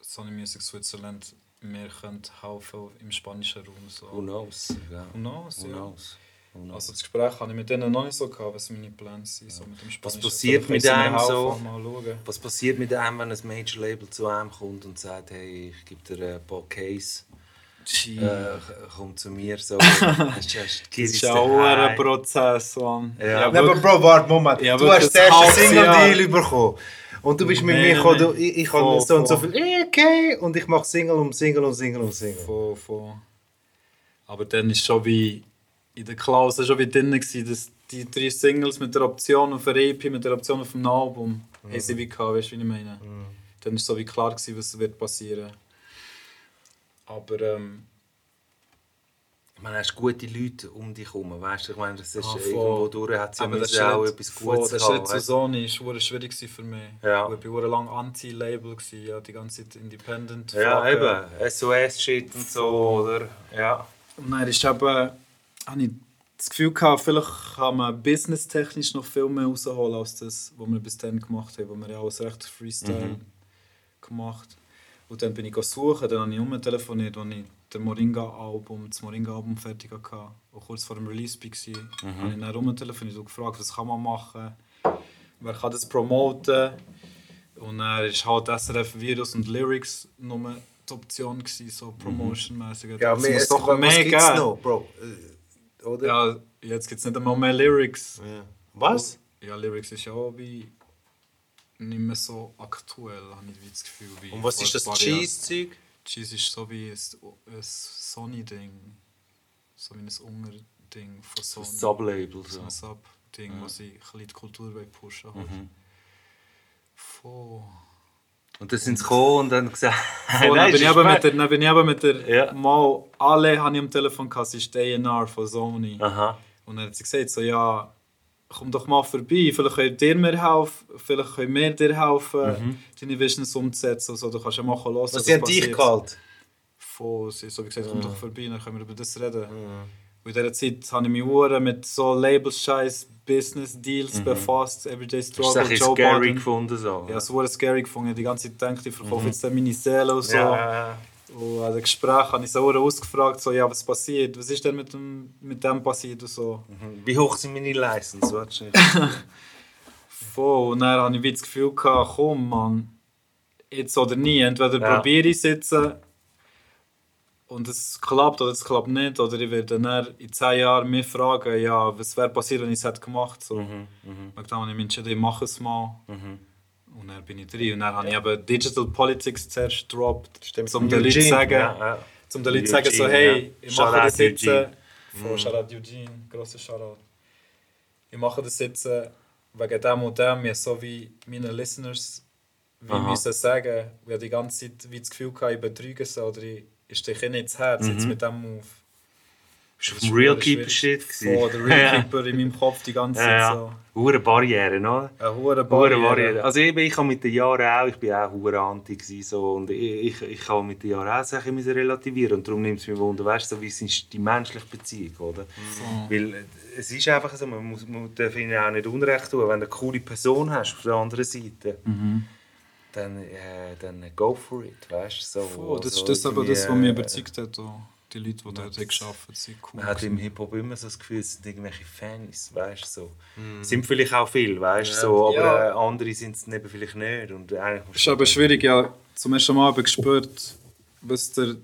Sony Music Switzerland mir könnte helfen im spanischen Raum. So. Who knows? Ja. Who knows, Who ja. knows? Who knows? Also das Gespräch habe ich mit denen noch nicht so gehabt, was meine Pläne sind. So mit dem Was passiert mit einem so? Was passiert mit einem, wenn ein Major-Label zu einem kommt und sagt, hey, ich gebe dir ein paar Case, äh, komm zu mir, so, hast, *laughs* hast Das ist ja auch ein. Prozess, Mann. Ja. Ja, aber Bro, warte, Moment. Ja, du hast das ein erste halbes Single-Deal bekommen. Und du bist mit mir gekommen, du, ich, ich Voll, habe so und so voll. viel, eh, okay, und ich mache Single um Single um Single um Single. Von, von. Aber dann ist schon wie in der Klausel schon wie drin, gewesen, dass die drei Singles mit der Option auf ein EP, mit der Option auf ein Album, haben sie wie gehabt, weißt du, wie ich meine? Dann war so wie klar, gewesen, was wird passieren. Aber ähm, Meine, hast gute Leute um dich herum, weißt du? Ich meine, das ist Ah, voll. irgendwo durch, hat sie ja müssen auch Schritt- etwas voll, Gutes Der haben, Schritt zu weißt du? Sony war schwierig für mich. Ja. Ich war lang Anti-Label, ja, die ganze Zeit Independent. Ja, Flagge. eben, SOS-Shit und so, oder? Ja. Und dann ist eben, habe ich das Gefühl gehabt, vielleicht kann man businesstechnisch noch viel mehr rausholen als das, was wir bis dann gemacht haben, wo wir ja alles recht Freestyle gemacht Und dann bin ich suchen, dann habe ich nur telefoniert, als ich das Moringa-Album, das Moringa-Album fertig hatte. Und kurz vor dem Release war, habe ich dann rumtelefoniert und gefragt, was kann man machen, wer kann das promoten. Und dann ist halt SRF Virus und Lyrics nur die Option, gewesen, so promotionmäßig. Ja, Es mehr, muss doch was mehr gibt's geben. noch, Bro? Äh, Oder? Ja, jetzt gibt es nicht einmal mehr Lyrics. Ja. Was? Ja, Lyrics ist ja auch wie nicht mehr so aktuell, habe ich wie das Gefühl. Wie Und was ist das. Cheese-Zeug? Cheese ist so wie ein, ein Sony-Ding. So wie ein Unger-Ding von Sony. Sublabel. So ein Sub-Ding, wo sie ein bisschen die Kultur pushen wollen. Mhm. Voll. Und dann sind sie gekommen und *laughs* dann gesagt, Voll, dann, Nein, bin ich mit der, dann bin ich eben mit der Ja. mal alle habe ich am Telefon gehabt, es ist A&R von Sony. Aha. Und dann hat sie gesagt, so, ja, komm doch mal vorbei, vielleicht könnt ihr mir helfen, vielleicht können wir dir helfen, deine Visions umzusetzen. Also, du kannst ja mal hören, was Was sie haben dich gehalten? Voll, sie hat so gesagt, komm doch vorbei, dann können wir über das reden. Und in dieser Zeit habe ich mich Uhren mit so Label-Scheiß, Business-Deals befasst, Everyday es Struggle, Joe scary Biden. gefunden? So, Ja, so was scary gefunden. Die ganze Zeit gedacht, ich verkaufe jetzt dann meine Seele und so. ja. Und an dem Gespräch habe ich so ausgefragt, so, ja, was passiert, was ist denn mit dem, mit dem passiert und so. Wie hoch sind meine License? Du? *laughs* Voll. Und dann hatte ich wie das Gefühl, gehabt, komm Mann, jetzt oder nie. Entweder Ja. probiere ich es jetzt äh, und es klappt oder es klappt nicht. Oder ich werde dann in 10 Jahren mich fragen, ja, was wäre passiert, wenn ich es hätte gemacht so. Mhm, mhm, Und dann habe ich mich entschieden, ich mache es mal. mhm. Und dann bin ich drin. Und dann habe ich eben Digital Politics zuerst gedroppt, Stimmt. um den Leuten zu sagen, Ja, um den Leuten sagen, so, hey, ich mache das jetzt. Von Shoutout Eugene, grosser Shoutout. Ich mache das jetzt äh, wegen dem und dem, ja, so wie meine Listeners wie Aha. müssen sagen, ich die ganze Zeit wie das Gefühl hatte, ich betrüge sie oder ich, ich steche ihnen ins Herz jetzt mit dem Move. Bist auf dem ist Real schwierig. Keeper Shit gewesen? Voll, der Real Keeper in meinem Kopf die ganze Zeit Ja, ja. so. Hure Barriere, oder? Eine hohe Hure Barriere. Barriere. Also eben, ich habe mit den Jahren auch, ich bin auch hure anti gewesen, so, und ich, ich, ich habe mit den Jahren auch Sachen müssen relativieren und darum nimmt es mich wunder, weißt du, so, wie ist die menschliche Beziehung, oder? Weil äh, es ist einfach so, man, muss, man darf ihnen auch nicht Unrecht tun, wenn du eine coole Person hast auf der anderen Seite, dann, äh, dann go for it, weißt du? So, Voll, das also ist das aber das, was mich äh, überzeugt hat. auch Die Leute, die dort gearbeitet haben, sind cool. Man hat im Hip-Hop immer so das Gefühl, es sind irgendwelche Fans, weißt du, so. Sind vielleicht auch viele, weißt du, so, aber Ja. äh, andere sind es eben vielleicht nicht. Und eigentlich Es ist aber schwierig, ja, zum ersten Mal habe ich gespürt, was der,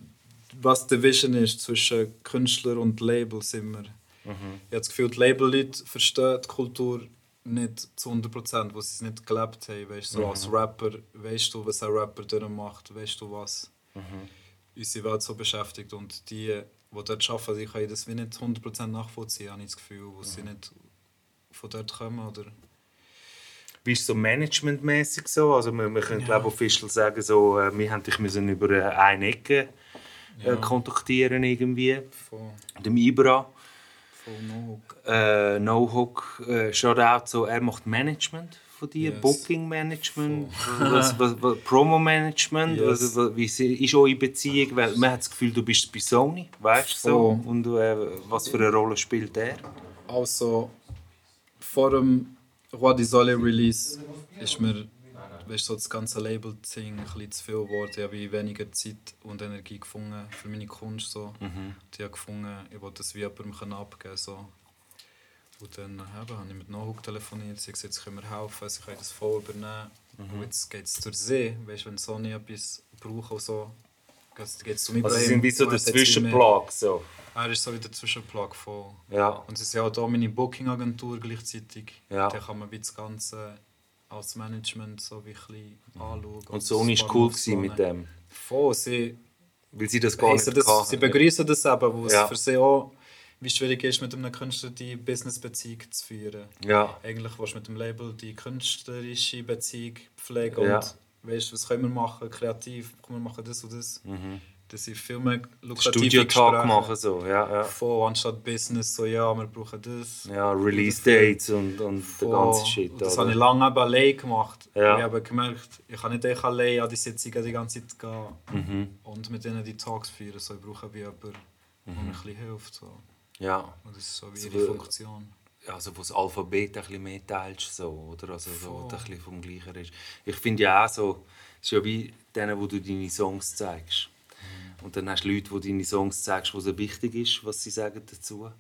was die Vision ist zwischen Künstler und Labels immer. Ich habe das Gefühl, die Label-Leute verstehen die Kultur nicht zu 100%, wo sie es nicht gelebt haben. Weißt, du, so als Rapper, weißt du, was ein Rapper durchmacht, weißt du, was unsere Welt so beschäftigt. Und die, die dort arbeiten, die können das wie nicht 100% nachvollziehen, habe ich das Gefühl, wo sie nicht von dort kommen. Oder Wie ist es so managementmäßig so? Also wir, wir können glaube ich official sagen, so, äh, wir haben dich müssen über äh, eine Ecke äh, kontaktieren irgendwie. von, Dem Ibra. von No Äh, no äh, Shoutout, so, er macht Management von dir, Yes. Booking Management, was, was, was, Promo Management, Yes. wie sie- ist eure Beziehung? Weil man hat das Gefühl, du bist bei Sony, weißt du so? Voll. Und äh, was für eine Rolle spielt er? Also, vor dem Roi des Soleil Release ist mir weißt, so das ganze Label-Ding ein zu viel geworden. Ich habe weniger Zeit und Energie gefunden für meine Kunst. So. Mhm. Ich habe gefunden, ich wollte das wie jemandem abgeben so. Und dann eben, habe ich mit Nohook telefoniert. Sie hat gesagt, sie können mir helfen, sie können das voll übernehmen. Mhm. Und jetzt geht es zur See. Weißt, wenn Sony etwas braucht und so, geht es zu mir. Also sie sind wie so der Zwischenplag, so. Er ist so wie der Zwischenplag voll. Ja. Und es ist ja auch hier meine Booking-Agentur gleichzeitig. Ja. Da kann man das Ganze als Management so wie ein bisschen anschauen. Und Sony war cool gewesen mit dem, Voll, sie, weil sie das gar nicht das, sie begrüßen das eben, wo Ja. es für sie auch wie schwierig ist, mit einem Künstler die Business-Beziehung zu führen. Ja, Eigentlich willst du mit dem Label die künstlerische Beziehung pflegen Ja. und weißt, was können wir machen, kreativ, komm, wir machen das und das. Das sind viel mehr lukrative Studio-Talk machen so, ja, ja. Voll, anstatt Business, so ja, wir brauchen das. Ja, Release-Dates und, und der ganze Shit. Und das oder? habe ich lange eben allein gemacht. Ja. Ich habe gemerkt, ich kann nicht echt allein an die Sitzungen die ganze Zeit gehen Mhm. und mit ihnen die Talks führen. So, ich brauche wie jemanden, der mir ein bisschen hilft. So. Ja, Und das ist so wie So, ihre Funktion. also wo das Alphabet ein bisschen mehr teilst, so, oder? Also so, ein bisschen vom Gleichen ist. Ich finde ja auch so, es ist ja wie denen, wo du deine Songs zeigst. Und dann hast du Leute, die deine Songs zeigst, wo es wichtig ist, was sie sagen dazu.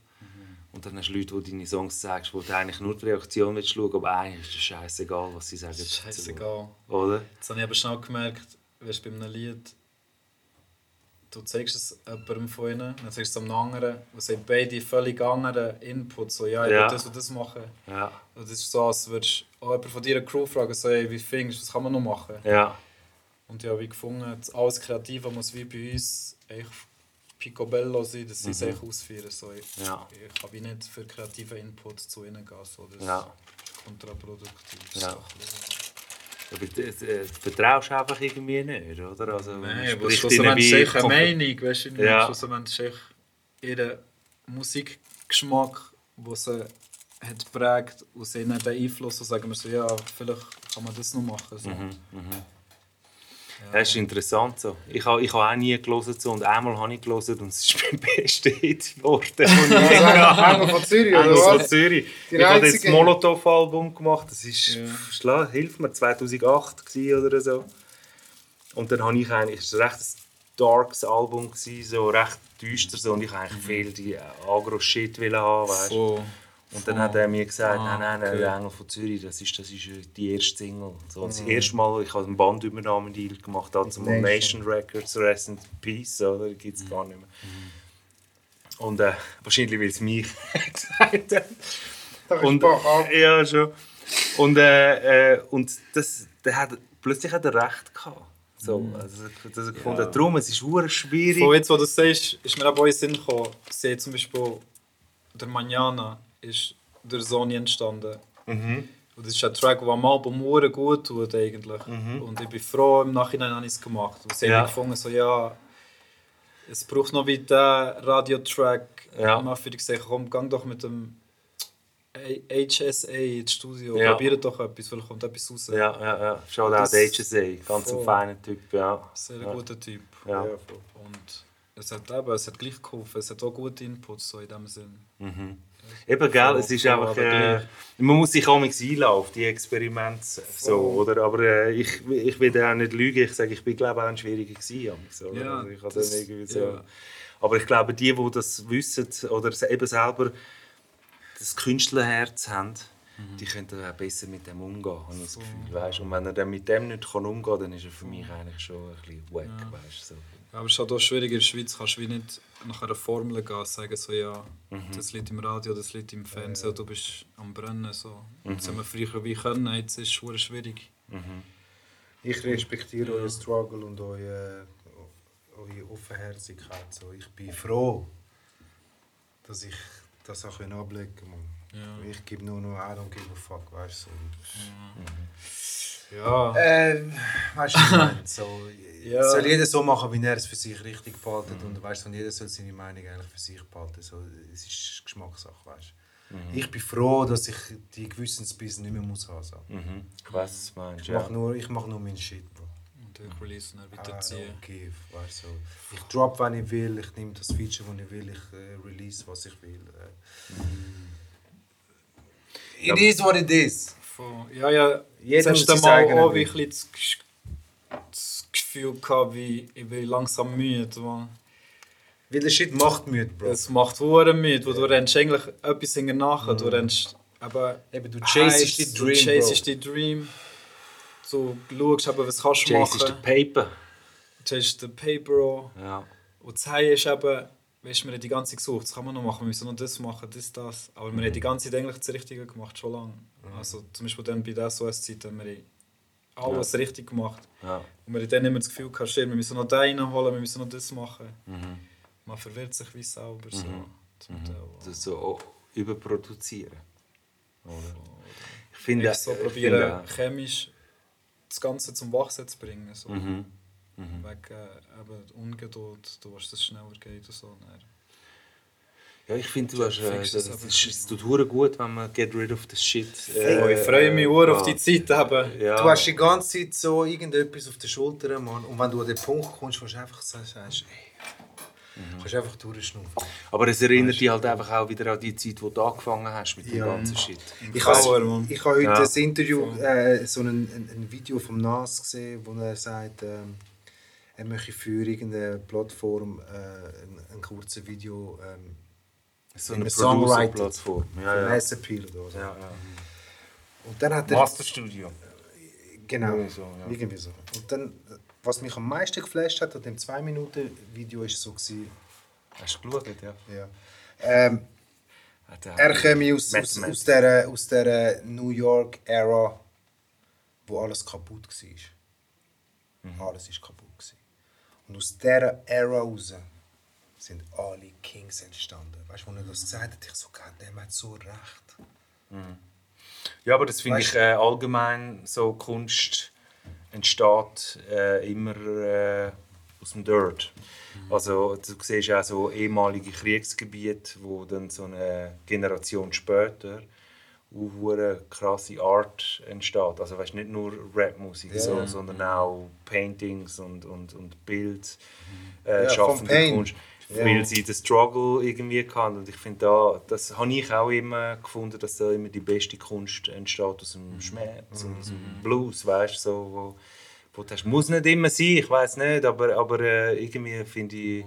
Und dann hast du Leute, die deine Songs zeigst, wo du eigentlich nur die Reaktion willst schauen, aber eigentlich ist es scheißegal, was sie sagen dazu. Scheißegal. Oder? Jetzt habe ich aber schnell gemerkt, weißt, bei einem Lied, du zeigst es jemandem von ihnen, dann zeigst du es einem anderen, und sie haben beide völlig andere Inputs. So, ja, ich Ja. will das und das machen. Ja. Und das ist so, als würdest du auch jemanden von deiner Crew fragen, so, hey, wie findest du, was kann man noch machen? Ja. Und ich habe wie gefunden, alles Kreative muss wie bei uns echt picobello sein, dass sie es echt ausführen. So, ich, Mhm. Ja. ich kann wie nicht für kreative Input zu ihnen gehen. So, das Ja. ist kontraproduktiv. Ja. So Aber du, du, vertraust einfach irgendwie nicht, oder? Also, Nein, aber schlussendlich ist eine Meinung, weißt du, Ja. schlussendlich ist echt ihr Musikgeschmack, der sie hat prägt und sie ihnen beeinflusst und sagen wir so, ja, vielleicht kann man das noch machen. So. Mhm. Das ist interessant so. Ich habe ich ha auch nie gelesen so, und einmal habe ich gelesen und es ist *laughs* mein bester Hit geworden. habe. Engel von Zürich, oder von was? Zürich. Die ich habe jetzt das Molotov-Album gemacht. Das ist, schla, hilf mir, 2008 gewesen oder so. Und dann habe ich eigentlich, es war ein recht darkes Album, gewesen, so recht düster so, und ich wollte eigentlich viel die Agro-Shit haben, weißt. Voll. Und dann hat er mir gesagt, Ah, nein, nein, nein, okay. der Engel von Zürich, das ist, das ist die erste Single. So, und das erste Mal, ich habe einen Bandübernahme-Deal gemacht, da zum Nation. Nation Records, Rest in Peace, oder? gibt es gar nicht mehr. Und äh, wahrscheinlich, weil es mich *laughs* gesagt hat. Da ist Und, ja, schon. Und, äh, äh, und das, der hat, plötzlich hat er recht gehabt. So, also, dass er gefunden hat, darum, es ist hure schwierig. Von jetzt, wo du das sagst, ist mir auch in den Sinn gekommen, sie hat zum Beispiel der Manana ist durch Sony entstanden. Mhm. Und das ist ein Track, der am Album hure gut tut eigentlich. Und ich bin froh, im Nachhinein habe ich es gemacht. Und sie Ja. haben gefunden, so ja, es braucht noch wie diesen Radiotrack. Ja. Mal für dich gesagt, komm, gang doch mit dem HSA ins Studio, Ja. probiert doch etwas, vielleicht kommt etwas raus. Ja, ja, ja. Schau da, Das- der HSA. Ganz ein voll. feiner Typ, ja. Sehr Ja. guter Typ. Ja. Und es hat, eben, es hat gleich geholfen, es hat auch gute Inputs so in dem Sinn. Eben, gell, es ist einfach... Äh, man muss sich auch einlassen auf die Experimente, so, oder? Aber äh, ich, ich will auch nicht lügen, ich sage, ich bin glaube auch ein schwieriger gewesen? Ja, also ich habe das- dann irgendwie so... ja. Aber ich glaube, die, die das wissen oder eben selber das Künstlerherz haben, die können dann auch besser mit dem umgehen, habe ich das Gefühl, weißt? Und wenn er dann mit dem nicht kann umgehen kann, dann ist er für mich eigentlich schon ein bisschen wack, weißt? So. Aber es ist halt auch schwierig, in der Schweiz kannst du wie nicht nach einer Formel gehen, sagen so, ja, das Lied im Radio, das Lied im Fernsehen, du bist am Brennen. So. Das haben wir früher wie können, jetzt ist es schwierig. Ich respektiere euren Struggle und eure, eure Offenherzigkeit. So, ich bin froh, dass ich das auch ablegen kann. Ja. Ich gebe nur noch I don't give a fuck, weißt du. So. Ja, Ähm, weißt du, was ich meine? *laughs* so, Ja. soll jeder so machen, wie er es für sich richtig behaltet. Und weißt du, jeder soll seine Meinung eigentlich für sich behalten. So, es ist Geschmackssache, weißt du. Ich bin froh, dass ich die Gewissensbissen nicht mehr muss haben. So. Mhm. Ich weiß, was du meinst, Ich ja. mache nur, ich mach nur meinen Shit, Bro. und ich release und dann weiterziehen. don't give, weißt du. Ich drop, wenn ich will, ich nehme das Feature, das ich will, ich äh, release, was ich will. Äh. It is what it is. Voll. Ja, ja, Jeder das Mal auch wie ein bisschen das das Gefühl gehabt, wie ich bin langsam müde. Man. Weil der Shit macht müde, Bro. Es macht hure müde, wo du rennst eigentlich etwas hinterher nachher. Du rennst aber Eben, du chasest die du Dream, chasest Bro. die Dream. Du schaust aber, was kannst du Chase ist der machen. Paper. Du chasest den Paper. Ja. Und das High ist eben, weißt, wir haben die ganze gesucht, das kann man noch machen, wir müssen noch das machen, das, das. Aber wir haben die ganze Zeit eigentlich das Richtige gemacht, schon lange. Also zum Beispiel dann bei der SOS-Zeit haben wir alles richtig gemacht. Ja. Und wir haben dann immer das Gefühl gehabt, wir müssen noch den reinholen, wir müssen noch das machen. Man verwirrt sich wie selber so. Zum Teil. Das so auch überproduzieren. Oder? Ich finde, Ich so ich finde probieren, auch- chemisch das Ganze zum Wachsen zu bringen. So. Mhm. Wegen äh, eben Ungeduld, du willst, dass es schneller geht und so. Dann. Ja, ich finde, du hast, äh, Fix das, das das, aber ist- es tut hure gut, wenn man get rid of the shit. Oh, ich freue mich sehr auf die Zeit. Eben. Ja. Du hast die ganze Zeit so irgendetwas auf der Schulter, Mann. Und wenn du an den Punkt kommst, wo du einfach sagst, sagst ey, kannst du einfach durchschnaufen. Aber es erinnert dich halt einfach auch wieder an die Zeit, wo du angefangen hast mit dem Ja. ganzen Shit. Ich habe ich habe heute Ja. ein Interview, äh, so ein, ein, ein Video vom Nas gesehen, wo er sagt, ähm, er möchte für irgendeine Plattform äh, ein, ein kurzes Video ähm, So eine einem Songwriting. Producer-Plattform. für Ja, ja. Mass Appeal oder so. ja, ja. Und dann hat er... Masterstudio. Genau, Irgendwie so, ja. irgendwie so. Und dann, was mich am meisten geflasht hat, an dem 2-Minuten-Video war so, gewesen, Hast du geschaut, ja? ja, ähm, er- käme aus, aus, aus der, aus der New York-Ära, wo alles kaputt war. Mhm. Alles ist kaputt. Gewesen. Und aus dieser Ära raus sind alle Kings entstanden. Weißt du, als er das gesagt hat, ich so, Gott, der hat so recht. Ja, aber das finde ich äh, allgemein so Kunst entsteht äh, immer äh, aus dem Dirt. Also du siehst auch so ehemalige Kriegsgebiete, wo dann so eine Generation später auch hure krasse Art entsteht. Also weißt, nicht nur Rapmusik, so, sondern auch Paintings und, und, und Bild äh, Ja, Paint. Kunst. Ja. Weil sie den Struggle irgendwie kann. Und ich finde, da, das habe ich auch immer gefunden, dass da immer die beste Kunst entsteht aus Mhm. dem Schmerz und aus dem Blues, weißt so, wo, wo du hast, muss nicht immer sein, ich weiß nicht, aber, aber äh, irgendwie finde ich,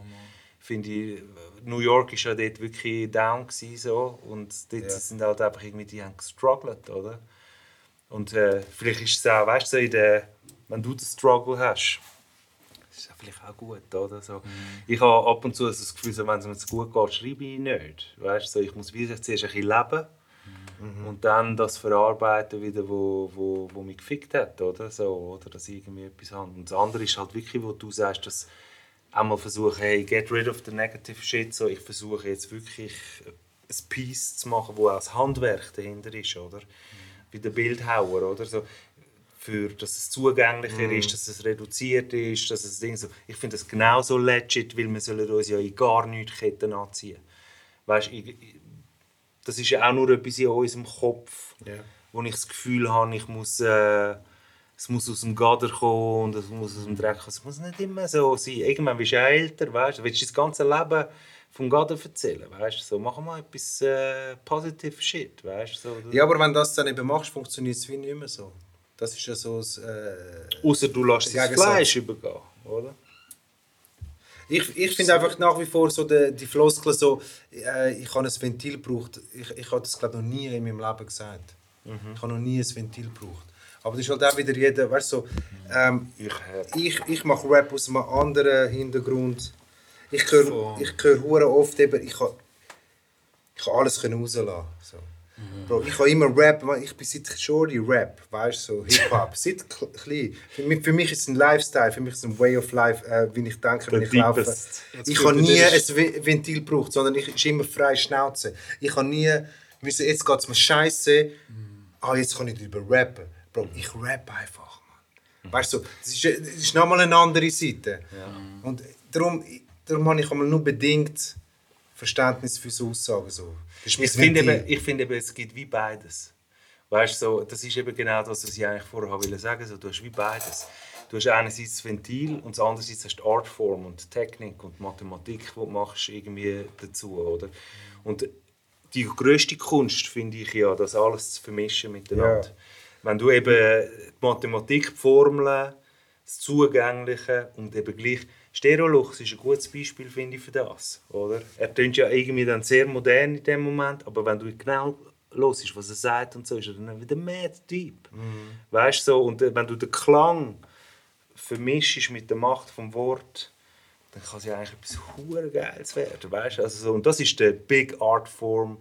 finde ich, New York ist ja dort wirklich down gewesen, so, und dort Ja. sind halt einfach irgendwie, die haben gestruggelt, oder? Und äh, vielleicht ist es auch, weißt du, so in der, wenn du den Struggle hast, ist ja vielleicht auch gut, oder? So. Ich habe ab und zu das Gefühl, so, wenn es mir zu gut geht, schreibe ich nicht. Weißt? So, ich muss wie zuerst ein bisschen leben und dann das verarbeiten, wieder, wo, wo, wo mich gefickt hat, oder? So, oder dass ich irgendwie etwas habe. Und das andere ist halt wirklich, wo du sagst, dass einmal versuchen, hey, get rid of the negative shit. So, ich versuche jetzt wirklich ein Piece zu machen, wo auch das Handwerk dahinter ist, oder? wie der Bildhauer, oder? So, für, dass es zugänglicher Mhm. ist, dass es reduziert ist, dass es Ding so. Ich finde das genauso legit, weil wir sollen uns ja in gar nichts Ketten anziehen. Weißt, ich, das ist ja auch nur etwas in unserem Kopf, Ja. wo ich das Gefühl habe, ich muss, äh, es muss aus dem Gader kommen und es muss aus dem Dreck kommen. Es muss nicht immer so sein. Irgendwann bist du älter, weißt du, willst du das ganze Leben vom Gader erzählen, weißt du, so, mach mal etwas äh, positive Shit, weißt so. Ja, aber wenn du das dann eben machst, funktioniert es wie nicht mehr so. Das ist ja so das, äh, Außer du lässt das. Fleisch übergehen, oder? Ich, ich finde einfach nach wie vor so die, die Floskel so, äh, ich habe ein Ventil gebraucht. Ich, ich habe das glaube noch nie in meinem Leben gesagt. Ich habe noch nie ein Ventil gebraucht. Aber das ist halt auch wieder jeder, weißt du, so, ähm, Ich ich, ich mache Rap aus einem anderen Hintergrund. Ich höre Voll. ich hure oft eben, ich kann, ich kann alles rauslassen. So. Bro, ich habe immer Rap, ich bin seit Shorty Rap, weißt du, so Hip-Hop, seit kl- klein. Für mich, für mich ist es ein Lifestyle, für mich ist es ein Way of Life, äh, wie ich denke, wenn ich laufe. Ich habe nie ein ist- Ventil gebraucht, sondern ich ist immer frei Schnauze. Ich habe nie müssen, jetzt geht es mir scheiße, ah, jetzt kann ich darüber rappen. Bro, ich rappe einfach, man. Weißt du, das ist, das ist nochmal eine andere Seite. Und darum, darum habe ich einmal nur bedingt Verständnis für so Aussagen. So. Ich finde, eben, ich finde eben, es gibt wie beides. Weißt so, das ist eben genau das, was ich eigentlich vorher wollte sagen. So, du hast wie beides. Du hast einerseits das Ventil und andererseits hast du Artform und Technik und Mathematik, die du machst irgendwie dazu, oder? Und die grösste Kunst finde ich ja, das alles zu vermischen miteinander. Ja. Wenn du eben die Mathematik, die Formeln, das Zugängliche und eben gleich Stereolux ist ein gutes Beispiel, finde ich, für das. Oder? Er klingt ja irgendwie dann sehr modern in dem Moment, aber wenn du genau hörst, was er sagt und so, ist er dann wieder mad deep. Weißt du, so, und äh, wenn du den Klang vermischst mit der Macht vom Wort, dann kann es ja eigentlich etwas Geiles werden, weißt? Also so, und das ist die Big Art Form,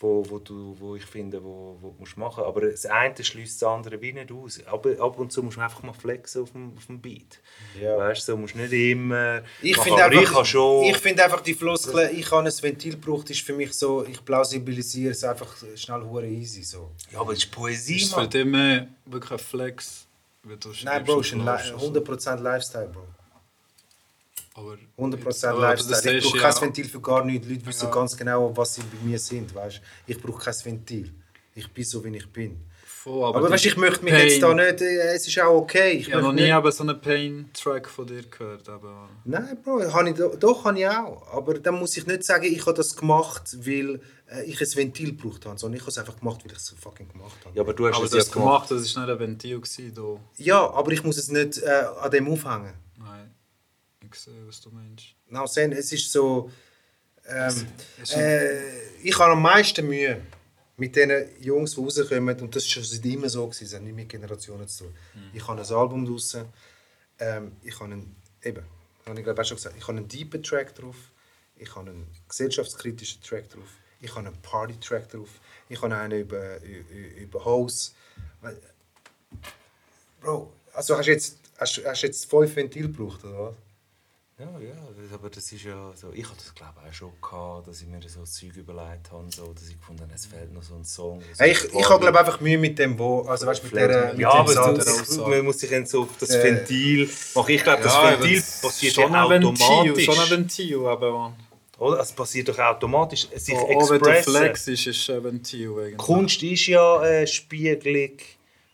wo, wo, du, wo ich finde, wo, wo du musst machen Aber das eine schließt das andere wie nicht aus. Aber ab und zu musst du einfach mal flexen auf dem, auf dem Beat. Ja. Weißt du, so musst nicht immer... Ich finde einfach, ich schon... ich finde einfach die Floskel, ich habe ein Ventil gebraucht, ist für mich so, ich plausibilisiere es einfach schnell hure easy so. ja, aber das ist Poesie, Ist für dich mehr wirklich ein Flex? du Nein, Bro, und ist ein flowst Li- und so. 100% Lifestyle, Bro. Aber 100% aber Lifestyle. das Ich brauche du kein ja- Ventil für gar nichts. Die Leute wissen Ja. ganz genau, was sie bei mir sind. Weißt? Ich brauche kein Ventil. Ich bin so, wie ich bin. Voll, Aber, die weißt, ich möchte mich Pain- jetzt da nicht... äh, Es ist auch okay. Ich Ich habe noch nie eben so einen Pain-Track von dir gehört. Aber Nein, Bro, habe ich, do- doch habe ich auch. Aber dann muss ich nicht sagen, ich habe das gemacht, weil äh, ich ein Ventil gebraucht habe, sondern ich habe es einfach gemacht, weil ich es fucking gemacht habe. Ja, aber du hast aber es du ja hast es gemacht, das war nicht ein Ventil. Gewesen, da. Ja, aber ich muss es nicht äh, an dem aufhängen. Ich sehe, was du meinst. Sen, es ist so... Ähm, Es- äh, ich habe am meisten Mühe mit den Jungs, die rauskommen. Und das ist schon seit immer so. Gewesen, es hat nicht mit Generationen zu tun. Ich habe ein Album draussen. Ähm, ich habe einen... Eben, habe ich glaube auch schon gesagt. Ich habe einen deepen Track drauf. Ich habe einen gesellschaftskritischen Track drauf. Ich habe einen Party-Track drauf. Ich habe einen über, über, über House. Bro, also hast du jetzt, hast, hast jetzt fünf Ventil gebraucht, oder was? Ja, ja, aber das ist ja so. Ich hatte das glaube ich auch schon gehabt, dass ich mir so Zeug überlegt habe, so, dass ich gefunden habe, es fehlt noch so ein Song. so Hey, ich ich habe glaube einfach Mühe mit dem wo, also weißt, mit der mit ja, dem aber du, man muss sich dann so auf das Äh, Ventil machen. Ich glaube, das Ja, Ventil das passiert schon ja ein Ventil, automatisch. Schon ein Ventil, aber man. Oder? Es passiert doch automatisch. Sich Auch auch wenn du expressen. Flex ist, ist ein Ventil. Kunst ist ja eine Spiegelung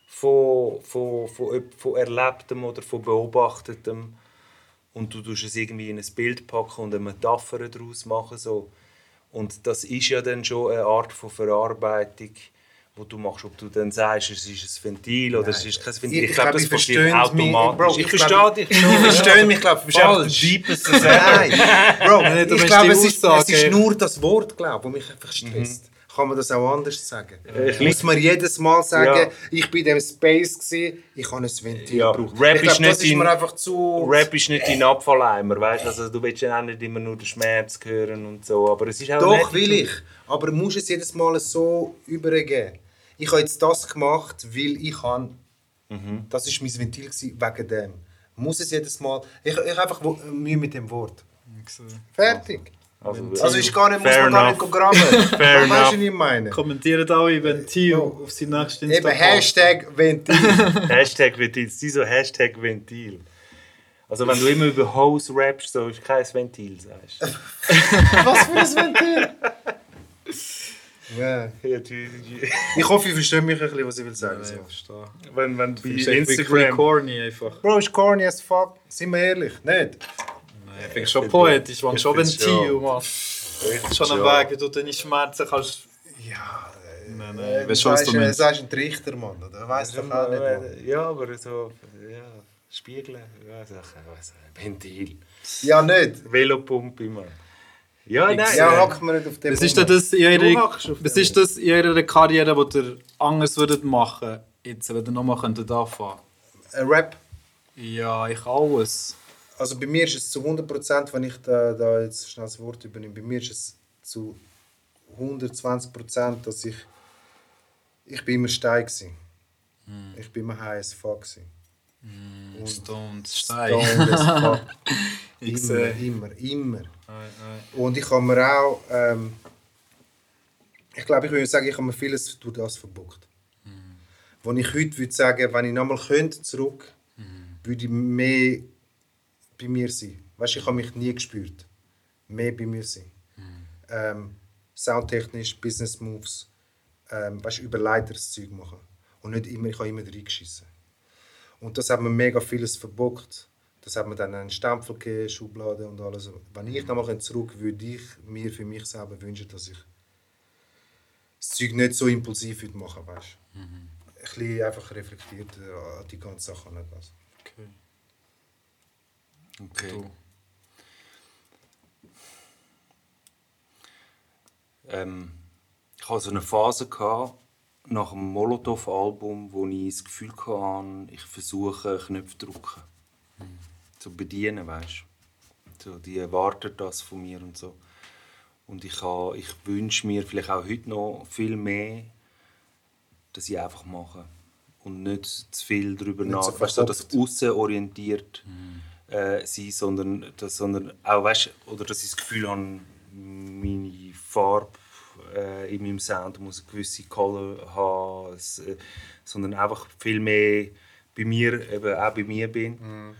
von, von, von, von Erlebtem oder von Beobachtetem. Und du tust es irgendwie in ein Bild packen und eine Metapher daraus machen. So. Und das ist ja dann schon eine Art von Verarbeitung, wo du machst. Ob du dann sagst, es ist ein Ventil oder es ist kein Ventil. Ich, Ich glaube, glaub, das ich passiert automatisch. Bro, ich ich verstehe glaub- dich Ich verstehe mich, glaube ich. Falsch. selber. Nein, Bro, Nein, ich glaube, es ist, es ist nur das Wort, glaube ich, das mich einfach stresst. Kann man das auch anders sagen? ich Muss man jedes Mal sagen, Ja. ich bin in dem Space gewesen, ich habe ein Ventil Ja, gebraucht. Rap ich ist glaube, nicht das ist mir einfach zu... Rap ist nicht dein Abfalleimer, weißt? Also du willst ja auch nicht immer nur den Schmerz hören und so, aber es ist auch Doch, will ich. Aber musst es jedes Mal so übergeben. Ich habe jetzt das gemacht, weil ich kann. Mhm. Das war mein Ventil gewesen, wegen dem. Muss es jedes Mal. Ich, ich habe einfach Mühe mit dem Wort. Fertig. Also, Also ist gar nicht, muss man gar nicht graben. *laughs* Fair weißt du, enough. was ich meine? Kommentiert alle Ventil auf seinen nächsten Eben Insta-Post. Hashtag Ventil. *laughs* Hashtag Ventil, sie so Hashtag Ventil. Also wenn du immer über Hose rappst, so ist kein Ventil, sagst du. *laughs* Was für ein Ventil? du- Ich hoffe, ich verstehe mich ein bisschen, was ich will sagen. Ja, So. ich verstehe. wenn, wenn bei Instagram... corny einfach. Bro, ist corny as fuck. Sind wir ehrlich? Nicht? Nein, ich finde schon poetisch, man. Ich Schon find's Ventil, schon. man. Schon ein Ja. Weg, wie du deine Schmerzen kannst... Ja, Nein, äh, nein, weißt schon, was du äh, meinst. sagst ein Trichter, Mann. Oder? Weißt doch auch nicht. Ja, aber so... Ja, Spiegeln, ja, was, Ventil. Ja, nicht. Velopumpe, Mann. Ja, nein. Ja, äh, hackt man nicht auf dem Was ist denn das in Du was dem ist das in eurer Karriere, die ihr anders würdet machen jetzt, wenn ihr nochmal könntet anfangen? Ein Rap. Ja, ich alles. Also bei mir ist es zu 100%, wenn ich da, da jetzt schnell das Wort übernehme, bei mir ist es zu 120%, dass ich ich bin immer steil gsi. Ich bin immer high as fuck gsi. Und Stoned, stoned Stein. as fuck. *laughs* Ich immer, sehe. immer, immer. Nein, nein. Und ich habe mir auch, ähm, ich glaube, ich würde sagen, ich habe mir vieles durch das verbockt. Wo ich heute würde sagen, wenn ich nochmal könnte zurück, würde ich mehr bei mir sein. Weißt ich habe mich nie gespürt. Mehr bei mir sein. Ähm, soundtechnisch, Business Moves, ähm, weißt du, überleiter das Zeug machen. Und nicht immer, ich habe immer reingeschissen. Und das hat mir mega vieles verbockt. Das hat mir dann einen Stempel gegeben, Schublade und alles. Wenn ich nochmal zurück würde ich mir für mich selber wünschen, dass ich das Zeug nicht so impulsiv würde machen weißt du. Ein bisschen einfach reflektiert äh, an die ganze Sache angehen. Okay. Okay. Du. Ähm, ich hatte so eine Phase gehabt, nach dem Molotow-Album, wo ich das Gefühl hatte, ich versuche Knöpfe zu drücken. Zu bedienen, weißt du. So, die erwarten das von mir und so. Und ich, ha- ich wünsche mir vielleicht auch heute noch viel mehr, dass ich einfach mache. Und nicht zu viel darüber Nicht so weißt du, das außenorientiert äh, sein, sondern, das, sondern auch, weißt, oder dass ich das Gefühl habe, meine Farbe äh, in meinem Sound muss eine gewisse Color haben, es, äh, sondern einfach viel mehr bei mir, eben auch bei mir bin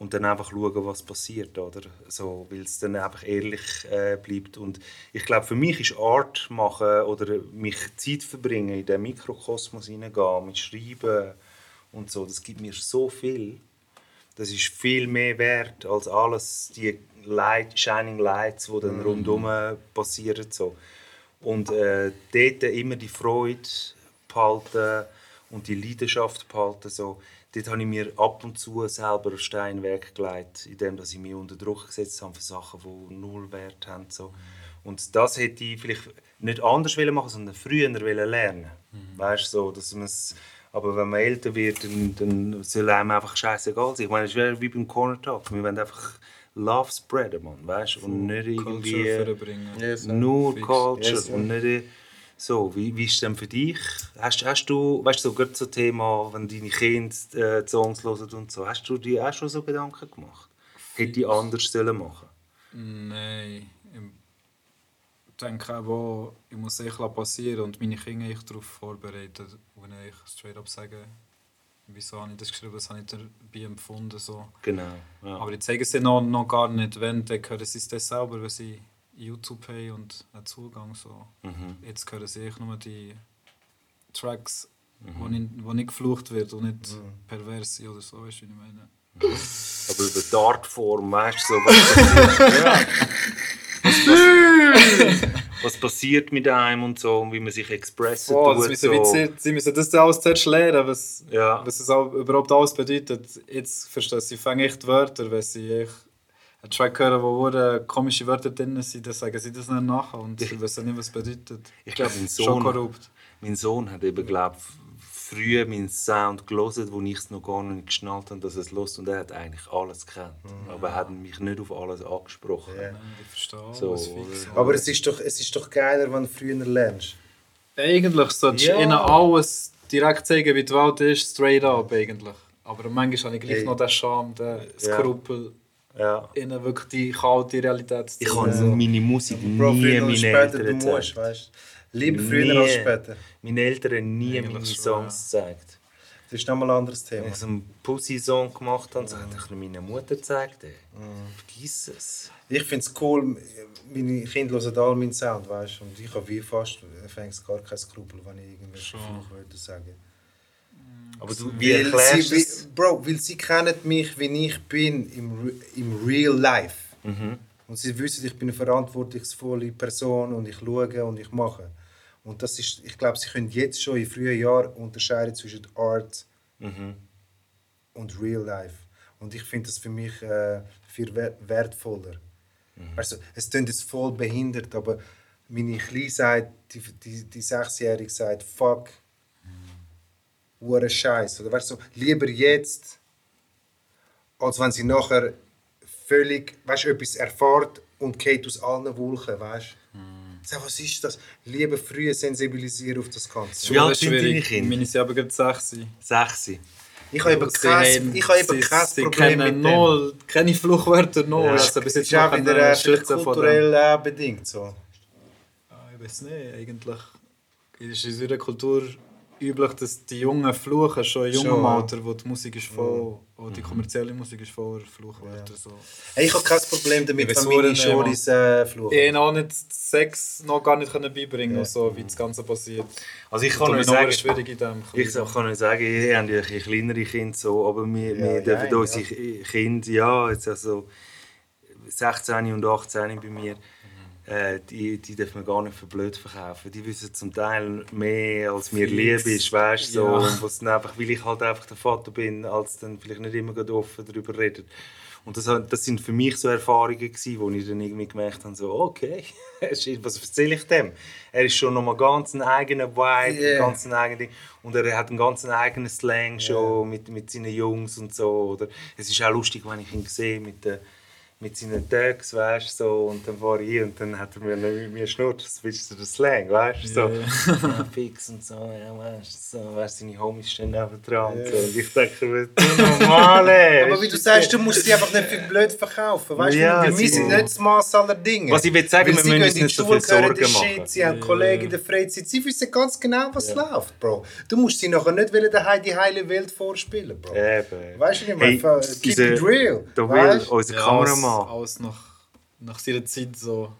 und dann einfach schauen, was passiert, oder? So, weil es dann einfach ehrlich äh, bleibt. Und ich glaube, für mich ist Art machen oder mich Zeit verbringen, in den Mikrokosmos hineingehen, mit Schreiben und so, das gibt mir so viel. Das ist viel mehr wert als alles die Light, Shining Lights, die dann rundherum passieren. So. Und äh, dort immer die Freude behalten und die Leidenschaft behalten. So. Dort habe ich mir ab und zu selber einen Stein weggelegt, indem ich mich unter Druck gesetzt habe für Sachen, die null Wert haben. So. Und das hätte ich vielleicht nicht anders wollen machen, sondern früher lernen. Weißt, so, dass man's, aber wenn man älter wird, dann, dann soll einem einfach scheißegal sein. Ich meine, es wäre wie beim Corner Talk. Wir wollen einfach Love spreaden, man, weißt? und nicht irgendwie Culture vorbringen. Yes, nur Fix. Culture Yes, und nicht so. Wie, wie ist es denn für dich? Hast, hast du, weißt du, so gerade so Thema, wenn deine Kinder äh, die Songs hören und so, hast du dir auch schon so Gedanken gemacht? Hätte ich anders sollen machen? Nein. Ich denke auch, ich muss es echt passieren und meine Kinder ich darauf vorbereiten, wenn ich straight up sage, wieso habe ich das geschrieben, was habe ich dabei empfunden. So. Genau. Ja. Aber ich zeige es ihnen noch, noch gar nicht, wenn, dann hören sie es dann selber, wenn sie YouTube haben und einen Zugang. So. Mhm. Jetzt hören sie nur die Tracks, wo, nicht, wo nicht geflucht wird und nicht pervers sind oder so, weißt du, wie ich meine. Aber über die Artform, weißt du, so, was *laughs* ja. *laughs* *laughs* was, passiert mit einem und so, und wie man sich expressen Oh, das tut. müssen so. zuerst- sie müssen das alles zuerst lernen, was, Ja. was es auch überhaupt alles bedeutet. Jetzt verstehen sie, fangen echt Wörter, wenn sie echt einen Track hören, wo komische Wörter drin sind, dann sagen sie das nicht nachher und sie wissen nicht, was es bedeutet. Ich glaube, mein Schon Sohn, korrupt. mein Sohn hat eben, glaub, früher meinen Sound gelesen, wo ich es noch gar nicht geschnallt habe, dass er es los und er hat eigentlich alles gekannt. Aber er hat mich nicht auf alles angesprochen. Ja. Ich verstehe So? Aber es ist, doch, es ist doch geiler, wenn du früher lernst. Eigentlich solltest du Ja. ihnen alles direkt zeigen, wie die Welt ist, straight up eigentlich. Aber manchmal habe ich gleich Hey. noch den Scham, den Ja. Skrupel. Ja. ihnen wirklich die kalte Realität zu Ich zeigen. habe meine Musik nie meinen später, Eltern du musst, gezeigt. weißt du. Lieber früher als später. Meine Eltern haben nie Eigentlich meine Songs gezeigt. Das ist nochmal ein anderes Wenn Thema. ich so einen Pussy-Song gemacht habe, so hat ich meiner Mutter gezeigt. Ey. Vergiss es. Ich finde es cool, meine Kinder hören alle meinen Sound, weißt. Und ich habe wie fast fängst gar kein Skrupel, wenn ich irgendwelche Fluch würde sagen. Aber du, wie Weil erklärst sie, du es? Bro, weil sie kennen mich, wie ich bin im, im Real Life. Mhm. Und sie wissen, ich bin eine verantwortungsvolle Person und ich schaue und ich mache. Und das ist, ich glaube, sie können jetzt schon in frühen Jahren unterscheiden zwischen Art Mhm. und Real Life. Und ich finde das für mich äh, viel wer- wertvoller. Mhm. Also, es klingt jetzt voll behindert, aber meine Kleine sagt, die, die, die Sechsjährige sagt, fuck, hure Scheiß. Oder weißt du, so, lieber jetzt, als wenn sie nachher völlig, weißt du, etwas erfährt und geht aus allen Wolken, weißt. Sag, was ist das? Lieber früh sensibilisieren auf das Ganze. Wie alt sind deine schwierig. Kinder? Meine sind aber gerade sechs. Sechs. Ich habe eben kein, ich habe eben sie- kein sie Problem mit kennen dem. null, keine Fluchwörter, null. Ja. Also bis Das jetzt ist auch wieder äh, kulturell äh, bedingt. So. Ja, ich weiß nicht, eigentlich ist in unserer Kultur üblich, dass die Jungen fluchen, schon in jungem ja. Alter, wo die Musik ist voll, wo die kommerzielle Musik ist voller Fluchwörter. So. Hey, ich habe kein Problem damit, wenn meine nicht, Schoris äh, fluchen. Ich habe auch nicht Sex noch gar nicht können beibringen können, so, wie das Ganze passiert. Also ich kann noch sagen, schwierig in dem. ich kann nur sagen, ich habe ja kleinere Kinder, so, aber wir, Ja, wir dürfen ja, unsere Kinder, ja, jetzt also 16 und 18 bei mir, äh, die, die dürfen wir gar nicht für blöd verkaufen. Die wissen zum Teil mehr, als mir lieb ist, weißt du, so, Ja. was dann einfach, weil ich halt einfach der Vater bin, als dann vielleicht nicht immer offen darüber redet. Und das, das sind für mich so Erfahrungen gewesen, wo ich dann irgendwie gemerkt habe, so, okay, *laughs* was erzähle ich dem? Er ist schon nochmal ganz ein eigener Vibe, Yeah. ganz ein eigenes Ding. Und er hat einen ganz eigenen Slang schon mit, mit seinen Jungs und so. Oder es ist auch lustig, wenn ich ihn sehe mit, den, mit seinen Tags, weißt du, so. Und dann fahre ich hin und dann hat er mir mit mir schnurrt, das ist so der Slang, weißt du, so. Ja, *laughs* fix und so, ja, weißt du, so, weißt du, seine Homies stehen neben dran und so. Und ich denke, du normale. Aber wie du sagst, du musst sie einfach nicht für blöd verkaufen. Weißt Ja, du, wir sind nicht das Maß aller Dinge. Was ich will sagen, wir sie müssen uns nicht so viel Sorgen machen. Shit, sie haben Kollegen in der Freizeit, sie wissen ganz genau, was läuft, Bro. Du musst sie nachher nicht wollen, die heile Welt vorspielen, Bro. Eben. Weißt du, Hey, ich meine? Keep unser- it real. Der weißt? Will, unser Ja, Kameramann. Alles, nach, nach seiner Zeit so.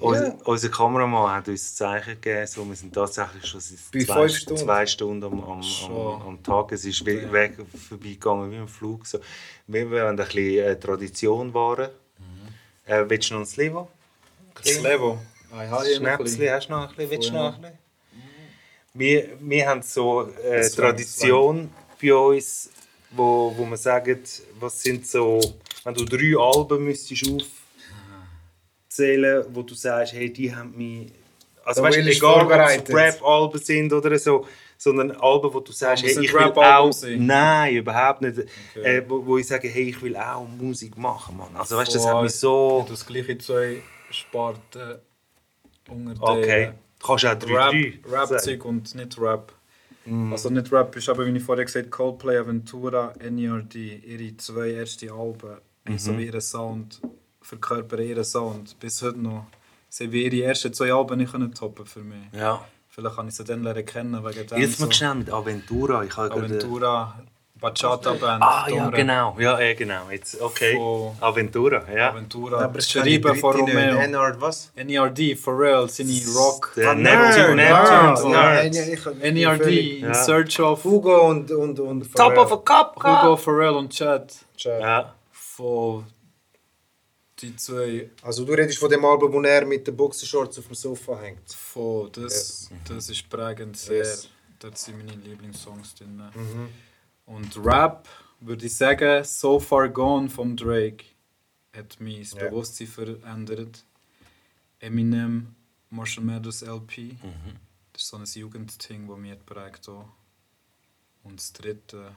Unser, unser Kameramann hat uns ein Zeichen gegeben, so, wir sind tatsächlich schon seit zwei, Stunden. zwei Stunden am, am, am, am Tag. Es ist we- weg vorbeigegangen wie im Flug. So. Wir wollen ein bisschen äh, Tradition wahren. Mhm. Äh, willst du noch ein Slevo? Das. Ah, noch ein Schnäpsli, hast du noch ein bisschen? Willst du Voll, noch ein bisschen? Wir, wir haben so äh, Das wär- Tradition bei uns, wo, wo wir sagen, was sind so, wenn du drei Alben müsstest aufzählen, wo du sagst, hey, die haben mich, also Der weißt, egal ob es Rap-Alben sind oder so, sondern Alben, wo du sagst, hey, ich will auch, sein. nein, überhaupt nicht, äh, wo, wo ich sage, hey, ich will auch Musik machen, Mann. Also weißt, das hat mich so, Das gleiche zwei Sparten unterteilen. okay, du kannst auch drei, Rap, drei. Rap-Zeug und nicht Rap. Mm. Also nicht Rap ist aber, wie ich vorher gesagt habe, Coldplay, Aventura, NERD, ihre zwei ersten Alben, Mhm. so wie ihren Sound, verkörpern ihren Sound. Bis heute noch. Sie haben ihre ersten zwei Alben nicht können toppen für mich. Ja. Vielleicht kann ich sie dann lernen kennen wegen dem. Jetzt mal so. schnell mit Aventura. Ich habe gerade- Aventura, Bachata-Band. Ah ja, genau. Ja, eh, genau. Jetzt, okay. Von- Aventura, ja. Aventura, Aber es geschrieben von. Romeo. Ennard, was? NERD, Pharrell, seine Rock. Ah, Neptune, Nerd, Neptune, Nerd. Ja, völlig- in Ja. Search of Hugo und, und, und Top of a cup, Hugo, Pharrell und Chad. Ja. Von die zwei, Also du redest von dem Album, wo er mit den Boxershorts auf dem Sofa hängt. von das, das ist prägend sehr. Yes. Dort sind meine Lieblingssongs drin. Mhm. Und Rap würde ich sagen, So Far Gone vom Drake hat mein Ja. Bewusstsein verändert. Eminem, Marshall Mathers LP. Das ist so ein Jugendding, das mich prägt hat. Und das dritte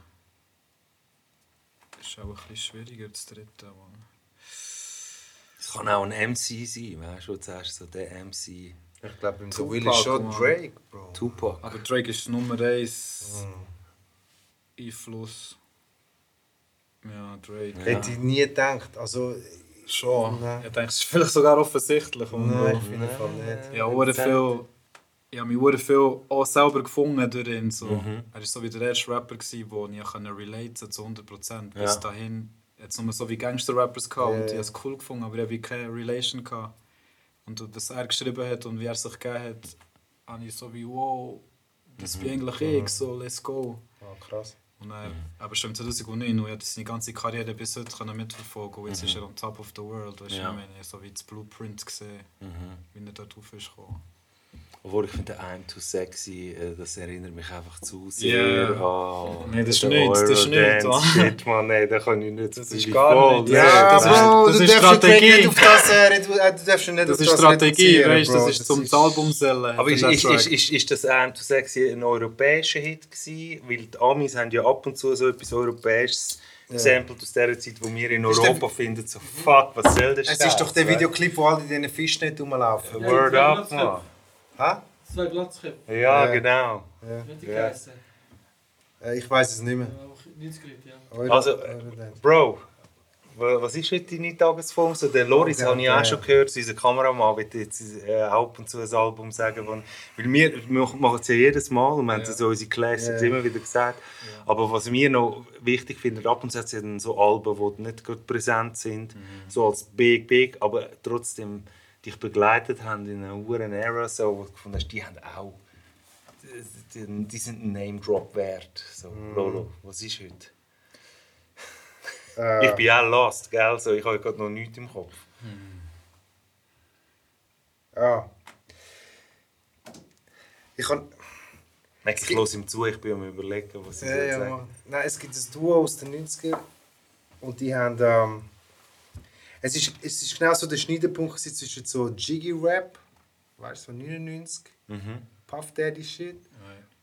ist auch ein bisschen schwieriger, das dritte. Mann. Es kann auch ein MC sein, weißt du, wo sagst, so der MC Ich glaube, im Tupac, Will ist schon Mann. Drake, Bro. Tupac. Aber Drake ist Nummer 1 Einfluss Ja, Drake. Hätte ich nie gedacht. Also, Schon. Nein. Ich denke, es ist vielleicht sogar offensichtlich. Nein, auf jeden Fall nicht. Ja, hure viel. Ich habe mich hure viel auch selber gefunden durch ihn. So. Mhm. Er war so wie der erste Rapper, gewesen, wo ich kann relate zu 100%. Bis Ja. dahin jetzt nur so wie Gangster-Rappers gehabt und ich habe es cool gefunden, aber ich habe wie keine Relation gehabt. Und was er geschrieben hat und wie er sich gegeben hat, habe ich so wie, wow, das Mhm. bin eigentlich ich, so let's go. Ah, krass. Und er, aber schon im 2009, und er hat seine ganze Karriere bis heute mitverfolgen und jetzt Mhm. ist er on top of the world, weißt du, Ja. ich meine, so wie das Blueprint gesehen, Mhm. wie er dort rauf ist gekommen. Obwohl ich finde, I'm too sexy, äh, das erinnert mich einfach zu sehr Ja. an... *laughs* Nee, das ist den nichts, das ist nichts. Mann. *laughs* Shit, Mann, nee, da kann ich nicht. Das ist gar nicht. Ja, Ja, das ist- Bro, das du ist den Strategie. nicht auf das, äh, du darfst nicht Das auf ist Strategie, weißt du, das ist zum Album sellen. Aber ist, ist, ist, ist, ist das I'm too sexy ein europäischer Hit gewesen? Weil die Amis haben ja ab und zu so etwas Europäisches gesampelt aus der Zeit, wo wir in Europa finden, so fuck, was soll das Es ist doch der Videoclip, wo alle in diesen Fischnet rumlaufen. Ja. Word Ja, up, man. Hä? Zwei Glatzköpfe. Ja, Ja. genau. Ja. Wie hat die Ja. geheißen? Äh, Ich weiß es nicht mehr. Ja, auch 90 Leute, ja. Euro- Also, Eurodance. Bro, wa- was ist heute deine Tagesform? So, der Loris Ja, habe ich ja. auch schon gehört, unser Kameramann wird jetzt äh, auch ab und zu ein Album sagen. Wo, weil wir, wir machen es ja jedes Mal und wir haben Ja. es so unsere Classics Ja. immer wieder gesagt. Aber was wir noch wichtig finden, ab und zu hat es ja dann so Alben, die nicht gut präsent sind, so als Big Big, aber trotzdem dich begleitet haben in einer hohen Era, so, wo du gefunden hast, die haben auch, die, die, sind ein Name-Drop wert. So, Lolo, was ist heute? Äh, Ich bin auch lost, gell? So, ich habe gerade noch nichts im Kopf. Ja. Ich kann. Merke, ich höre ihm zu, ich bin am überlegen, was ich Ja, soll ja. Nein, es gibt ein Duo aus den 90ern und die haben. Ähm, es, ist, es ist genau so der Schneidepunkt zwischen so Jiggy Rap, weißt du, so 99, Mhm. Puff Daddy Shit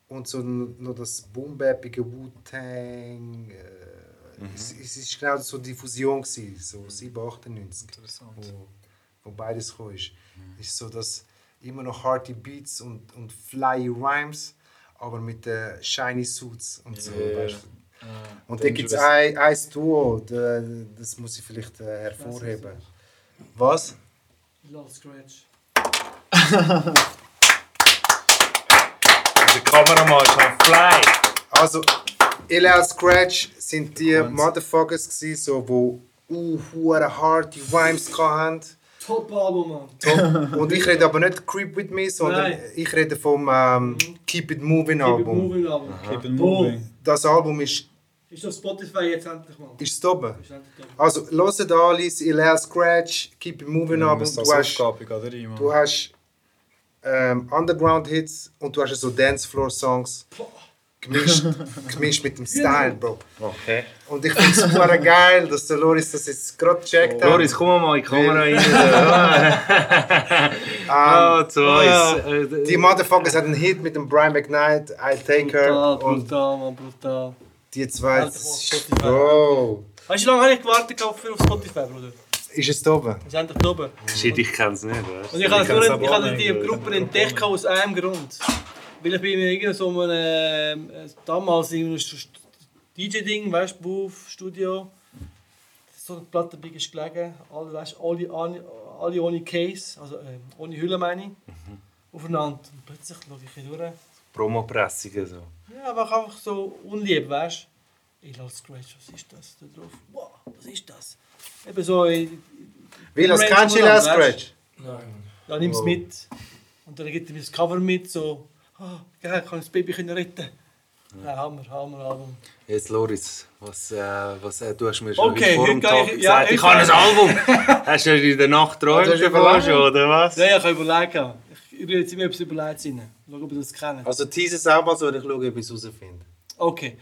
und so noch das boombappige Wu-Tang. Äh, Mhm. es, es ist genau so die Fusion gewesen, so 7, 98. Interessant. wo, wo beides gekommen ist. Ist so, dass immer noch hearty Beats und, und fly Rhymes, aber mit äh, shiny Suits und so. Ja. weißt. Ah, Und da gibt es ein, ein Duo, da- das muss ich vielleicht äh, hervorheben. Was? Lol Scratch. Der Kameramann ist am Fly. Also, LL Scratch sind die Motherfuckers gewesen, so, wo uh, hure hearty Rhymes hatten. Top Album, Mann. Und ich rede aber nicht Creep With Me, sondern Nein. ich rede vom ähm, Keep It Moving Keep it Album. moving Album. Keep it moving. Das Album ist, Ist auf Spotify jetzt endlich mal. ist es oben. Ist endlich da. Also, hört alles, LL Scratch, Keep It Moving Ja, Album. das Du ist hast, rein, du hast ähm, Underground-Hits und du hast so Dancefloor-Songs. Gemischt, *laughs* gemischt mit dem Style, Bro. Okay. Und ich finde es super geil, dass der Loris das jetzt gerade gecheckt hat. Loris, komm mal in die Kamera rein. *laughs* Ähm, Ah, zu uns. Die Motherfuckers hatten einen Hit mit dem Brian McKnight, I'll Take Her. Brutal, Und brutal, Mann, brutal. Die zwei. Alter, Spotify. Bro, Weißt du, wie lange habe ich gewartet auf, für auf Spotify, Bruder? ist es da oben? Sind endlich da oben. Shit, ich kenne es nicht, weißt Und ich habe Ich nur ich habe die Gruppe entdeckt aus einem Grund. Weil ich bin in irgendeinem so einem, äh, damals in DJ-Ding, weißt du, Studio. So eine Platte bin ich gelegen, alle, weißt, alle, alle, alle ohne Case, also äh, ohne Hülle meine ich, aufeinander. Und plötzlich schaue ich hier durch. Promopressungen so. Ja, aber einfach so unlieb, weißt du? Ich lasse Scratch, was ist das da drauf? Wow, was ist das? Eben so, ich, Wie, das kennst du LL Scratch? Ja, nimm es Oh. mit. Und dann gibt er mir das Cover mit, so, ah, kann ich das Baby können retten. Ja, Hammer, Hammer, Album. Jetzt Loris, was, äh, was äh, du hast mir schon Okay, vor dem Tag ich- ja, gesagt, ich heute habe ein Album. *laughs* hast du in der Nacht geträumt hast du davon überlegt? schon, oder was? Ja, ich kann überlegen. Ich rede jetzt immer etwas überlegt rein. Schau, ob ihr das kennt. Also, tease es auch mal so, ich schaue, ob ich es herausfinde. Okay.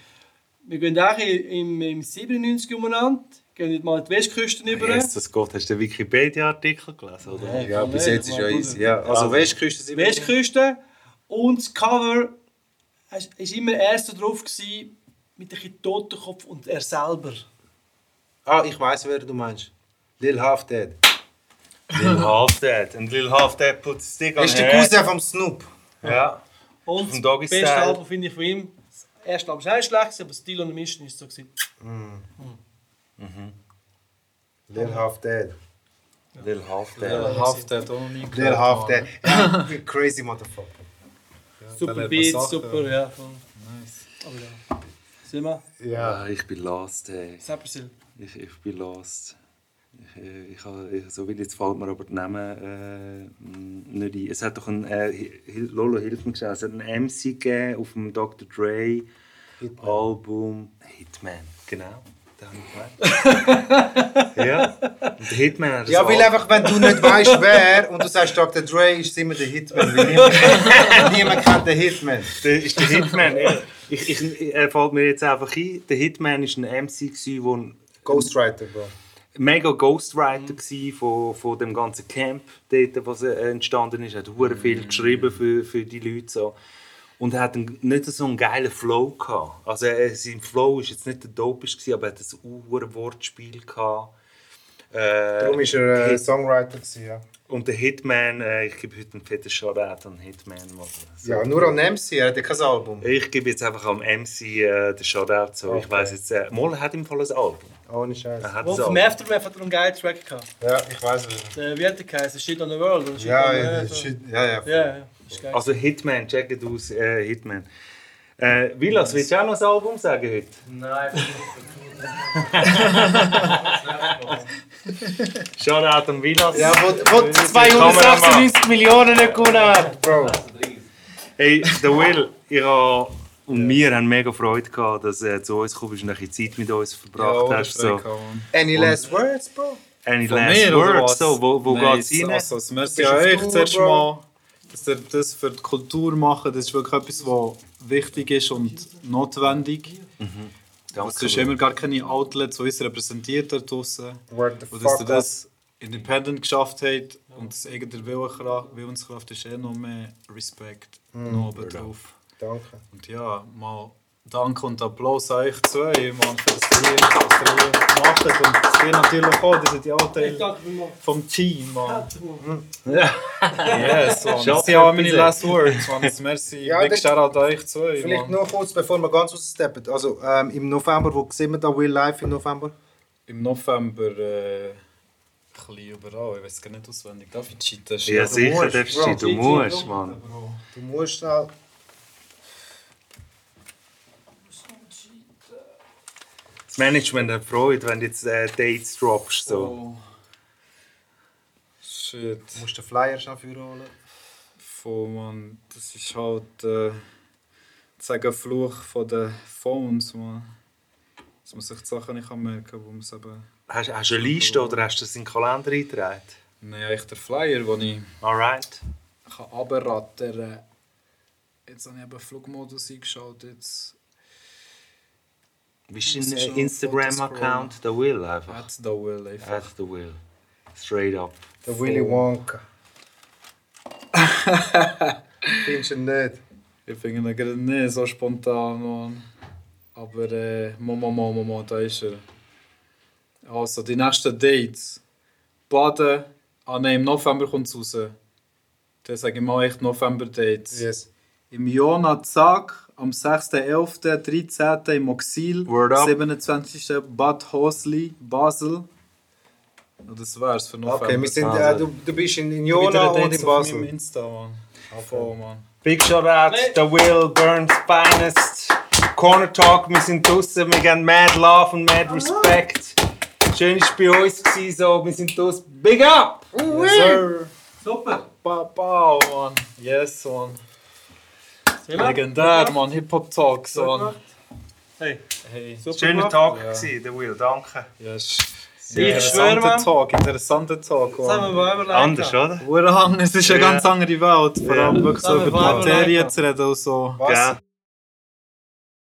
Wir gehen auch im, im 97 umeinander, gehen jetzt mal die Westküste rüber. Jesus Gott, hast du den Wikipedia-Artikel gelesen, oder? Nein. Ja, bis jetzt ist ja easy. Ja, also, Also, Westküste sind Westküste und das Cover war immer erst drauf gewesen, mit ein bisschen Totenkopf und er selber. Ah, ich weiß, wer du meinst. Lil Half Dead. Lil Half Dead. Und Lil Half Dead put stick on Ist der. Cousin vom Snoop. Ja. Und Vom das beste. Album finde ich von ihm. Das erste Album war auch schlecht, aber Stil on the Mission ist so. Gewesen. Lil Half Dead. Lil Half Dead. Haft hat auch noch nie gehört. Lil Half. Dead. Crazy Motherfucker. Super Sachen. super, ja. Nice. Aber ja. Sind wir? Ja. Ah, ich bin lost, ey. Ich bin lost. Ich, äh, ich, habe- so will jetzt fällt mir aber die Namen äh, nicht ein. Es hat doch ein, äh, Lolo hilft mir es hat einen MC gegeben auf dem Dr. Dre Album Hitman, genau. *laughs* Ja, und der Hitman hat das Ja, weil einfach, wenn du nicht weißt, wer und du sagst Dr. Dre, ist immer der Hitman. Weil niemand, niemand kennt den Hitman. Der ist der Hitman. ich, ich, er fällt mir jetzt einfach ein. Der Hitman war ein MC, der Ghostwriter, Bro. Mega Ghostwriter gsi von, von dem ganzen Camp, dort, was äh, entstanden ist. Er hat hure viel geschrieben für, für die Leute. So. Und er hat einen, nicht so einen geilen Flow gehabt. Also er, sein Flow ist jetzt nicht der gewesen, aber er hat ein hure Wortspiel gehabt. Äh, Darum war er äh, Songwriter. Gewesen, ja. Und der Hitman, äh, ich gebe heute einen fetten Shoutout an Hitman. So. ja, nur an MC, er hat ja kein Album. Ich gebe jetzt einfach am MC äh, den Shoutout. So. Ich Okay. weiß jetzt, äh, Moll hat im Fall ein Album. Ohne Scheiß. Er hat Wo vom. Aftermath hat er einen geilen Track gehabt. Ja, ich weiß es. Der, wie hat der geheißen? Shit on the World? Oder Shit Ja, on the ja, Earth, ja, shit, ja, ja. Ja, ja. Ist geil. Also Hitman, check it aus, äh, Hitman. Äh, Vilas, willst du auch noch ein Album sagen heute? Nein, Shoutout an Vilas. Ja, wo, wo 296 Millionen nicht gewonnen hat, Bro. Hey, der Will, ich hab, und wir haben mega Freude gehabt, dass er zu uns gekommen ist und ein bisschen Zeit mit uns verbracht Ja, hast. So. Any last words, Bro? Any Von last mir, words? So, wo wo Nein, geht's rein? Also, das merci bist an euch zuerst mal, dass ihr das für die Kultur macht. Das ist wirklich etwas, was wichtig ist und notwendig. Danke, Es ist immer gar keine Outlets, die uns repräsentiert da the Und dass ihr das independent geschafft habt und das eigene Willenskraft, Willenskraft ist eh noch mehr Respekt noch oben drauf. Danke. Und ja, mal Danke und Applaus an euch zwei, Mann, für das ihr was ihr hier macht. Und ihr natürlich auch, ihr seid ja auch Teil vom Team, Mann. Ja. Yes, Mann. Das sind auch meine last words, Mann. Das Merci, Ja, big das- Shoutout an euch zwei, Vielleicht Mann. noch kurz, bevor wir ganz raussteppen. Also ähm, im November, wo sehen wir da Will Live im November? Im November äh, ein bisschen überall, ich weiß gar nicht auswendig. Darf ich cheaten? Ja, sicher, musst, darfst du, du musst, Mann. Du musst schnell. Das Management hat Freude, wenn du jetzt äh, Dates droppst. So. Oh. Shit. Du musst den Flyer schnell für holen. Voll, Mann. Das ist halt äh, sagen Fluch von den Phones, man. Dass man sich die Sachen nicht merken kann, wo man es eben... Hast, hast du eine Liste oder hast du das in den Kalender eingetragen? Nein, eigentlich der Flyer, den ich Alright. kann runterrattern Jetzt habe ich eben Flugmodus eingeschaltet. Jetzt Wie ist Muss dein ich äh, schon Instagram-Account? Der Will einfach. hat da will einfach. At the Will. Straight up. Der Willy Wonka. Findest du nicht? Ich finde ihn gerade nicht so spontan, Mann. Aber äh, Mama, Mama, Mama, da ist er. Also, die nächsten Dates. Baden. Ah nein, im November kommt es raus. Dann sage ich mal echt November-Dates. Yes. Im Jona Zag, am 6.11., 13. im Oxil, Word up. 27. Bad Hosli, Basel. Das wär's für November. Okay, wir sind, äh, du, du bist in, in Jona und in auf meinem Basel. Insta, Mann. Voll, Mann. Big shout out, The Will, Burns Finest. Corner Talk, wir sind draußen, wir geben mad love und mad respect. Schön war bei uns, gewesen, so. wir sind draußen. Big up! Yes, sir. Super. Ba Bau, Mann. Yes, Mann. Legendär, Mann. Hip-Hop-Talk, gemacht. Hey, Hey. super Schöner. Talk, Ja. gewesen, The Will, danke. Yes. Ich schwöre, Interessanter Mann. Talk, interessanter Talk. Das haben wir mal überlegt. Anders, oder? Es ist eine Ja. ganz andere Welt. Vor allem Ja. wirklich so über die Materie zu reden und so. Was?